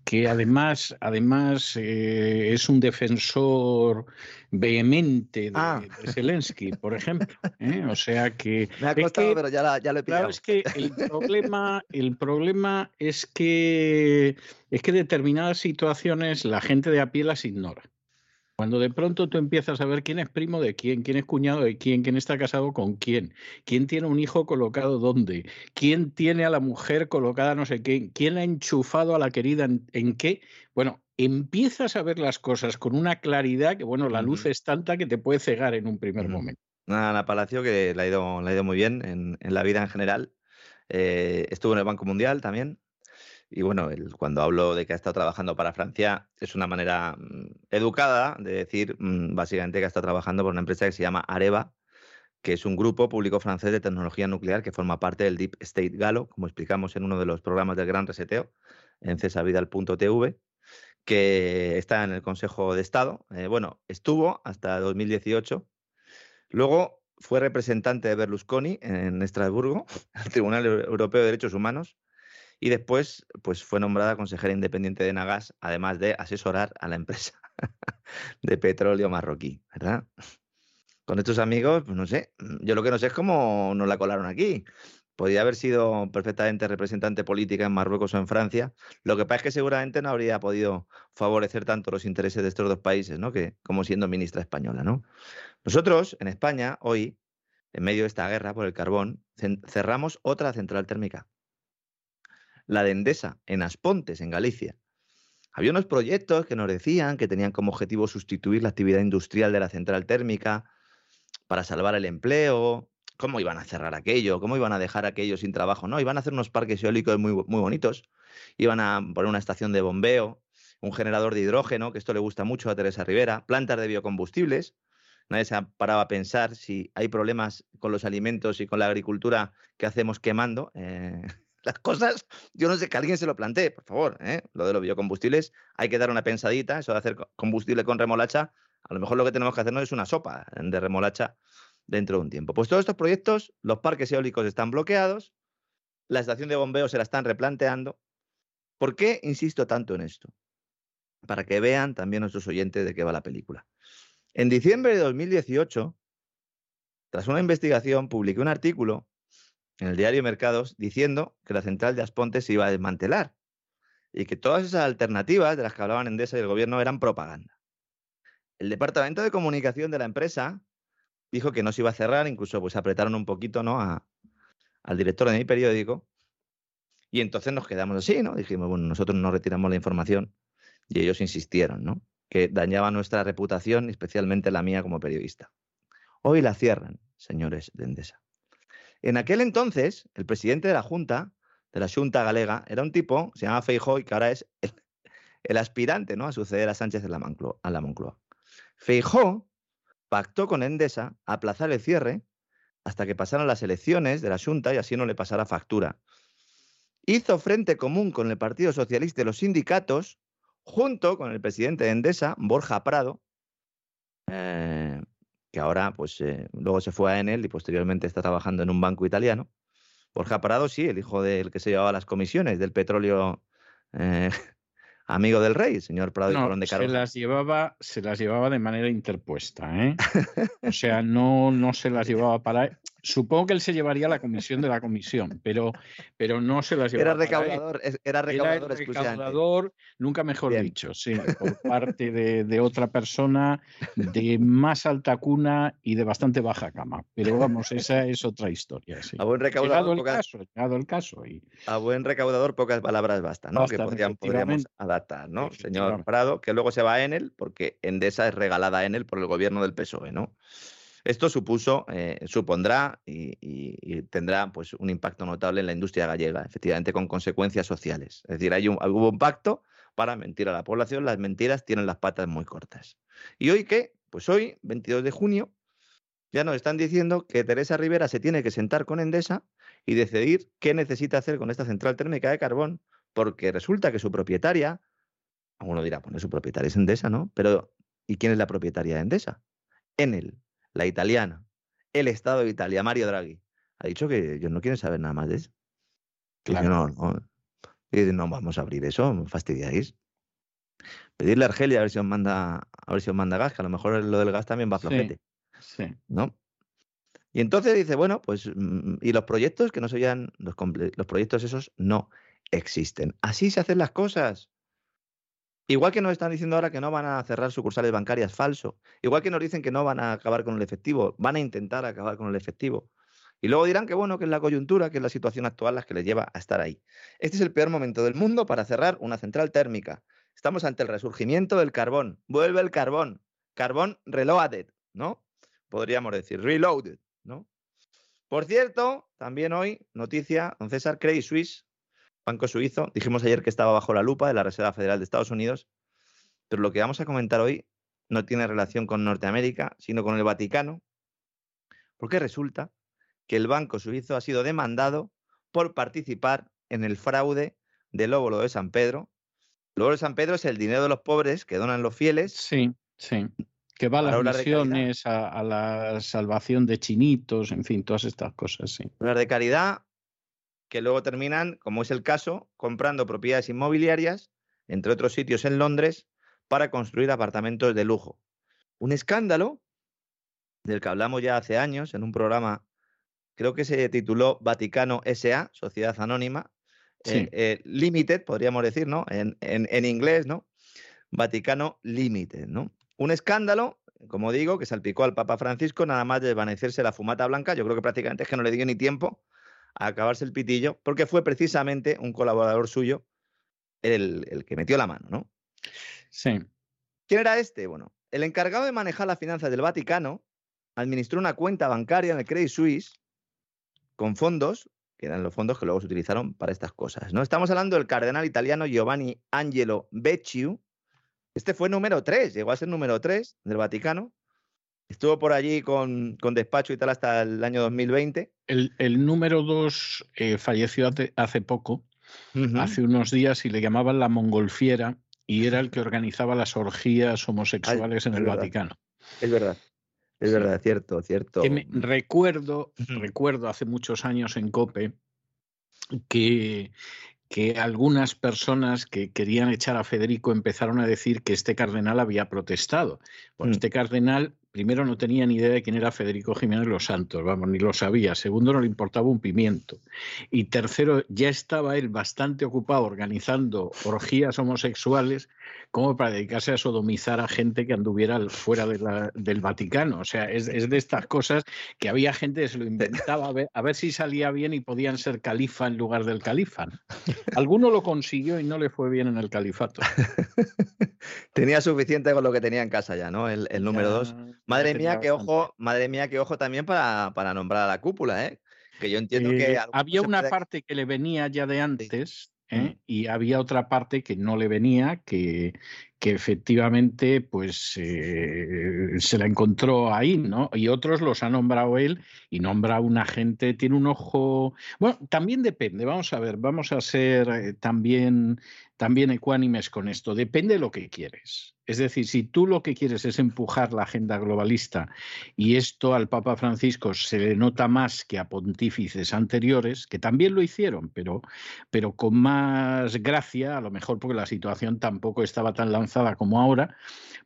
que además, además eh, es un defensor vehemente de, Ah. de Zelensky, por ejemplo. ¿eh? O sea que Me ha es costado, que- pero ya, la- ya lo he pillado. Claro, es que el problema, el problema es que es que determinadas situaciones la gente de a pie las ignora. Cuando de pronto tú empiezas a ver quién es primo de quién, quién es cuñado de quién, quién está casado con quién, quién tiene un hijo colocado dónde, quién tiene a la mujer colocada no sé qué, quién ha enchufado a la querida en, en qué, bueno, empiezas a ver las cosas con una claridad que, bueno, la luz es tanta que te puede cegar en un primer momento. Ana Palacio, que le ha ido, le ha ido muy bien en, en la vida en general. Eh, estuvo en el Banco Mundial también. Y bueno, cuando hablo de que ha estado trabajando para Francia, es una manera mm, educada de decir mm, básicamente que ha estado trabajando por una empresa que se llama Areva, que es un grupo público francés de tecnología nuclear que forma parte del Deep State Galo, como explicamos en uno de los programas del Gran Reseteo, en cesavidal.tv, que está en el Consejo de Estado. Eh, bueno, estuvo hasta 2018. Luego fue representante de Berlusconi en Estrasburgo, el Tribunal Europeo de Derechos Humanos, y después pues, fue nombrada consejera independiente de Nagas, además de asesorar a la empresa de petróleo marroquí, ¿verdad? Con estos amigos, pues no sé, yo lo que no sé es cómo nos la colaron aquí. Podría haber sido perfectamente representante política en Marruecos o en Francia. Lo que pasa es que seguramente no habría podido favorecer tanto los intereses de estos dos países, ¿no? Que como siendo ministra española, ¿no? Nosotros, en España, hoy, en medio de esta guerra por el carbón, cerramos otra central térmica, la de Endesa, en Aspontes, en Galicia. Había unos proyectos que nos decían que tenían como objetivo sustituir la actividad industrial de la central térmica para salvar el empleo. ¿Cómo iban a cerrar aquello? ¿Cómo iban a dejar aquello sin trabajo? No, iban a hacer unos parques eólicos muy, muy bonitos. Iban a poner una estación de bombeo, un generador de hidrógeno, que esto le gusta mucho a Teresa Rivera, plantas de biocombustibles. Nadie se ha parado a pensar si hay problemas con los alimentos y con la agricultura que hacemos quemando. eh, las cosas, yo no sé que alguien se lo plantee, por favor. ¿eh? Lo de los biocombustibles, hay que dar una pensadita. Eso de hacer co- combustible con remolacha, a lo mejor lo que tenemos que hacer no es una sopa de remolacha dentro de un tiempo. Pues todos estos proyectos, los parques eólicos están bloqueados, la estación de bombeo se la están replanteando. ¿Por qué insisto tanto en esto? Para que vean también nuestros oyentes de qué va la película. En diciembre de 2018, tras una investigación, publiqué un artículo en el diario Mercados diciendo que la central de Aspontes se iba a desmantelar y que todas esas alternativas de las que hablaban Endesa y el gobierno eran propaganda. El departamento de comunicación de la empresa dijo que no se iba a cerrar, incluso pues apretaron un poquito ¿no? a- al director de mi periódico y entonces nos quedamos así, ¿no? Dijimos, bueno, nosotros no retiramos la información y ellos insistieron, ¿no? Que dañaba nuestra reputación, especialmente la mía como periodista. Hoy la cierran, señores de Endesa. En aquel entonces, el presidente de la Junta, de la Junta Galega, era un tipo, se llama Feijó y que ahora es el, aspirante ¿no? a suceder a Sánchez en la Moncloa, a la Moncloa. Feijó pactó con Endesa aplazar el cierre hasta que pasaran las elecciones de la Junta y así no le pasara factura. Hizo frente común con el Partido Socialista y los sindicatos, junto con el presidente de Endesa, Borja Prado, eh, que ahora pues eh, luego se fue a Enel y posteriormente está trabajando en un banco italiano. Borja Prado, sí, el hijo del que se llevaba las comisiones del petróleo eh, amigo del rey, señor Prado y No, Colón de se Caroja. las llevaba, se las llevaba de manera interpuesta, ¿eh? O sea, no, no se las llevaba para. Supongo que él se llevaría la comisión de la comisión, pero, pero no se las llevaba. Era recaudador, era Era recaudador exclusivamente. recaudador, nunca mejor Bien. dicho, sí, por parte de, de otra persona de más alta cuna y de bastante baja cama. Pero vamos, esa es otra historia. Sí. A buen Llegado recaudador, el pocas, caso, llegado el caso. Y, a buen recaudador, pocas palabras bastan, ¿no? que Bastan, podrían- podríamos adaptar, ¿no? Señor. Prado, que luego se va a Enel, porque Endesa es regalada a Enel por el gobierno del PSOE, ¿no? Esto supuso, eh, supondrá y, tendrá pues, un impacto notable en la industria gallega, efectivamente con consecuencias sociales. Es decir, hay un, hubo un pacto para mentir a la población, las mentiras tienen las patas muy cortas. ¿Y hoy qué? Pues hoy, 22 de junio, ya nos están diciendo que Teresa Rivera se tiene que sentar con Endesa y decidir qué necesita hacer con esta central térmica de carbón, porque resulta que su propietaria, alguno dirá, pues no, su propietaria es Endesa, ¿no? Pero ¿y quién es la propietaria de Endesa? Enel, la italiana, el Estado de Italia, Mario Draghi. Ha dicho que ellos no quieren saber nada más de eso. Claro. no, no, no, vamos a abrir eso, me fastidiáis. Pedirle a Argelia a ver si os manda, a ver si os manda gas, que a lo mejor lo del gas también va flojete. Sí. ¿No? Y entonces dice, bueno, pues, mm, y los proyectos que no se los, los proyectos esos no existen. Así se hacen las cosas. Igual que nos están diciendo ahora que no van a cerrar sucursales bancarias, falso. Igual que nos dicen que no van a acabar con el efectivo, van a intentar acabar con el efectivo. Y luego dirán que bueno, que es la coyuntura, que es la situación actual la que les lleva a estar ahí. Este es el peor momento del mundo para cerrar una central térmica. Estamos ante el resurgimiento del carbón. Vuelve el carbón. Carbón reloaded, ¿no? Podríamos decir, reloaded, ¿no? Por cierto, también hoy, noticia, don César, Credit Suisse, banco suizo, dijimos ayer que estaba bajo la lupa de la Reserva Federal de Estados Unidos, pero lo que vamos a comentar hoy no tiene relación con Norteamérica, sino con el Vaticano, porque resulta que el banco suizo ha sido demandado por participar en el fraude del óvulo de San Pedro. El óvulo de San Pedro es el dinero de los pobres que donan los fieles Sí, sí. Que va a las misiones, a, a la salvación de chinitos, en fin, todas estas cosas, sí. obras de caridad que luego terminan, como es el caso, comprando propiedades inmobiliarias, entre otros sitios en Londres, para construir apartamentos de lujo. Un escándalo del que hablamos ya hace años en un programa, creo que se tituló Vaticano SA, Sociedad Anónima, Sí. eh, eh, Limited, podríamos decir, ¿no? En, en- en inglés, ¿no? Vaticano Limited, ¿no? Un escándalo, como digo, que salpicó al Papa Francisco nada más de desvanecerse la fumata blanca. Yo creo que prácticamente es que no le dio ni tiempo a acabarse el pitillo, porque fue precisamente un colaborador suyo el, el que metió la mano, ¿no? Sí. ¿Quién era este? Bueno, el encargado de manejar las finanzas del Vaticano administró una cuenta bancaria en el Credit Suisse con fondos, que eran los fondos que luego se utilizaron para estas cosas. ¿no? Estamos hablando del cardenal italiano Giovanni Angelo Becciu. Este fue número 3, llegó a ser número 3 del Vaticano. Estuvo por allí con, con despacho y tal hasta el año 2020. El, el número dos eh, falleció hace, poco, hace unos días, y le llamaban la mongolfiera, y era el que organizaba las orgías homosexuales en el verdad. Vaticano. Es verdad, es verdad, cierto, cierto. Que me- recuerdo, recuerdo hace muchos años en COPE que, que algunas personas que querían echar a Federico empezaron a decir que este cardenal había protestado. Bueno, Mm. este cardenal primero no tenía ni idea de quién era Federico Jiménez Los Santos, vamos, ni lo sabía. Segundo, no le importaba un pimiento. Y tercero, ya estaba él bastante ocupado organizando orgías homosexuales como para dedicarse a sodomizar a gente que anduviera fuera de la- del Vaticano. O sea, es, es de estas cosas que había gente que se lo inventaba a ver, a ver si salía bien y podían ser califa en lugar del califa. ¿no? Alguno lo consiguió y no le fue bien en el califato. Tenía suficiente con lo que tenía en casa ya, ¿no? El, el número Ya- 2. Madre mía, qué ojo, madre mía, qué ojo también para, para nombrar a la cúpula, ¿eh? Que yo entiendo Eh, que había una puede- parte que le venía ya de antes ¿eh? Mm. y había otra parte que no le venía, que, que efectivamente pues eh, se la encontró ahí, ¿no? Y otros los ha nombrado él y nombra a una gente, tiene un ojo... Bueno, también depende, vamos a ver, vamos a ser eh, también, también ecuánimes con esto, depende de lo que quieres. Es decir, si tú lo que quieres es empujar la agenda globalista y esto al Papa Francisco se le nota más que a pontífices anteriores, que también lo hicieron, pero, pero con más gracia, a lo mejor porque la situación tampoco estaba tan lanzada como ahora,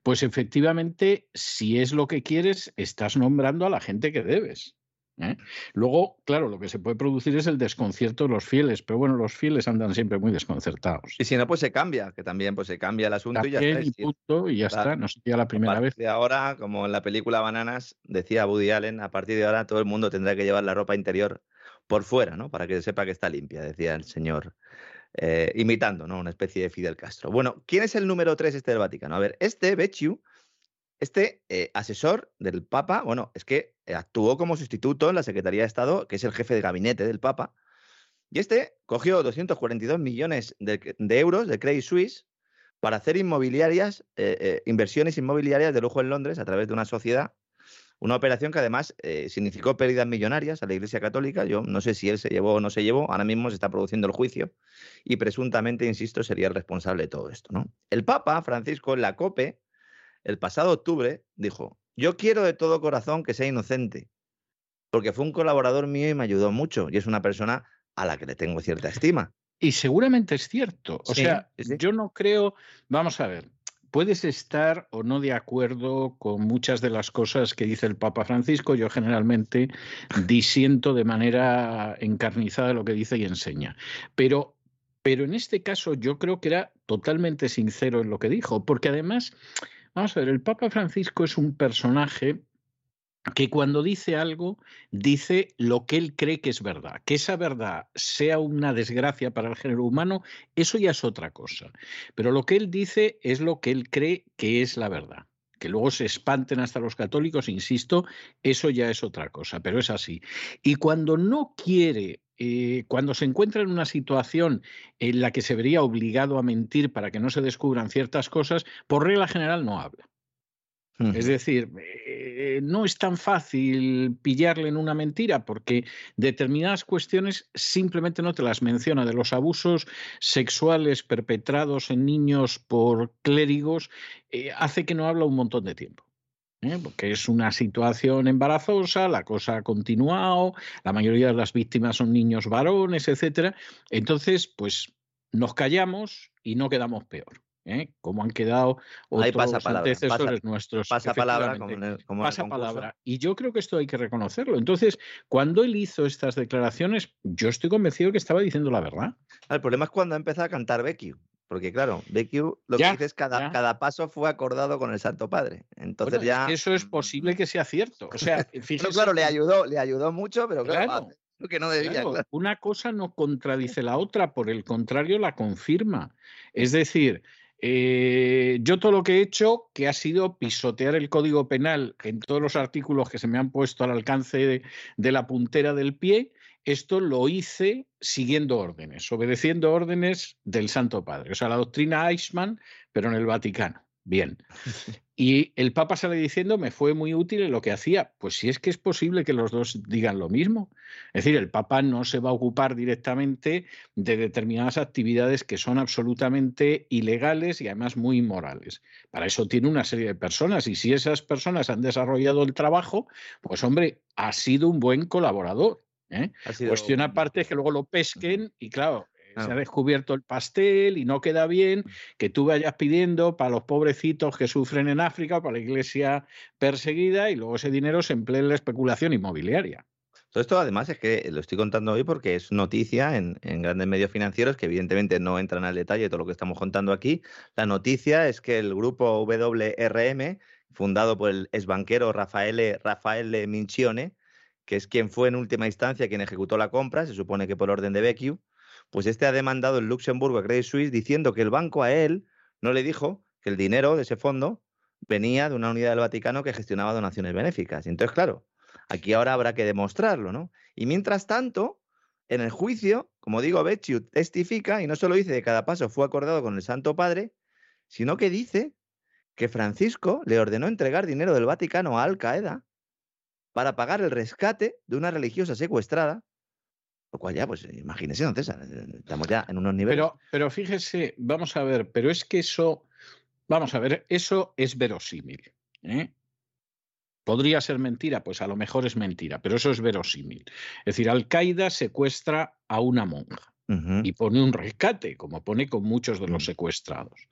pues efectivamente, si es lo que quieres, estás nombrando a la gente que debes. ¿Eh? Luego, claro, lo que se puede producir es el desconcierto de los fieles, pero bueno, los fieles andan siempre muy desconcertados. Y si no, pues se cambia, que también pues se cambia el asunto y ya está. y punto, y ya Claro. está, no sería la primera vez. de ahora, como en la película Bananas, decía Woody Allen, a partir de ahora todo el mundo tendrá que llevar la ropa interior por fuera, ¿no? Para que se sepa que está limpia, decía el señor, eh, imitando, ¿no? Una especie de Fidel Castro. Bueno, ¿quién es el número 3 este del Vaticano? A ver, este Becciu, este eh, asesor del Papa, bueno, es que actuó como sustituto en la Secretaría de Estado, que es el jefe de gabinete del Papa, y este cogió 242 millones de, euros de Credit Suisse para hacer inmobiliarias, eh, eh, inversiones inmobiliarias de lujo en Londres a través de una sociedad. Una operación que además significó pérdidas millonarias a la Iglesia Católica. Yo no sé si él se llevó o no se llevó. Ahora mismo se está produciendo el juicio y presuntamente, insisto, sería el responsable de todo esto. ¿no? El Papa Francisco en la COPE, el pasado octubre, dijo, yo quiero de todo corazón que sea inocente, porque fue un colaborador mío y me ayudó mucho y es una persona a la que le tengo cierta estima. Y seguramente es cierto. O Sí, sea, sí, yo no creo, vamos a ver, puedes estar o no de acuerdo con muchas de las cosas que dice el Papa Francisco. Yo generalmente disiento de manera encarnizada lo que dice y enseña. Pero, pero en este caso yo creo que era totalmente sincero en lo que dijo, porque además, vamos a ver, el Papa Francisco es un personaje que cuando dice algo, dice lo que él cree que es verdad. Que esa verdad sea una desgracia para el género humano, eso ya es otra cosa. Pero lo que él dice es lo que él cree que es la verdad. Que luego se espanten hasta los católicos, insisto, eso ya es otra cosa, pero es así. Y cuando no quiere, eh, cuando se encuentra en una situación en la que se vería obligado a mentir para que no se descubran ciertas cosas, por regla general no habla. Es decir, eh, no es tan fácil pillarle en una mentira porque determinadas cuestiones simplemente no te las menciona. De los abusos sexuales perpetrados en niños por clérigos, eh, hace que no habla un montón de tiempo. ¿Eh? Porque es una situación embarazosa, la cosa ha continuado, la mayoría de las víctimas son niños varones, etcétera. Entonces, pues nos callamos y no quedamos peor. ¿eh? como han quedado Ahí otros pasa palabra, antecesores pasa- nuestros. Pasa palabra como en el, como en el Pasa concurso. palabra. Y yo creo que esto hay que reconocerlo. Entonces, cuando él hizo estas declaraciones, yo estoy convencido que estaba diciendo la verdad. El problema es cuando empezó a cantar Becchio. Porque claro, Becchio lo Ya, que dice es cada, cada paso fue acordado con el Santo Padre. Entonces Bueno, es ya. que eso es posible que sea cierto. O sea, fíjese claro, le ayudó, le ayudó mucho, pero claro, Claro, lo que no debía, Claro, claro. Una cosa no contradice la otra, por el contrario, la confirma. Es decir, eh, yo todo lo que he hecho, que ha sido pisotear el Código Penal en todos los artículos que se me han puesto al alcance de, de la puntera del pie, esto lo hice siguiendo órdenes, obedeciendo órdenes del Santo Padre. O sea, la doctrina Eichmann, pero en el Vaticano. Bien. Y el Papa sale diciendo, me fue muy útil en lo que hacía. Pues si es que es posible que los dos digan lo mismo. Es decir, el Papa no se va a ocupar directamente de determinadas actividades que son absolutamente ilegales y además muy inmorales. Para eso tiene una serie de personas y si esas personas han desarrollado el trabajo, pues hombre, ha sido un buen colaborador. ¿Eh? Cuestión aparte es que luego lo pesquen y claro, eh, se ha descubierto el pastel y no queda bien que tú vayas pidiendo para los pobrecitos que sufren en África, para la iglesia perseguida y luego ese dinero se emplea en la especulación inmobiliaria. Todo esto además es que lo estoy contando hoy porque es noticia en, en grandes medios financieros que evidentemente no entran al detalle de todo lo que estamos contando aquí. La noticia es que el grupo WRM, fundado por el exbanquero Rafaele, Rafaele Mincione, que es quien fue en última instancia quien ejecutó la compra, se supone que por orden de Becchio, pues este ha demandado en Luxemburgo a Credit Suisse diciendo que el banco a él no le dijo que el dinero de ese fondo venía de una unidad del Vaticano que gestionaba donaciones benéficas. Entonces, claro, aquí ahora habrá que demostrarlo, ¿no? Y mientras tanto, en el juicio, como digo, Becciu testifica y no solo dice que cada paso fue acordado con el Santo Padre, sino que dice que Francisco le ordenó entregar dinero del Vaticano a Al Qaeda para pagar el rescate de una religiosa secuestrada, lo cual ya, pues imagínese, don César, eh, estamos ya en unos niveles. Pero, pero fíjese, vamos a ver, pero es que eso, vamos a ver, eso es verosímil. ¿eh? ¿Podría ser mentira? Pues a lo mejor es mentira, pero eso es verosímil. Es decir, Al-Qaeda secuestra a una monja y pone un rescate, como pone con muchos de los Mm. secuestrados.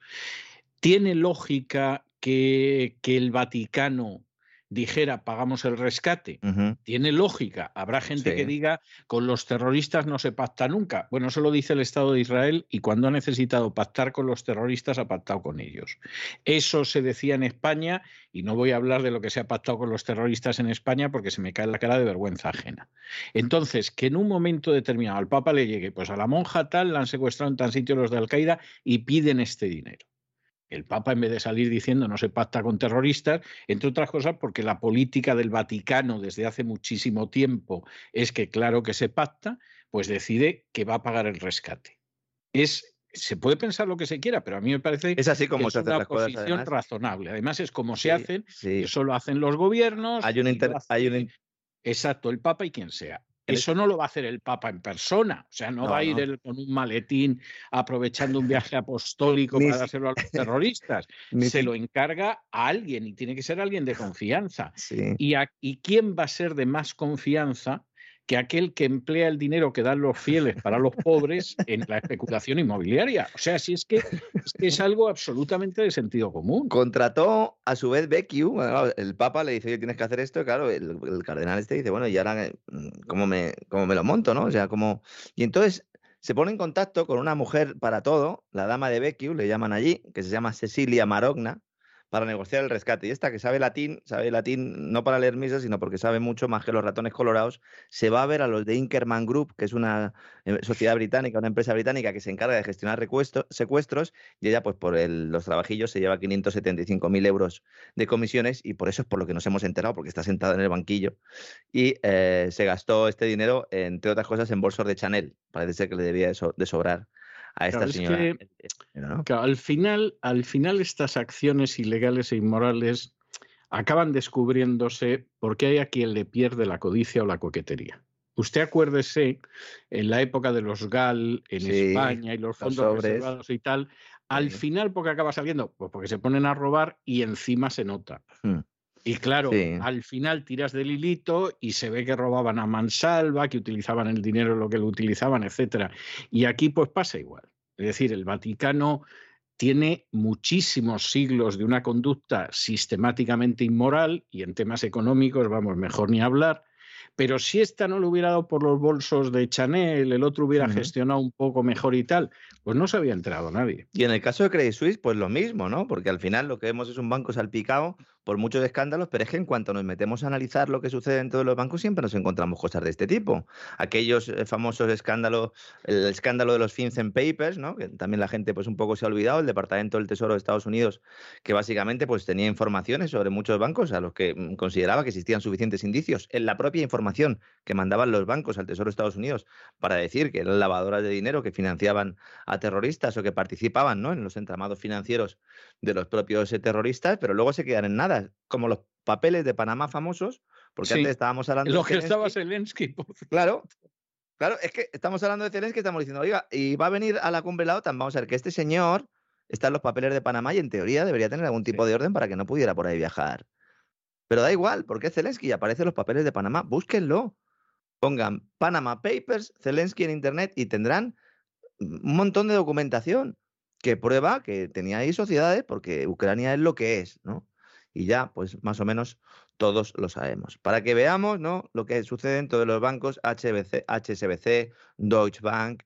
¿Tiene lógica que, que el Vaticano dijera pagamos el rescate? Tiene lógica. Habrá gente que diga con los terroristas no se pacta nunca. Bueno, eso lo dice el Estado de Israel y cuando ha necesitado pactar con los terroristas ha pactado con ellos. Eso se decía en España y no voy a hablar de lo que se ha pactado con los terroristas en España porque se me cae la cara de vergüenza ajena. Entonces, que en un momento determinado al Papa le llegue, pues a la monja tal la han secuestrado en tan sitio los de Al-Qaeda y piden este dinero. El Papa, en vez de salir diciendo no se pacta con terroristas, entre otras cosas porque la política del Vaticano desde hace muchísimo tiempo es que claro que se pacta, pues decide que va a pagar el rescate. Es, se puede pensar lo que se quiera, pero a mí me parece Es así que como es se hacen una las posición razonable. Además es como se hacen, sí. eso lo hacen los gobiernos. Hay un inter- hay un Exacto, el Papa y quien sea. Eso no lo va a hacer el Papa en persona, o sea, no, No, va a ir él con un maletín aprovechando un viaje apostólico para dárselo a los terroristas. Se lo encarga a alguien y tiene que ser alguien de confianza. Sí. ¿Y, a- ¿Y quién va a ser de más confianza que aquel que emplea el dinero que dan los fieles para los pobres en la especulación inmobiliaria. O sea, si es que es, algo absolutamente de sentido común. Contrató a su vez Becciu, el Papa le dice, oye, tienes que hacer esto, claro, el, cardenal este dice, bueno, y ahora, ¿cómo me, cómo me lo monto, no? O sea, como... Y entonces se pone en contacto con una mujer para todo, la dama de Becciu, le llaman allí, que se llama Cecilia Marogna, para negociar el rescate. Y esta que sabe latín, sabe latín no para leer misas, sino porque sabe mucho más que los ratones colorados, se va a ver a los de Inkerman Group, que es una eh, sociedad británica, una empresa británica que se encarga de gestionar secuestros, y ella, pues por los trabajillos, se lleva 575.000 euros de comisiones, y por eso es por lo que nos hemos enterado, porque está sentada en el banquillo. Y eh, se gastó este dinero, entre otras cosas, en bolsos de Chanel. Parece ser que le debía de sobrar a esta señora. al, final, al final estas acciones ilegales e inmorales acaban descubriéndose porque hay a quien le pierde la codicia o la coquetería. Usted acuérdese, en la época de los GAL en España y los fondos reservados y tal, al final, porque acaba saliendo? Pues porque se ponen a robar y encima se nota. Hmm. Y claro, al final tiras del hilito y se ve que robaban a mansalva, que utilizaban el dinero lo que lo utilizaban, etcétera. Y aquí pues pasa igual. Es decir, el Vaticano tiene muchísimos siglos de una conducta sistemáticamente inmoral y en temas económicos, vamos, mejor ni hablar, pero si esta no lo hubiera dado por los bolsos de Chanel, el otro hubiera gestionado un poco mejor y tal, pues no se había enterado nadie. Y en el caso de Credit Suisse, pues lo mismo, ¿no? Porque al final lo que vemos es un banco salpicado por muchos escándalos, pero es que en cuanto nos metemos a analizar lo que sucede en todos los bancos, siempre nos encontramos cosas de este tipo. Aquellos eh, famosos escándalos, el escándalo de los FinCEN Papers, ¿no? que también la gente pues un poco se ha olvidado, el Departamento del Tesoro de Estados Unidos, que básicamente pues tenía informaciones sobre muchos bancos a los que mm, consideraba que existían suficientes indicios en la propia información que mandaban los bancos al Tesoro de Estados Unidos para decir que eran lavadoras de dinero que financiaban a terroristas o que participaban ¿no? en los entramados financieros de los propios eh, terroristas, pero luego se quedan en nada como los papeles de Panamá famosos, porque antes estábamos hablando lo que estaba Zelensky. Claro, claro, es que estamos hablando de Zelensky, estamos diciendo, oiga, y va a venir a la cumbre de la OTAN, vamos a ver que este señor está en los papeles de Panamá y en teoría debería tener algún tipo de orden para que no pudiera por ahí viajar. Pero da igual, porque Zelensky aparece en los papeles de Panamá, búsquenlo. Pongan Panama Papers, Zelensky en internet y tendrán un montón de documentación que prueba que tenía ahí sociedades porque Ucrania es lo que es, ¿no? Y ya, pues más o menos todos lo sabemos. Para que veamos ¿no? lo que sucede en todos los bancos, HBC, HSBC, Deutsche Bank,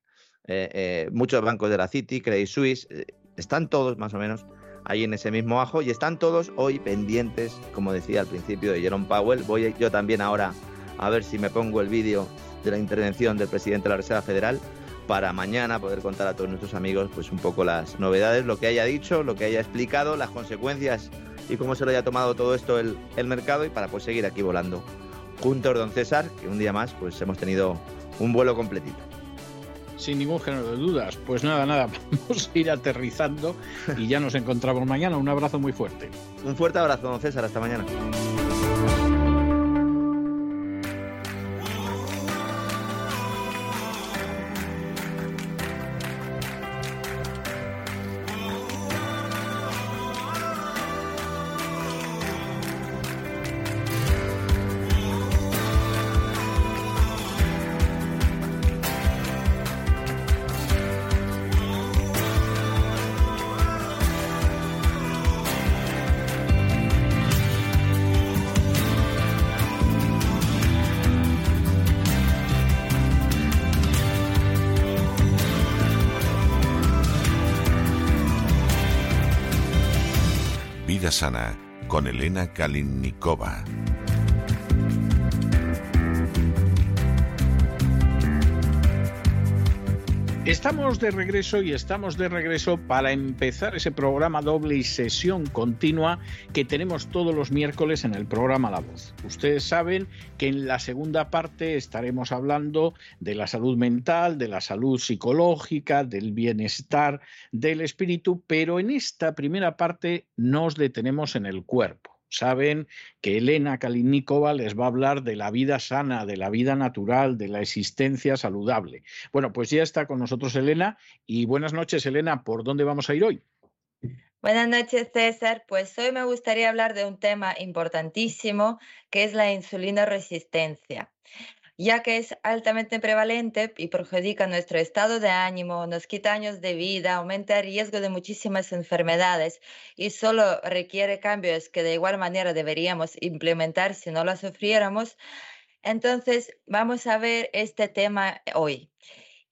eh, eh, muchos bancos de la City, Credit Suisse, eh, están todos más o menos ahí en ese mismo ajo y están todos hoy pendientes, como decía al principio de Jerome Powell. Voy yo también ahora a ver si me pongo el vídeo de la intervención del presidente de la Reserva Federal para mañana poder contar a todos nuestros amigos pues un poco las novedades, lo que haya dicho, lo que haya explicado, las consecuencias y cómo se lo haya tomado todo esto el, mercado y para pues seguir aquí volando. Juntos, don César, que un día más pues hemos tenido un vuelo completito. Sin ningún género de dudas. Pues nada, nada, vamos a ir aterrizando y ya nos encontramos mañana. Un abrazo muy fuerte. Un fuerte abrazo, don César. Hasta mañana. Kalinnikova. Estamos de regreso y estamos de regreso para empezar ese programa doble y sesión continua que tenemos todos los miércoles en el programa La Voz. Ustedes saben que en la segunda parte estaremos hablando de la salud mental, de la salud psicológica, del bienestar, del espíritu, pero en esta primera parte nos detenemos en el cuerpo saben que Elena Kalinikova les va a hablar de la vida sana, de la vida natural, de la existencia saludable. Bueno, pues ya está con nosotros Elena y buenas noches Elena, ¿por dónde vamos a ir hoy? Buenas noches, César. Pues hoy me gustaría hablar de un tema importantísimo que es la insulina resistencia. Ya que es altamente prevalente y perjudica nuestro estado de ánimo, nos quita años de vida, aumenta el riesgo de muchísimas enfermedades y solo requiere cambios que de igual manera deberíamos implementar si no lo sufriéramos. Entonces, vamos a ver este tema hoy.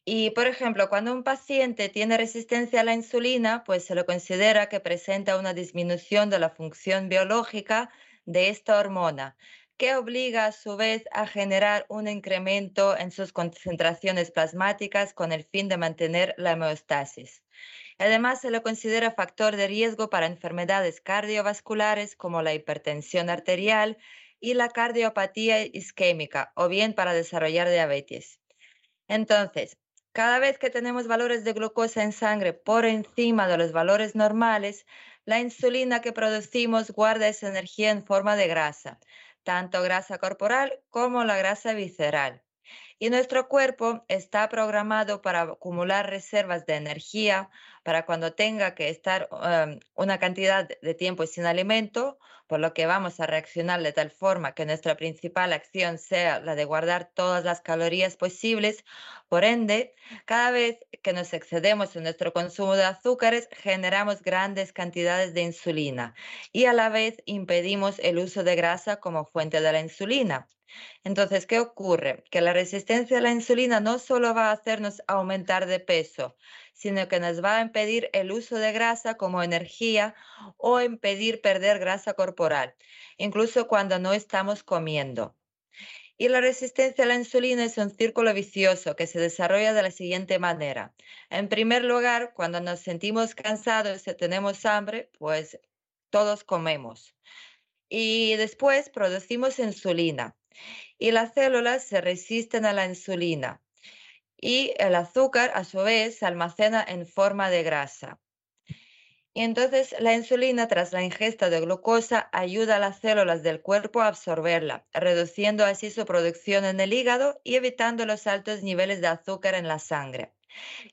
Y, por ejemplo, cuando un paciente tiene resistencia a la insulina, pues se lo considera que presenta una disminución de la función biológica de esta hormona, que obliga a su vez a generar un incremento en sus concentraciones plasmáticas con el fin de mantener la homeostasis. Además, se lo considera factor de riesgo para enfermedades cardiovasculares como la hipertensión arterial y la cardiopatía isquémica, o bien para desarrollar diabetes. Entonces, cada vez que tenemos valores de glucosa en sangre por encima de los valores normales, la insulina que producimos guarda esa energía en forma de grasa, tanto grasa corporal como la grasa visceral. Y nuestro cuerpo está programado para acumular reservas de energía para cuando tenga que estar em, una cantidad de tiempo sin alimento, por lo que vamos a reaccionar de tal forma que nuestra principal acción sea la de guardar todas las calorías posibles. Por ende, cada vez que nos excedemos en nuestro consumo de azúcares, generamos grandes cantidades de insulina y a la vez impedimos el uso de grasa como fuente de la insulina. Entonces, ¿qué ocurre? Que la resistencia a la insulina no solo va a hacernos aumentar de peso, sino que nos va a impedir el uso de grasa como energía o impedir perder grasa corporal, incluso cuando no estamos comiendo. Y la resistencia a la insulina es un círculo vicioso que se desarrolla de la siguiente manera. En primer lugar, cuando nos sentimos cansados y tenemos hambre, pues todos comemos. Y después producimos insulina y las células se resisten a la insulina y el azúcar a su vez se almacena en forma de grasa. Y entonces la insulina tras la ingesta de glucosa ayuda a las células del cuerpo a absorberla, reduciendo así su producción en el hígado y evitando los altos niveles de azúcar en la sangre.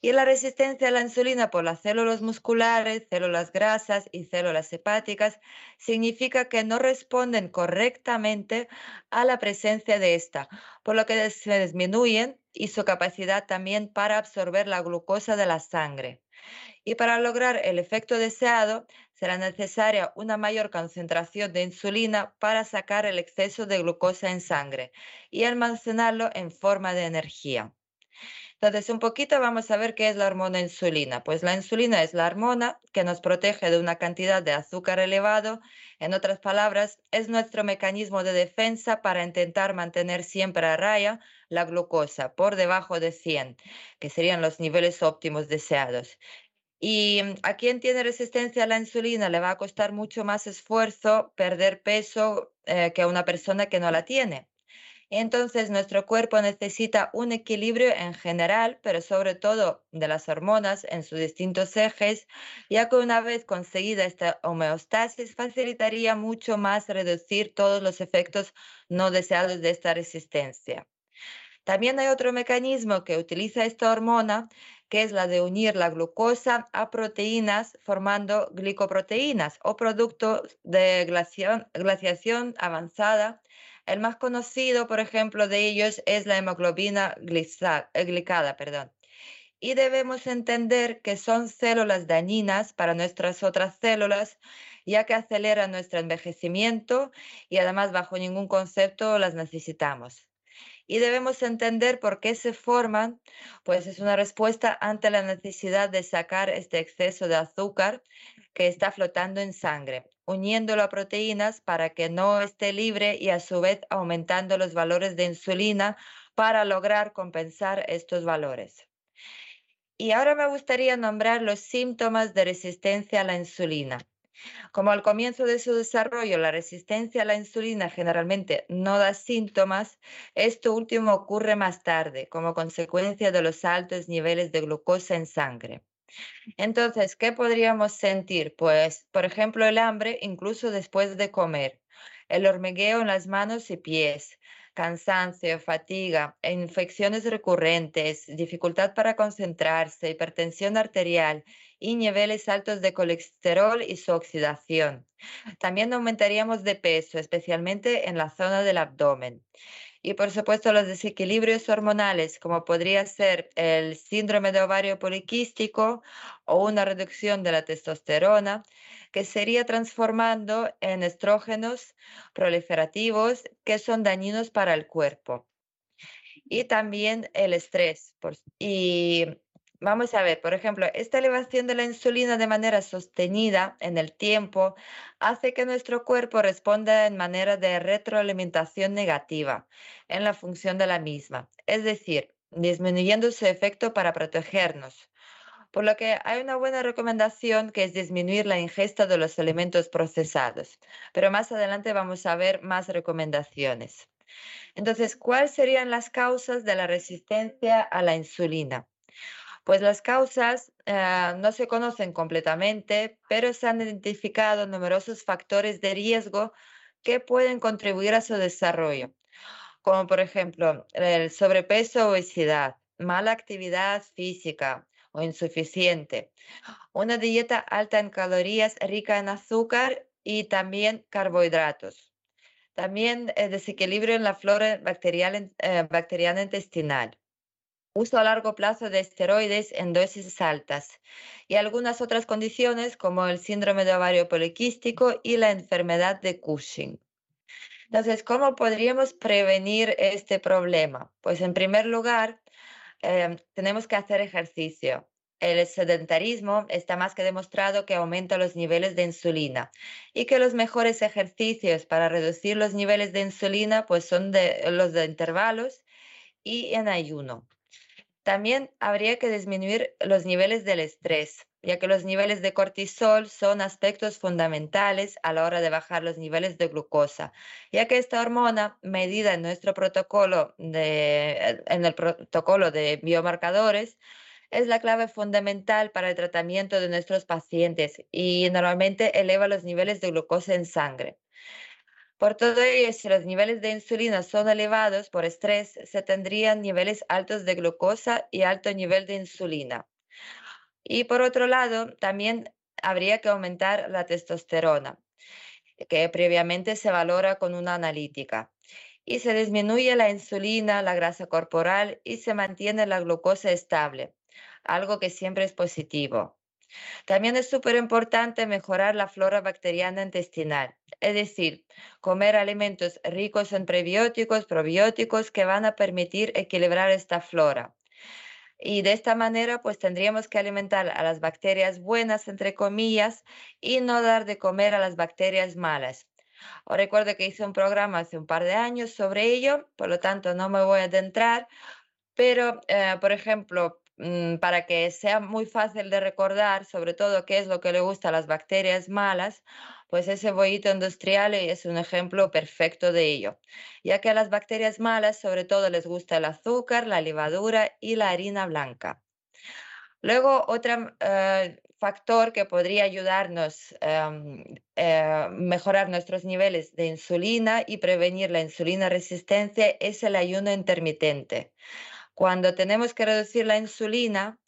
Y la resistencia a la insulina por las células musculares, células grasas y células hepáticas significa que no responden correctamente a la presencia de esta, por lo que se disminuyen y su capacidad también para absorber la glucosa de la sangre. Y para lograr el efecto deseado, será necesaria una mayor concentración de insulina para sacar el exceso de glucosa en sangre y almacenarlo en forma de energía. Entonces, un poquito vamos a ver qué es la hormona insulina. Pues la insulina es la hormona que nos protege de una cantidad de azúcar elevado. En otras palabras, es nuestro mecanismo de defensa para intentar mantener siempre a raya la glucosa por debajo de 100, que serían los niveles óptimos deseados. Y mm, a quien tiene resistencia a la insulina le va a costar mucho más esfuerzo perder peso eh, que a una persona que no la tiene. Entonces, nuestro cuerpo necesita un equilibrio en general, pero sobre todo de las hormonas en sus distintos ejes, ya que una vez conseguida esta homeostasis, facilitaría mucho más reducir todos los efectos no deseados de esta resistencia. También hay otro mecanismo que utiliza esta hormona, que es la de unir la glucosa a proteínas formando glicoproteínas o productos de glaciación avanzada el más conocido, por ejemplo, de ellos es la hemoglobina eh, glicada. Perdón. Y debemos entender que son células dañinas para nuestras otras células, ya que aceleran nuestro envejecimiento y además bajo ningún concepto las necesitamos. Y debemos entender por qué se forman, pues es una respuesta ante la necesidad de sacar este exceso de azúcar que está flotando en sangre uniéndolo a proteínas para que no esté libre y a su vez aumentando los valores de insulina para lograr compensar estos valores. Y ahora me gustaría nombrar los síntomas de resistencia a la insulina. Como al comienzo de su desarrollo la resistencia a la insulina generalmente no da síntomas, esto último ocurre más tarde como consecuencia de los altos niveles de glucosa en sangre. Entonces, ¿qué podríamos sentir? Pues, por ejemplo, el hambre incluso después de comer, el hormigueo en las manos y pies, cansancio, fatiga, infecciones recurrentes, dificultad para concentrarse, hipertensión arterial y niveles altos de colesterol y su oxidación. También aumentaríamos de peso, especialmente en la zona del abdomen. Y por supuesto los desequilibrios hormonales, como podría ser el síndrome de ovario poliquístico o una reducción de la testosterona, que sería transformando en estrógenos proliferativos que son dañinos para el cuerpo. Y también el estrés. y Vamos a ver, por ejemplo, esta elevación de la insulina de manera sostenida en el tiempo hace que nuestro cuerpo responda en manera de retroalimentación negativa en la función de la misma, es decir, disminuyendo su efecto para protegernos. Por lo que hay una buena recomendación que es disminuir la ingesta de los alimentos procesados, pero más adelante vamos a ver más recomendaciones. Entonces, ¿cuáles serían las causas de la resistencia a la insulina? Pues las causas eh, no se conocen completamente, pero se han identificado numerosos factores de riesgo que pueden contribuir a su desarrollo, como por ejemplo el sobrepeso o obesidad, mala actividad física o insuficiente, una dieta alta en calorías, rica en azúcar y también carbohidratos. También el desequilibrio en la flora eh, bacteriana intestinal uso a largo plazo de esteroides en dosis altas y algunas otras condiciones como el síndrome de ovario poliquístico y la enfermedad de Cushing. Entonces, ¿cómo podríamos prevenir este problema? Pues en primer lugar, em, tenemos que hacer ejercicio. El sedentarismo está más que demostrado que aumenta los niveles de insulina y que los mejores ejercicios para reducir los niveles de insulina pues son los de intervalos y en ayuno. También habría que disminuir los niveles del estrés, ya que los niveles de cortisol son aspectos fundamentales a la hora de bajar los niveles de glucosa, ya que esta hormona, medida en nuestro protocolo de, en el protocolo de biomarcadores, es la clave fundamental para el tratamiento de nuestros pacientes y normalmente eleva los niveles de glucosa en sangre. Por todo ello, si los niveles de insulina son elevados por estrés, se tendrían niveles altos de glucosa y alto nivel de insulina. Y por otro lado, también habría que aumentar la testosterona, que previamente se valora con una analítica. Y se disminuye la insulina, la grasa corporal y se mantiene la glucosa estable, algo que siempre es positivo. También es súper importante mejorar la flora bacteriana intestinal, es decir, comer alimentos ricos en prebióticos, probióticos que van a permitir equilibrar esta flora. Y de esta manera, pues tendríamos que alimentar a las bacterias buenas, entre comillas, y no dar de comer a las bacterias malas. Os recuerdo que hice un programa hace un par de años sobre ello, por lo tanto no me voy a adentrar, pero, eh, por ejemplo, Mm, para que sea muy fácil de recordar, sobre todo qué es lo que le gusta a las bacterias malas, pues ese bollito industrial es un ejemplo perfecto de ello, ya que a las bacterias malas sobre todo les gusta el azúcar, la levadura y la harina blanca. Luego, otro eh, factor que podría ayudarnos a em, eh, mejorar nuestros niveles de insulina y prevenir la insulina resistencia es el ayuno intermitente. Cuando tenemos que reducir la insulina,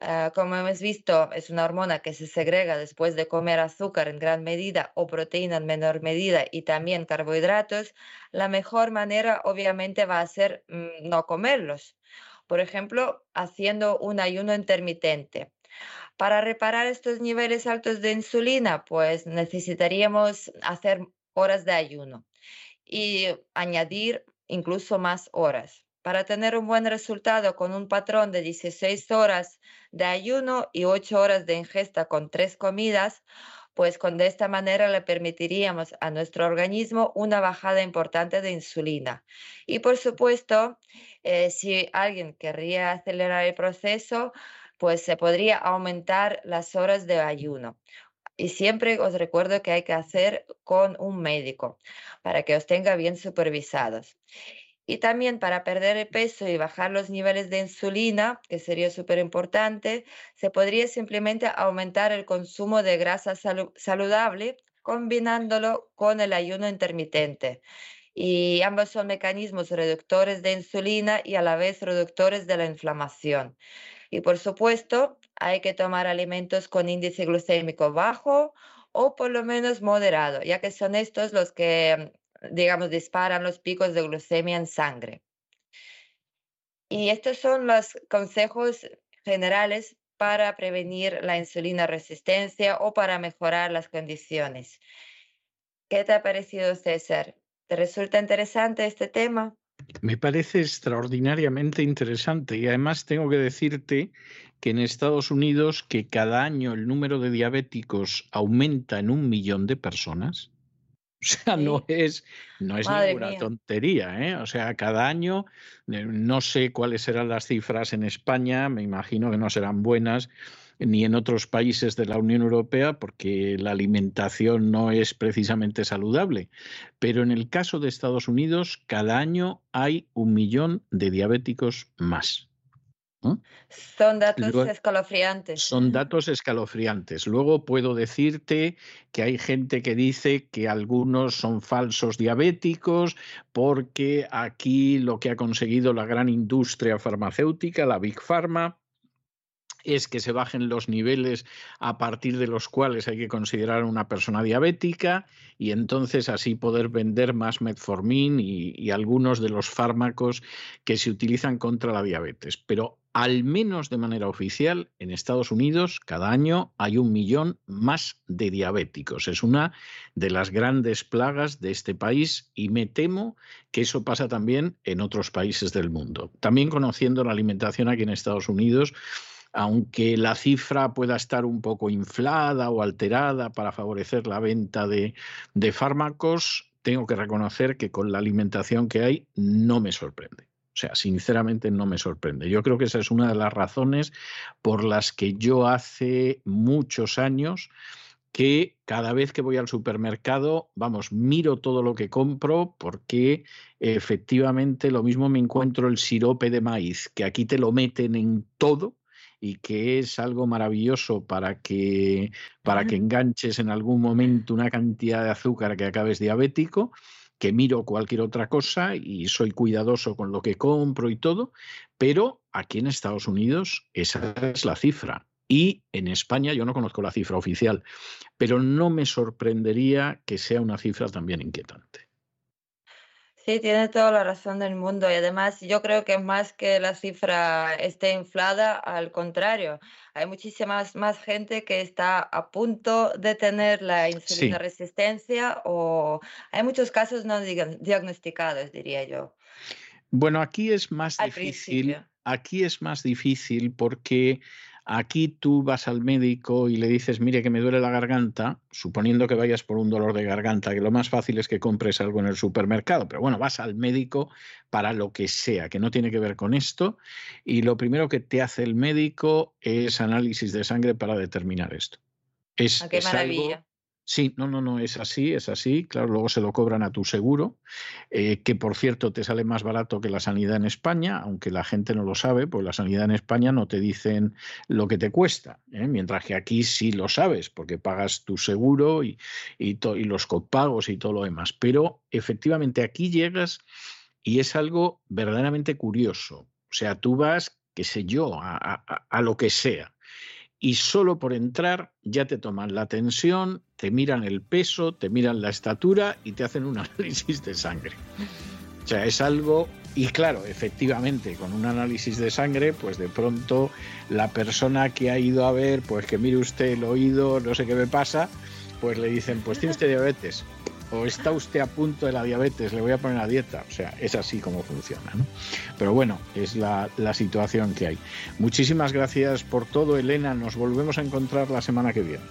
ah, como hemos visto, es una hormona que se segrega después de comer azúcar en gran medida o proteína en menor medida y también carbohidratos, la mejor manera obviamente va a ser mm, no comerlos. Por ejemplo, haciendo un ayuno intermitente. Para reparar estos niveles altos de insulina, pues necesitaríamos hacer horas de ayuno y añadir incluso más horas para tener un buen resultado con un patrón de 16 horas de ayuno y 8 horas de ingesta con tres comidas, pues con de esta manera le permitiríamos a nuestro organismo una bajada importante de insulina. Y por supuesto, eh, si alguien querría acelerar el proceso, pues se podría aumentar las horas de ayuno. Y siempre os recuerdo que hay que hacer con un médico para que os tenga bien supervisados. Y también para perder el peso y bajar los niveles de insulina, que sería súper importante, se podría simplemente aumentar el consumo de grasa saludable combinándolo con el ayuno intermitente. y ambos son mecanismos reductores de insulina y a la vez reductores de la inflamación. Y por supuesto, hay que tomar alimentos con índice glucémico bajo o por lo menos moderado, ya que son estos los que, digamos, disparan los picos de glucemia en sangre. Y estos son los consejos generales para prevenir la insulina resistencia o para mejorar las condiciones. ¿Qué te ha parecido, César? ¿Te resulta interesante este tema? Me parece extraordinariamente interesante y además tengo que decirte que en Estados Unidos que cada año el número de diabéticos aumenta en un millón de personas. O sea, no es, no es ninguna tontería, ¿eh? O sea, cada año, eh, no sé cuáles serán las cifras en España, me imagino que no serán buenas, ni en otros países de la Unión Europea porque la alimentación no es precisamente saludable. Pero en el caso de Estados Unidos, cada año hay un millón de diabéticos más. Son datos escalofriantes. Son datos escalofriantes. Luego puedo decirte que hay gente que dice que algunos son falsos diabéticos porque aquí lo que ha conseguido la gran industria farmacéutica, la Big Pharma, es que se bajen los niveles a partir de los cuales hay que considerar una persona diabética y entonces así poder vender más metformin y, y, algunos de los fármacos que se utilizan contra la diabetes. Pero al menos de manera oficial, en Estados Unidos cada año hay un millón más de diabéticos. Es una de las grandes plagas de este país y me temo que eso pasa también en otros países del mundo. También conociendo la alimentación aquí en Estados Unidos, aunque la cifra pueda estar un poco inflada o alterada para favorecer la venta de, fármacos, tengo que reconocer que con la alimentación que hay no me sorprende. O sea, sinceramente no me sorprende. Yo creo que esa es una de las razones por las que yo hace muchos años que cada vez que voy al supermercado, vamos, miro todo lo que compro porque efectivamente lo mismo me encuentro el sirope de maíz, que aquí te lo meten en todo y que es algo maravilloso para que, para que enganches en algún momento una cantidad de azúcar que acabes diabético, que miro cualquier otra cosa y soy cuidadoso con lo que compro y todo, pero aquí en Estados Unidos esa es la cifra. Y en España yo no conozco la cifra oficial, pero no me sorprendería que sea una cifra también inquietante. Sí, tiene toda la razón del mundo y además yo creo que más que la cifra esté inflada, al contrario, hay muchísima más gente que está a punto de tener la insulina resistencia o hay muchos casos no diagnosticados, diría yo. Bueno, aquí es más difícil. Aquí es más difícil porque Aquí tú vas al médico y le dices, mire que me duele la garganta, suponiendo que vayas por un dolor de garganta, que lo más fácil es que compres algo en el supermercado, pero bueno, vas al médico para lo que sea, que no tiene que ver con esto, y lo primero que te hace el médico es análisis de sangre para determinar esto. Es, ah, qué maravilla. Sí, no, no, no, es así, es así. Claro, luego se lo cobran a tu seguro, eh, que por cierto te sale más barato que la sanidad en España, aunque la gente no lo sabe, pues la sanidad en España no te dicen lo que te cuesta, ¿eh? mientras que aquí sí lo sabes, porque pagas tu seguro y, y, los copagos y todo lo demás. Pero efectivamente aquí llegas y es algo verdaderamente curioso. O sea, tú vas, qué sé yo, a, a lo que sea y solo por entrar ya te toman la tensión, te miran el peso, te miran la estatura y te hacen un análisis de sangre. O sea, es algo, y claro, efectivamente, con un análisis de sangre, pues de pronto la persona que ha ido a ver, pues que mire usted el oído, no sé qué me pasa, pues le dicen, pues tiene usted diabetes o está usted a punto de la diabetes, le voy a poner a dieta. O sea, es así como funciona. ¿no? Pero bueno, es la, la, situación que hay. Muchísimas gracias por todo, Elena. Nos volvemos a encontrar la semana que viene.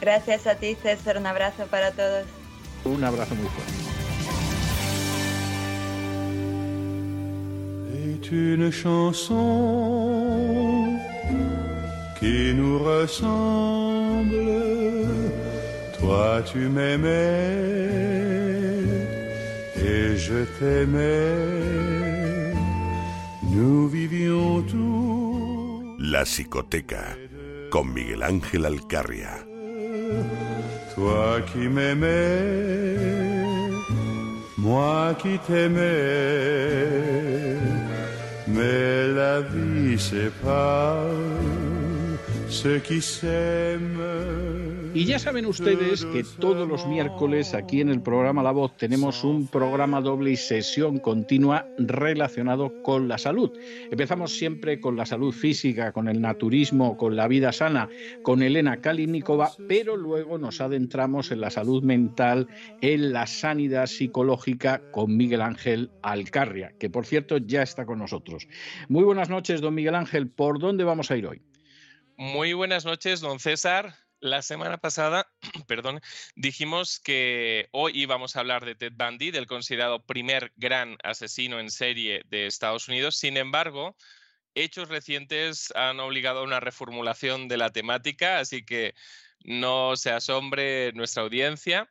Gracias a ti, César. Un abrazo para todos. Un abrazo muy fuerte. une chanson qui nous ressemble. Toi tu m'aimais et je t'aimais. Nous vivions tout. La psicoteca con Miguel Ángel Alcarria. Toi qui m'aimais moi qui t'aimais, mais la vie sépare ceux qui s'aiment. Y ya saben ustedes que todos los miércoles aquí en el programa La Voz tenemos un programa doble y sesión continua relacionado con la salud. Empezamos siempre con la salud física, con el naturismo, con la vida sana, con Elena Kalinikova, pero luego nos adentramos en la salud mental, en la sanidad psicológica con Miguel Ángel Alcarria, que por cierto ya está con nosotros. Muy buenas noches, don Miguel Ángel. ¿Por dónde vamos a ir hoy? Muy buenas noches, don César. La semana pasada, perdón, dijimos que hoy íbamos a hablar de Ted Bundy, del considerado primer gran asesino en serie de Estados Unidos. Sin embargo, hechos recientes han obligado a una reformulación de la temática, así que no se asombre nuestra audiencia.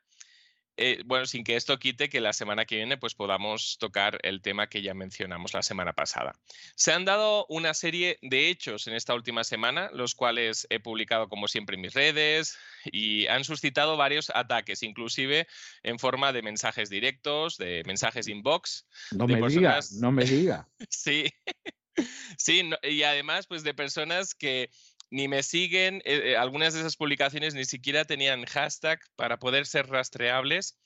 Eh, bueno, sin que esto quite que la semana que viene pues podamos tocar el tema que ya mencionamos la semana pasada. Se han dado una serie de hechos en esta última semana, los cuales he publicado como siempre en mis redes y han suscitado varios ataques, inclusive en forma de mensajes directos, de mensajes inbox. No me diga, no me diga. sí, sí, y además pues de personas que ni me siguen, eh, eh, algunas de esas publicaciones ni siquiera tenían hashtag para poder ser rastreables.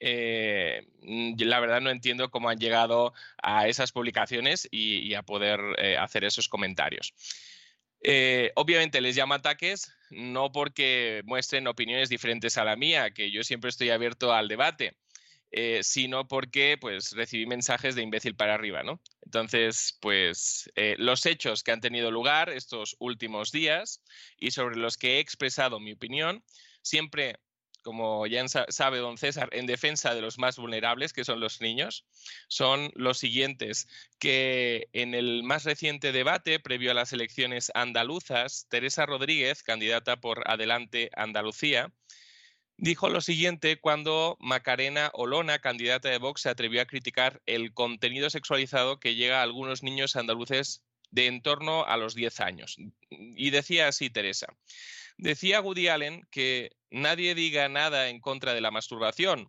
Eh, mm, la verdad no entiendo cómo han llegado a esas publicaciones y, a poder hacer esos comentarios. obviamente les llamo ataques, no porque muestren opiniones diferentes a la mía, que yo siempre estoy abierto al debate, eh, sino porque pues recibí mensajes de imbécil para arriba, ¿no? Entonces, pues eh, los hechos que han tenido lugar estos últimos días y sobre los que he expresado mi opinión, siempre, como ya sabe don César, en defensa de los más vulnerables, que son los niños, son los siguientes, que en el más reciente debate, previo a las elecciones andaluzas, Teresa Rodríguez, candidata por Adelante Andalucía, dijo lo siguiente cuando Macarena Olona, candidata de Vox, se atrevió a criticar el contenido sexualizado que llega a algunos niños andaluces de en torno a los 10 años. Y decía así Teresa. Decía Woody Allen que nadie diga nada en contra de la masturbación,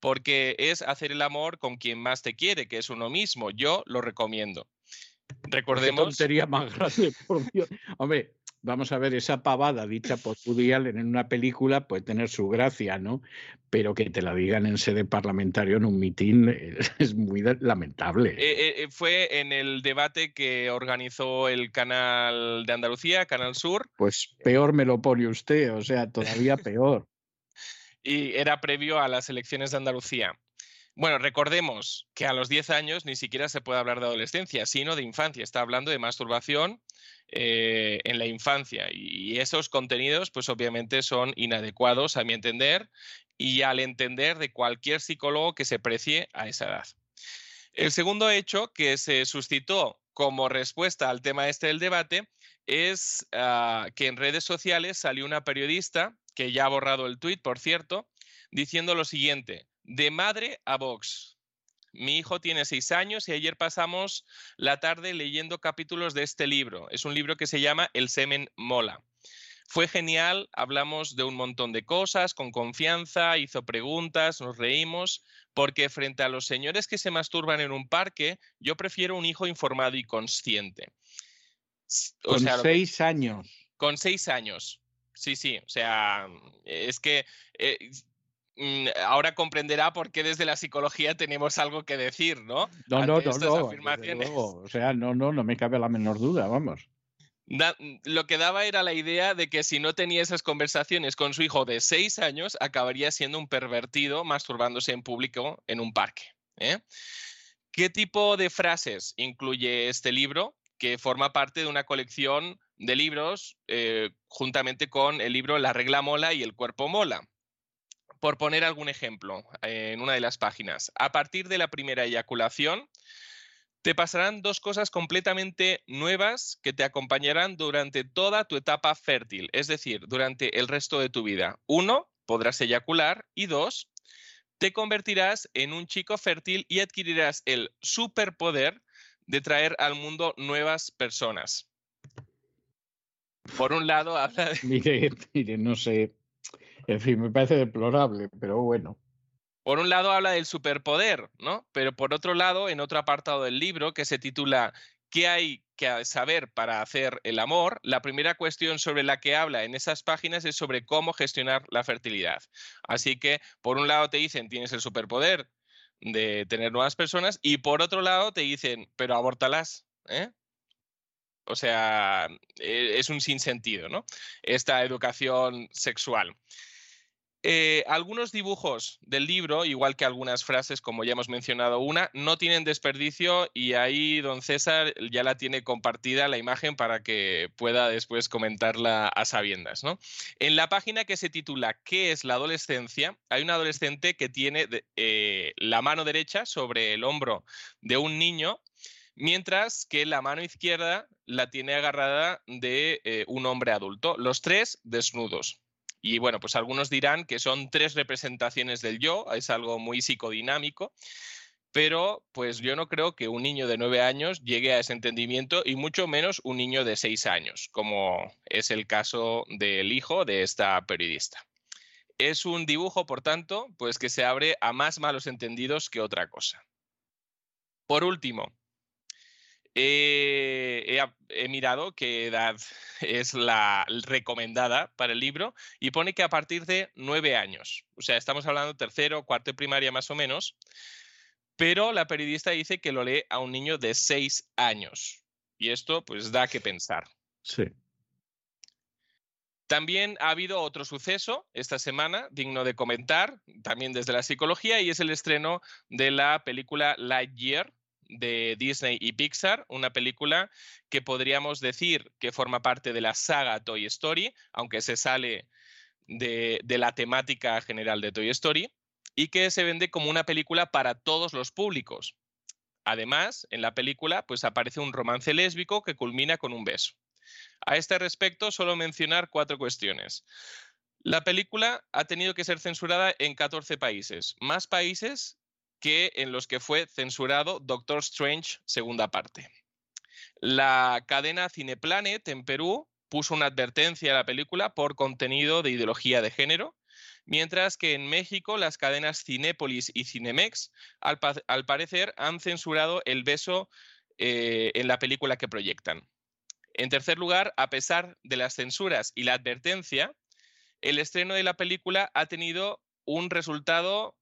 porque es hacer el amor con quien más te quiere, que es uno mismo. Yo lo recomiendo. Recordemos. Qué tontería más grande, por Dios. Hombre, vamos a ver, esa pavada dicha por Allen en una película puede tener su gracia, ¿no? Pero que te la digan en sede parlamentario en un mitin es muy lamentable. Eh, eh, fue en el debate que organizó el canal de Andalucía, Canal Sur. Pues peor me lo pone usted, o sea, todavía peor. y era previo a las elecciones de Andalucía. Bueno, recordemos que a los 10 años ni siquiera se puede hablar de adolescencia, sino de infancia. Está hablando de masturbación eh, en la infancia y esos contenidos, pues obviamente son inadecuados a mi entender y al entender de cualquier psicólogo que se precie a esa edad. El segundo hecho que se suscitó como respuesta al tema este del debate es ah, que en redes sociales salió una periodista, que ya ha borrado el tuit, por cierto, diciendo lo siguiente, de madre a Vox. Mi hijo tiene seis años y ayer pasamos la tarde leyendo capítulos de este libro. Es un libro que se llama El semen mola. Fue genial, hablamos de un montón de cosas, con confianza, hizo preguntas, nos reímos, porque frente a los señores que se masturban en un parque, yo prefiero un hijo informado y consciente. con seis años. Con seis años. Sí, sí, o sea, es que eh, ahora comprenderá por qué desde la psicología tenemos algo que decir, ¿no? No, no, no, no, o sea, no, no, no me cabe la menor duda, vamos. lo que daba era la idea de que si no tenía esas conversaciones con su hijo de seis años, acabaría siendo un pervertido masturbándose en público en un parque. ¿eh? ¿Qué tipo de frases incluye este libro? Que forma parte de una colección de libros eh, juntamente con el libro La regla mola y el cuerpo mola. Por poner algún ejemplo en una de las páginas, a partir de la primera eyaculación, te pasarán dos cosas completamente nuevas que te acompañarán durante toda tu etapa fértil, es decir, durante el resto de tu vida. Uno, podrás eyacular y dos, te convertirás en un chico fértil y adquirirás el superpoder de traer al mundo nuevas personas. Por un lado, habla Mire, mire, no sé, en fin, me parece deplorable, pero bueno. por un lado habla del superpoder, ¿no? Pero por otro lado, en otro apartado del libro que se titula ¿Qué hay que saber para hacer el amor? La primera cuestión sobre la que habla en esas páginas es sobre cómo gestionar la fertilidad. Así que, por un lado te dicen, tienes el superpoder de tener nuevas personas y por otro lado te dicen, pero abórtalas, ¿eh? O sea, e, es un sinsentido, ¿no? Esta educación sexual. Eh, algunos dibujos del libro, igual que algunas frases, como ya hemos mencionado una, no tienen desperdicio y ahí don César ya la tiene compartida la imagen para que pueda después comentarla a sabiendas. ¿no? En la página que se titula ¿Qué es la adolescencia? hay un adolescente que tiene eh, la mano derecha sobre el hombro de un niño mientras que la mano izquierda la tiene agarrada de eh, un hombre adulto, los tres desnudos. Y bueno, pues algunos dirán que son tres representaciones del yo, es algo muy psicodinámico, pero pues yo no creo que un niño de nueve años llegue a ese entendimiento y mucho menos un niño de seis años, como es el caso del hijo de esta periodista. Es un dibujo, por tanto, pues que se abre a más malos entendidos que otra cosa. Por último, he, mirado qué edad es la recomendada para el libro y pone que a partir de nueve años. O sea, estamos hablando tercero, cuarto de primaria más o menos. Pero la periodista dice que lo lee a un niño de seis años. Y esto pues da que pensar. Sí. También ha habido otro suceso esta semana digno de comentar, también desde la psicología, y es el estreno de la película Lightyear, de Disney y Pixar, una película que podríamos decir que forma parte de la saga Toy Story, aunque se sale de, la temática general de Toy Story, y que se vende como una película para todos los públicos. Además, en la película pues aparece un romance lésbico que culmina con un beso. A este respecto, solo mencionar cuatro cuestiones. La película ha tenido que ser censurada en 14 países, más países que en los que fue censurado Doctor Strange segunda parte. La cadena Cineplanet en Perú puso una advertencia a la película por contenido de ideología de género, mientras que en México las cadenas Cinépolis y Cinemex al, parecer han censurado el beso eh, en la película que proyectan. En tercer lugar, a pesar de las censuras y la advertencia, el estreno de la película ha tenido un resultado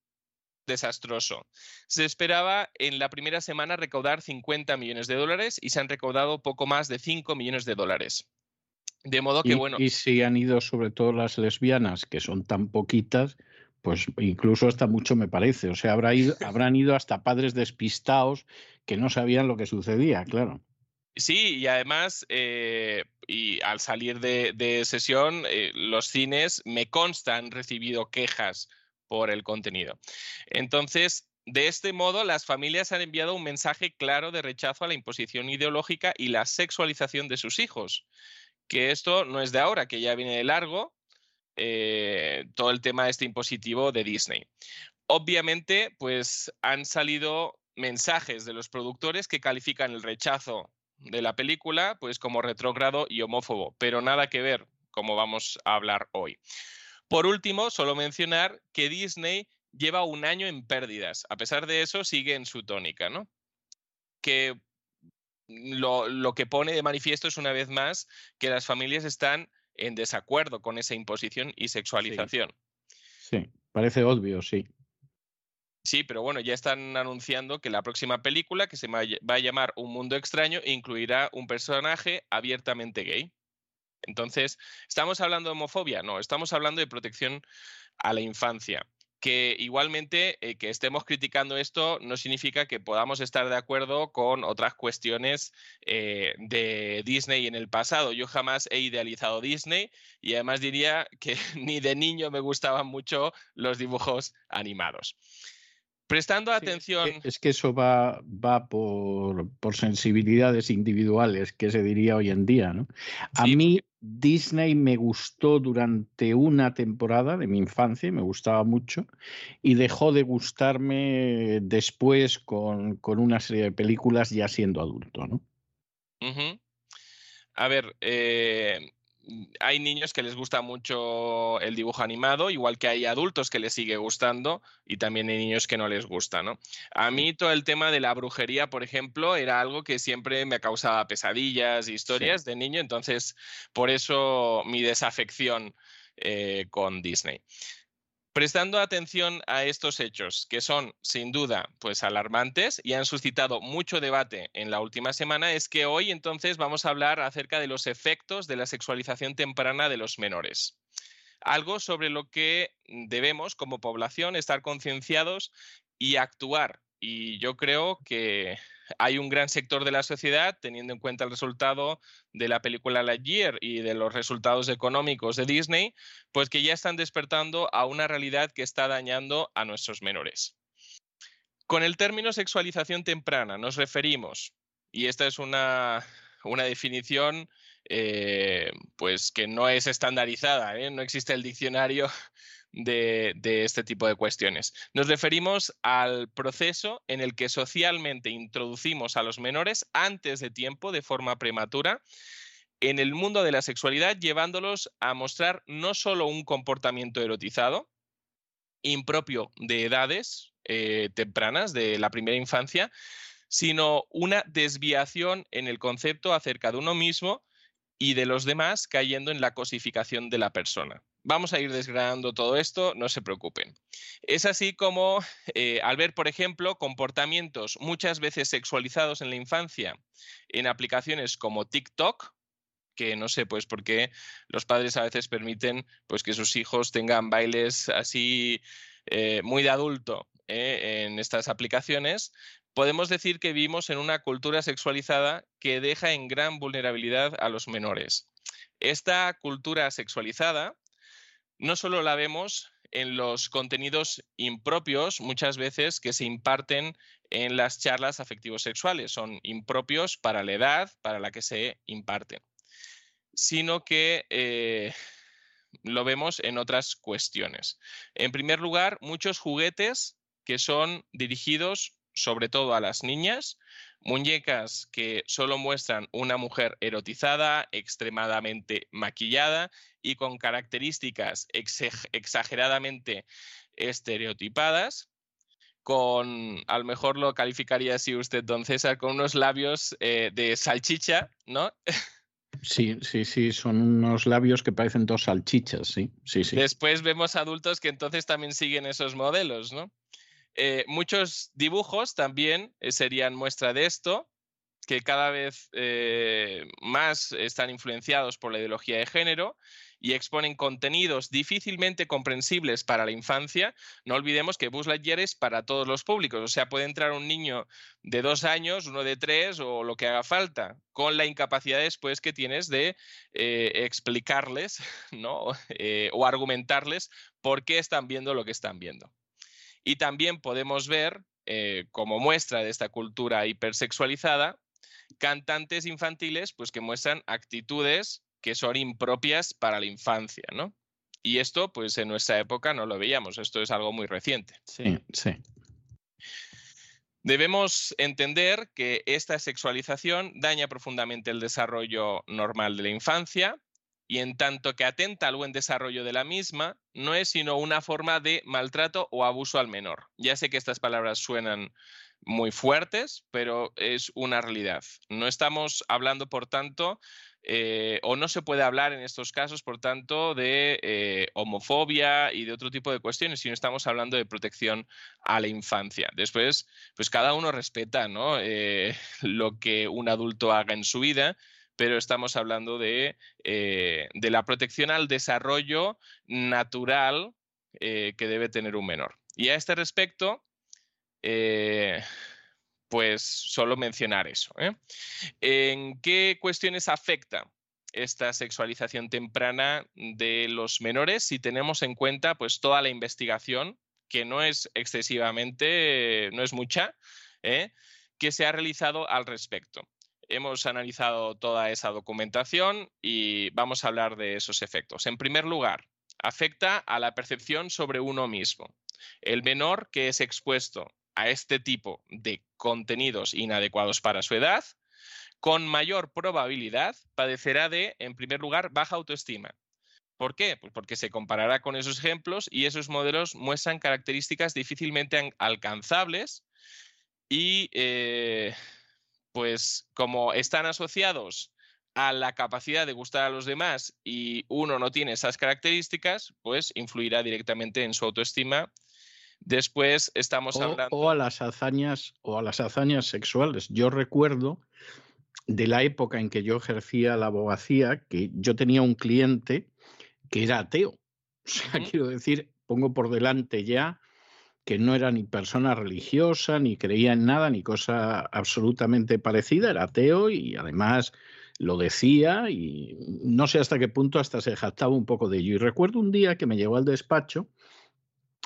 desastroso. Se esperaba en la primera semana recaudar 50 millones de dólares y se han recaudado poco más de 5 millones de dólares. De modo que, bueno. Y si han ido sobre todo las lesbianas, que son tan poquitas, pues incluso hasta mucho me parece. O sea, habrá ido, habrán ido hasta padres despistados que no sabían lo que sucedía, claro. Sí, y además, eh, y al salir de, sesión, eh, los cines me constan han recibido quejas por el contenido. Entonces, de este modo, las familias han enviado un mensaje claro de rechazo a la imposición ideológica y la sexualización de sus hijos. Que esto no es de ahora, que ya viene de largo, eh, todo el tema este impositivo de Disney. Obviamente, pues han salido mensajes de los productores que califican el rechazo de la película pues como retrógrado y homófobo, pero nada que ver, como vamos a hablar hoy. Por último, solo mencionar que Disney lleva un año en pérdidas. A pesar de eso, sigue en su tónica, ¿no? Que lo, que pone de manifiesto es una vez más que las familias están en desacuerdo con esa imposición y sexualización. Sí, parece obvio, sí. Sí, pero bueno, ya están anunciando que la próxima película, que se va a llamar Un Mundo Extraño, incluirá un personaje abiertamente gay. Entonces, ¿estamos hablando de homofobia? No, estamos hablando de protección a la infancia. Que igualmente eh, que estemos criticando esto no significa que podamos estar de acuerdo con otras cuestiones eh, de Disney en el pasado. Yo jamás he idealizado Disney y además diría que ni de niño me gustaban mucho los dibujos animados. Prestando atención. es que eso va, va por, sensibilidades individuales, que se diría hoy en día. ¿no? A mí Disney me gustó durante una temporada de mi infancia, me gustaba mucho, y dejó de gustarme después con, una serie de películas ya siendo adulto. ¿no? A ver, eh, hay niños que les gusta mucho el dibujo animado, igual que hay adultos que les sigue gustando y también hay niños que no les gusta, ¿no? A mí todo el tema de la brujería, por ejemplo, era algo que siempre me causaba pesadillas, historias de niño, entonces por eso mi desafección eh, con Disney. Prestando atención a estos hechos, que son sin duda pues alarmantes y han suscitado mucho debate en la última semana, es que hoy entonces vamos a hablar acerca de los efectos de la sexualización temprana de los menores. Algo sobre lo que debemos como población estar concienciados y actuar. Y yo creo que hay un gran sector de la sociedad, teniendo en cuenta el resultado de la película Lightyear y de los resultados económicos de Disney, pues que ya están despertando a una realidad que está dañando a nuestros menores. Con el término sexualización temprana nos referimos, y esta es una, definición eh, pues que no es estandarizada, ¿eh? no existe el diccionario de, este tipo de cuestiones. Nos referimos al proceso en el que socialmente introducimos a los menores antes de tiempo, de forma prematura, en el mundo de la sexualidad, llevándolos a mostrar no solo un comportamiento erotizado, impropio de edades eh, tempranas, de la primera infancia, sino una desviación en el concepto acerca de uno mismo y de los demás cayendo en la cosificación de la persona. Vamos a ir desgranando todo esto, no se preocupen. Es así como eh, al ver, por ejemplo, comportamientos muchas veces sexualizados en la infancia en aplicaciones como TikTok, que no sé, pues por qué los padres a veces permiten pues, que sus hijos tengan bailes así eh, muy de adulto eh, en estas aplicaciones, podemos decir que vivimos en una cultura sexualizada que deja en gran vulnerabilidad a los menores. Esta cultura sexualizada no solo la vemos en los contenidos impropios muchas veces que se imparten en las charlas afectivos sexuales, son impropios para la edad para la que se imparten, sino que eh, lo vemos en otras cuestiones. En primer lugar, muchos juguetes que son dirigidos sobre todo a las niñas, muñecas que solo muestran una mujer erotizada, extremadamente maquillada y con características exageradamente estereotipadas, con, a lo mejor lo calificaría así usted, don César, con unos labios eh, de salchicha, ¿no? Sí, sí, sí, son unos labios que parecen dos salchichas, sí, sí, sí. Después vemos adultos que entonces también siguen esos modelos, ¿no? Eh, muchos dibujos también eh, serían muestra de esto, que cada vez eh, más están influenciados por la ideología de género y exponen contenidos difícilmente comprensibles para la infancia. No olvidemos que Buzz Lightyear es para todos los públicos, o sea, puede entrar un niño de dos años, uno de tres o lo que haga falta, con la incapacidad después que tienes de explicarles ¿no? o argumentarles por qué están viendo lo que están viendo. Y también podemos ver, eh, como muestra de esta cultura hipersexualizada, cantantes infantiles pues, que muestran actitudes que son impropias para la infancia, ¿no? Y esto, pues en nuestra época no lo veíamos, esto es algo muy reciente. Sí, sí. Debemos entender que esta sexualización daña profundamente el desarrollo normal de la infancia, y en tanto que atenta al buen desarrollo de la misma, no es sino una forma de maltrato o abuso al menor. Ya sé que estas palabras suenan muy fuertes, pero es una realidad. No estamos hablando, por tanto, eh, o no se puede hablar en estos casos, por tanto, de eh, homofobia y de otro tipo de cuestiones, sino estamos hablando de protección a la infancia. Después, pues cada uno respeta ¿no? Eh, lo que un adulto haga en su vida pero estamos hablando de, eh, la protección al desarrollo natural eh, que debe tener un menor. Y a este respecto, eh, pues solo mencionar eso. ¿En qué cuestiones afecta esta sexualización temprana de los menores si tenemos en cuenta pues toda la investigación, que no es excesivamente, no es mucha, que se ha realizado al respecto? Hemos analizado toda esa documentación y vamos a hablar de esos efectos. En primer lugar, afecta a la percepción sobre uno mismo. El menor que es expuesto a este tipo de contenidos inadecuados para su edad con mayor probabilidad padecerá de, en primer lugar, baja autoestima. ¿Por qué? Pues porque se comparará con esos ejemplos y esos modelos muestran características difícilmente alcanzables y eh, pues como están asociados a la capacidad de gustar a los demás y uno no tiene esas características, pues influirá directamente en su autoestima. Después estamos o, hablando o a las hazañas o a las hazañas sexuales. Yo recuerdo de la época en que yo ejercía la abogacía que yo tenía un cliente que era ateo. O sea, quiero decir, pongo por delante ya que no era ni persona religiosa, ni creía en nada, ni cosa absolutamente parecida, era ateo y además lo decía y no sé hasta qué punto hasta se jactaba un poco de ello. Y recuerdo un día que me llegó al despacho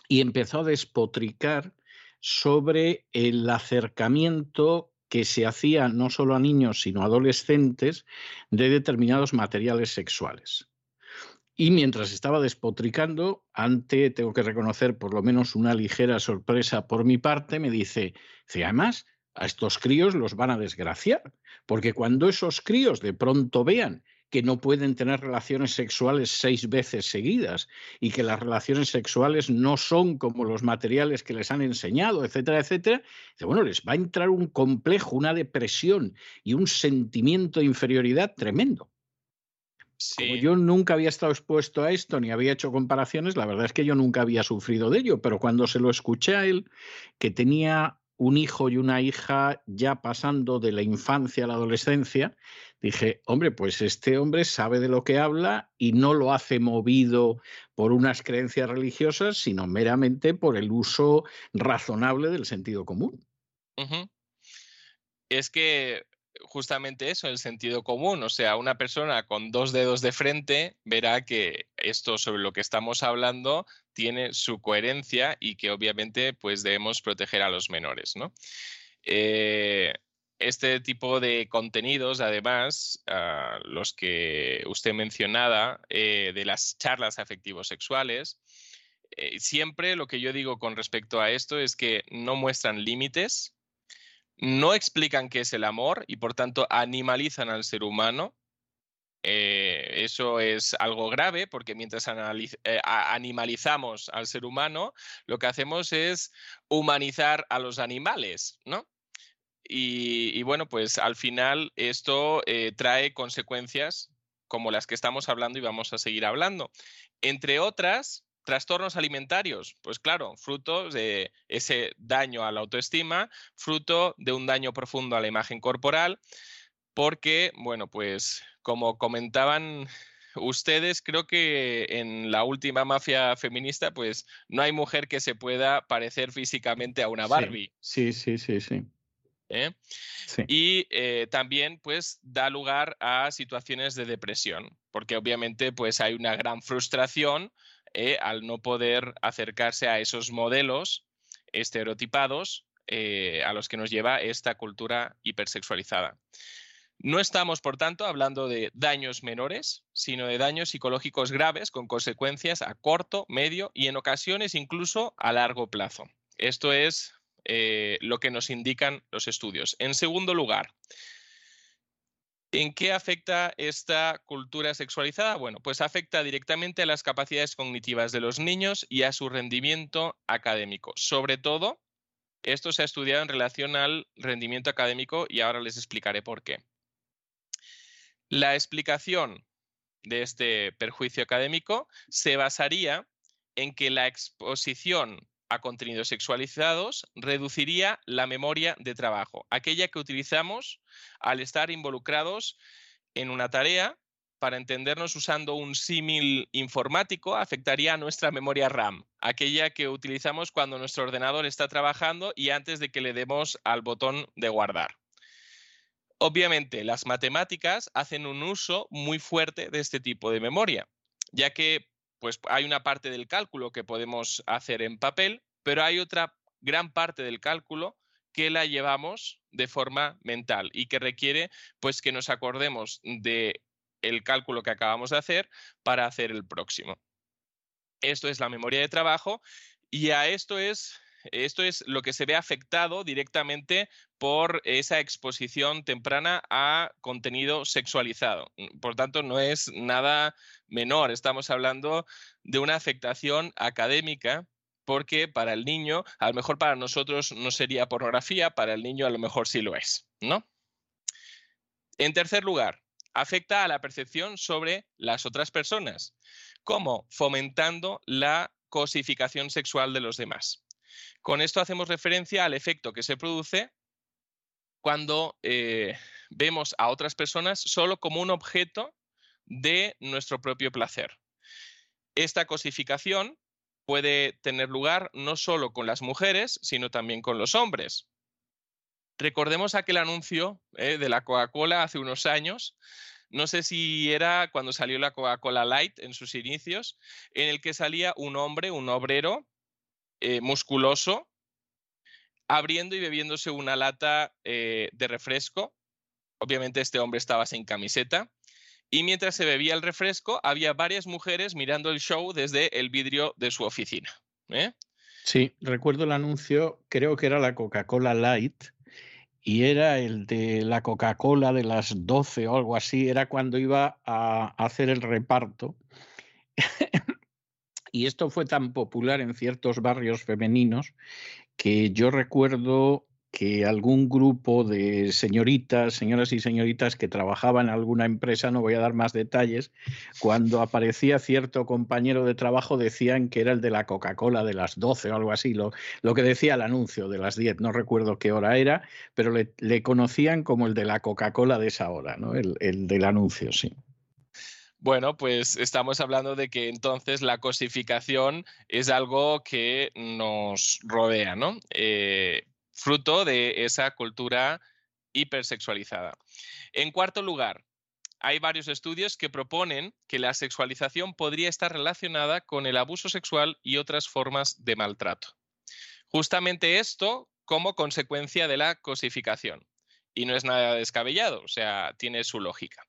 y empezó a despotricar sobre el acercamiento que se hacía no solo a niños, sino a adolescentes de determinados materiales sexuales. Y mientras estaba despotricando, ante, tengo que reconocer por lo menos una ligera sorpresa por mi parte, me dice, además, a estos críos los van a desgraciar, porque cuando esos críos de pronto vean que no pueden tener relaciones sexuales seis veces seguidas y que las relaciones sexuales no son como los materiales que les han enseñado, etcétera, etcétera, bueno, les va a entrar un complejo, una depresión y un sentimiento de inferioridad tremendo. Como yo nunca había estado expuesto a esto ni había hecho comparaciones, la verdad es que yo nunca había sufrido de ello, pero cuando se lo escuché a él, que tenía un hijo y una hija ya pasando de la infancia a la adolescencia, dije, hombre, pues este hombre sabe de lo que habla y no lo hace movido por unas creencias religiosas, sino meramente por el uso razonable del sentido común. Es que justamente eso, el sentido común. O sea, una persona con dos dedos de frente verá que esto sobre lo que estamos hablando tiene su coherencia y que obviamente pues debemos proteger a los menores, ¿no? Eh, este tipo de contenidos, además, ah, los que usted mencionaba, eh, de las charlas afectivos sexuales, eh, siempre lo que yo digo con respecto a esto es que no muestran límites, no explican qué es el amor y por tanto animalizan al ser humano. Eh, eso es algo grave porque mientras eh, animalizamos al ser humano, lo que hacemos es humanizar a los animales, ¿no? Y, bueno, pues al final esto eh, trae consecuencias como las que estamos hablando y vamos a seguir hablando. Entre otras, Trastornos alimentarios, pues claro, fruto de ese daño a la autoestima, fruto de un daño profundo a la imagen corporal, porque, bueno, pues como comentaban ustedes, creo que en la última mafia feminista, pues no hay mujer que se pueda parecer físicamente a una Barbie. Sí, sí, sí, sí. ¿Eh? Y eh, también, pues, da lugar a situaciones de depresión, porque obviamente, pues, hay una gran frustración eh, al no poder acercarse a esos modelos estereotipados eh, a los que nos lleva esta cultura hipersexualizada. No estamos, por tanto, hablando de daños menores, sino de daños psicológicos graves con consecuencias a corto, medio y en ocasiones incluso a largo plazo. Esto es eh, lo que nos indican los estudios. En segundo lugar, ¿En qué afecta esta cultura sexualizada? Bueno, pues afecta directamente a las capacidades cognitivas de los niños y a su rendimiento académico. Sobre todo, esto se ha estudiado en relación al rendimiento académico y ahora les explicaré por qué. La explicación de este perjuicio académico se basaría en que la exposición a contenidos sexualizados reduciría la memoria de trabajo, aquella que utilizamos al estar involucrados en una tarea. Para entendernos usando un símil informático, afectaría a nuestra memoria RAM, aquella que utilizamos cuando nuestro ordenador está trabajando y antes de que le demos al botón de guardar. Obviamente, las matemáticas hacen un uso muy fuerte de este tipo de memoria, ya que pues hay una parte del cálculo que podemos hacer en papel, pero hay otra gran parte del cálculo que la llevamos de forma mental y que requiere pues que nos acordemos de el cálculo que acabamos de hacer para hacer el próximo. Esto es la memoria de trabajo y a esto es esto es lo que se ve afectado directamente por esa exposición temprana a contenido sexualizado. Por tanto, no es nada menor. Estamos hablando de una afectación académica porque para el niño, a lo mejor para nosotros no sería pornografía, para el niño a lo mejor sí lo es, ¿no? En tercer lugar, afecta a la percepción sobre las otras personas. ¿Cómo? Fomentando la cosificación sexual de los demás. Con esto hacemos referencia al efecto que se produce cuando eh, vemos a otras personas solo como un objeto de nuestro propio placer. Esta cosificación puede tener lugar no solo con las mujeres, sino también con los hombres. Recordemos aquel anuncio eh, de la Coca-Cola hace unos años, no sé si era cuando salió la Coca-Cola Light en sus inicios, en el que salía un hombre, un obrero eh, musculoso, abriendo y bebiéndose una lata eh, de refresco. Obviamente este hombre estaba sin camiseta. Y mientras se bebía el refresco, había varias mujeres mirando el show desde el vidrio de su oficina. ¿eh? Sí, recuerdo el anuncio, creo que era la Coca-Cola Light, y era el de la Coca-Cola de las 12 o algo así, era cuando iba a hacer el reparto. y esto fue tan popular en ciertos barrios femeninos que yo recuerdo que algún grupo de señoritas, señoras y señoritas que trabajaban en alguna empresa, no voy a dar más detalles, cuando aparecía cierto compañero de trabajo decían que era el de la Coca-Cola de las 12 o algo así, lo, lo, que decía el anuncio de las 10, no recuerdo qué hora era, pero le, conocían como el de la Coca-Cola de esa hora, ¿no? el, el del anuncio, sí. Bueno, pues estamos hablando de que entonces la cosificación es algo que nos rodea, ¿no? Eh, fruto de esa cultura hipersexualizada. En cuarto lugar, hay varios estudios que proponen que la sexualización podría estar relacionada con el abuso sexual y otras formas de maltrato. Justamente esto como consecuencia de la cosificación. Y no es nada descabellado, o sea, tiene su lógica.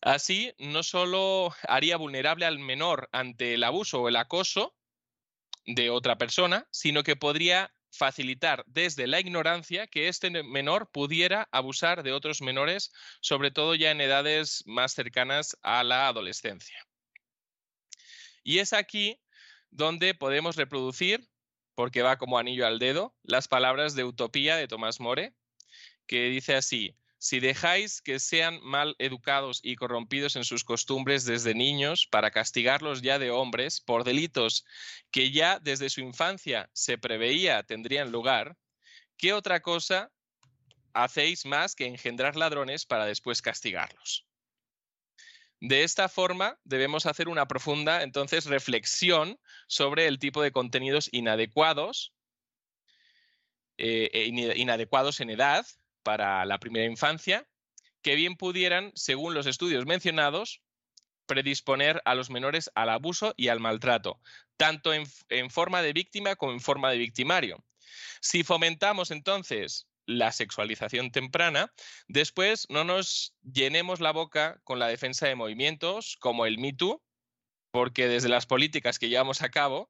Así, no solo haría vulnerable al menor ante el abuso o el acoso de otra persona, sino que podría facilitar desde la ignorancia que este menor pudiera abusar de otros menores, sobre todo ya en edades más cercanas a la adolescencia. Y es aquí donde podemos reproducir, porque va como anillo al dedo, las palabras de Utopía de Tomás More, que dice así, si dejáis que sean mal educados y corrompidos en sus costumbres desde niños para castigarlos ya de hombres por delitos que ya desde su infancia se preveía tendrían lugar, ¿qué otra cosa hacéis más que engendrar ladrones para después castigarlos? De esta forma, debemos hacer una profunda, entonces, reflexión sobre el tipo de contenidos inadecuados, eh, e inadecuados en edad, para la primera infancia que bien pudieran, según los estudios mencionados, predisponer a los menores al abuso y al maltrato, tanto en, forma de víctima como en forma de victimario. Si fomentamos entonces la sexualización temprana, después no nos llenemos la boca con la defensa de movimientos como el Me porque desde las políticas que llevamos a cabo,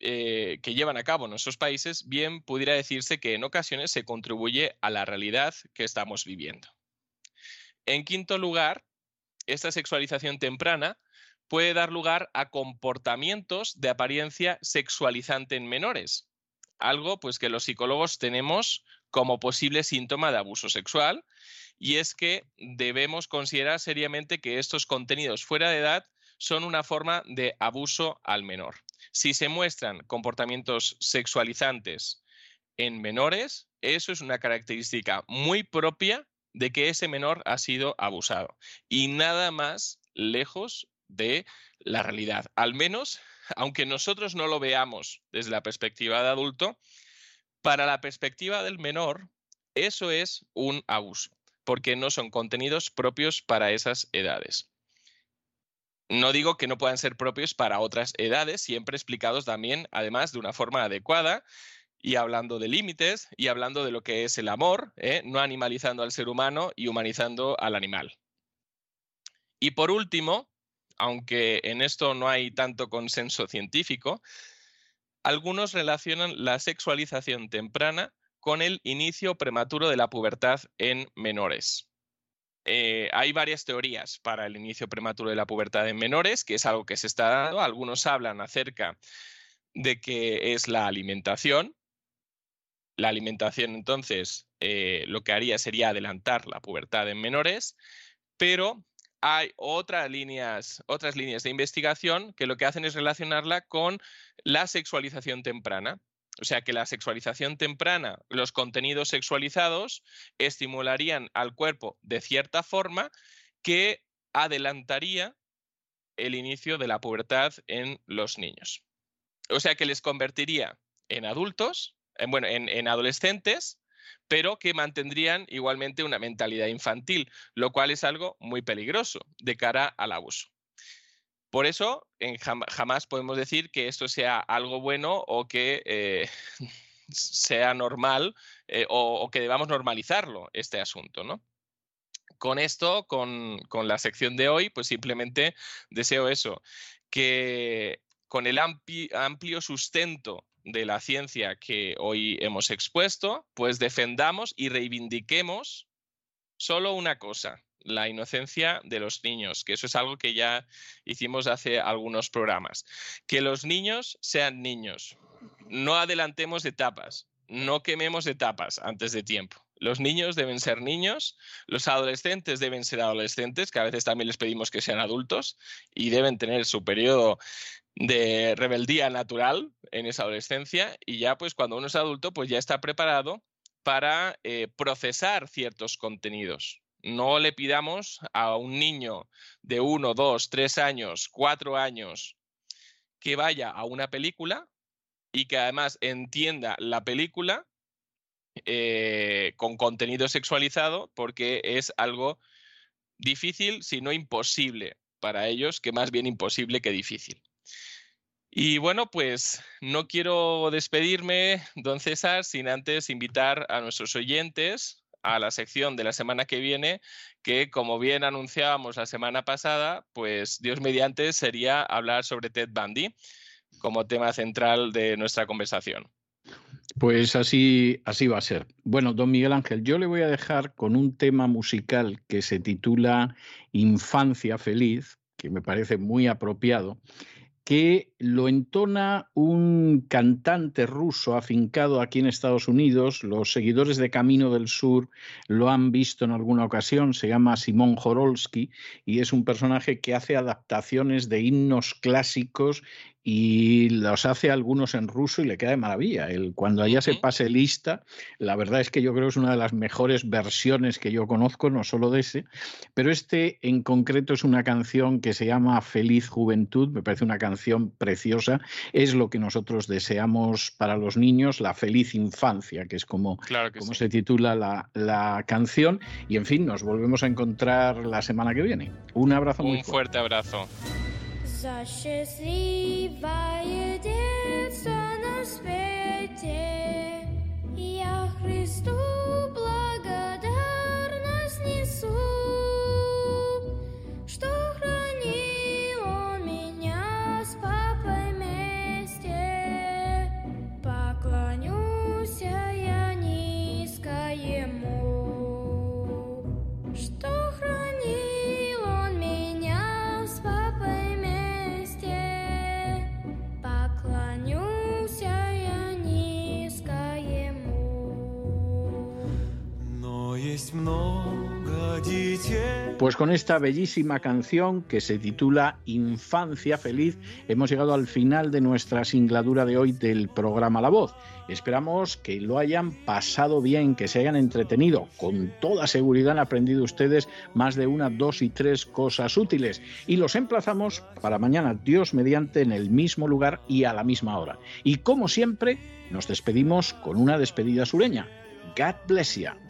eh, que llevan a cabo nuestros países, bien pudiera decirse que en ocasiones se contribuye a la realidad que estamos viviendo. En quinto lugar, esta sexualización temprana puede dar lugar a comportamientos de apariencia sexualizante en menores, algo pues que los psicólogos tenemos como posible síntoma de abuso sexual, y es que debemos considerar seriamente que estos contenidos fuera de edad son una forma de abuso al menor. Si se muestran comportamientos sexualizantes en menores, eso es una característica muy propia de que ese menor ha sido abusado y nada más lejos de la realidad. Al menos, aunque nosotros no lo veamos desde la perspectiva de adulto, para la perspectiva del menor, eso es un abuso, porque no son contenidos propios para esas edades. No digo que no puedan ser propios para otras edades, siempre explicados también, además, de una forma adecuada y hablando de límites y hablando de lo que es el amor, ¿eh? no animalizando al ser humano y humanizando al animal. Y por último, aunque en esto no hay tanto consenso científico, algunos relacionan la sexualización temprana con el inicio prematuro de la pubertad en menores. Eh, hay varias teorías para el inicio prematuro de la pubertad en menores, que es algo que se está dando. Algunos hablan acerca de que es la alimentación. La alimentación, entonces, eh, lo que haría sería adelantar la pubertad en menores, pero hay otras líneas, otras líneas de investigación que lo que hacen es relacionarla con la sexualización temprana. O sea que la sexualización temprana, los contenidos sexualizados, estimularían al cuerpo de cierta forma que adelantaría el inicio de la pubertad en los niños. O sea que les convertiría en adultos, en, bueno, en adolescentes, pero que mantendrían igualmente una mentalidad infantil, lo cual es algo muy peligroso de cara al abuso. Por eso, jamás podemos decir que esto sea algo bueno o que eh, sea normal eh, o, que debamos normalizarlo, este asunto, ¿no? Con esto, con, la sección de hoy, pues simplemente deseo eso, que con el amplio sustento de la ciencia que hoy hemos expuesto, pues defendamos y reivindiquemos solo una cosa, la inocencia de los niños, que eso es algo que ya hicimos hace algunos programas. Que los niños sean niños. No adelantemos etapas, no quememos etapas antes de tiempo. Los niños deben ser niños, los adolescentes deben ser adolescentes, que a veces también les pedimos que sean adultos y deben tener su periodo de rebeldía natural en esa adolescencia y ya pues cuando uno es adulto pues ya está preparado para eh, procesar ciertos contenidos. No le pidamos a un niño de uno, dos, tres años, cuatro años que vaya a una película y que además entienda la película eh, con contenido sexualizado porque es algo difícil, si no imposible para ellos, que más bien imposible que difícil. Y bueno, pues no quiero despedirme, don César, sin antes invitar a nuestros oyentes a la sección de la semana que viene, que como bien anunciábamos la semana pasada, pues Dios mediante sería hablar sobre Ted Bundy como tema central de nuestra conversación. Pues así, así va a ser. Bueno, don Miguel Ángel, yo le voy a dejar con un tema musical que se titula Infancia Feliz, que me parece muy apropiado, que lo entona un cantante ruso afincado aquí en Estados Unidos. Los seguidores de Camino del Sur lo han visto en alguna ocasión. Se llama Simón Jorolsky y es un personaje que hace adaptaciones de himnos clásicos y los hace algunos en ruso y le queda de maravilla. El, cuando allá se pase lista, la verdad es que yo creo que es una de las mejores versiones que yo conozco, no solo de ese, pero este en concreto es una canción que se llama Feliz Juventud, me parece una canción preciosa, es lo que nosotros deseamos para los niños, la feliz infancia, que es como, como se titula la, la, canción, y en fin, nos volvemos a encontrar la semana que viene. Un abrazo muy fuerte. fuerte abrazo. За счастливое детство на свете. Я Христу благодарность несу Pues con esta bellísima canción que se titula Infancia Feliz, hemos llegado al final de nuestra singladura de hoy del programa La Voz. Esperamos que lo hayan pasado bien, que se hayan entretenido. Con toda seguridad han aprendido ustedes más de una, dos y tres cosas útiles. Y los emplazamos para mañana, Dios mediante, en el mismo lugar y a la misma hora. Y como siempre, nos despedimos con una despedida sureña. God bless you.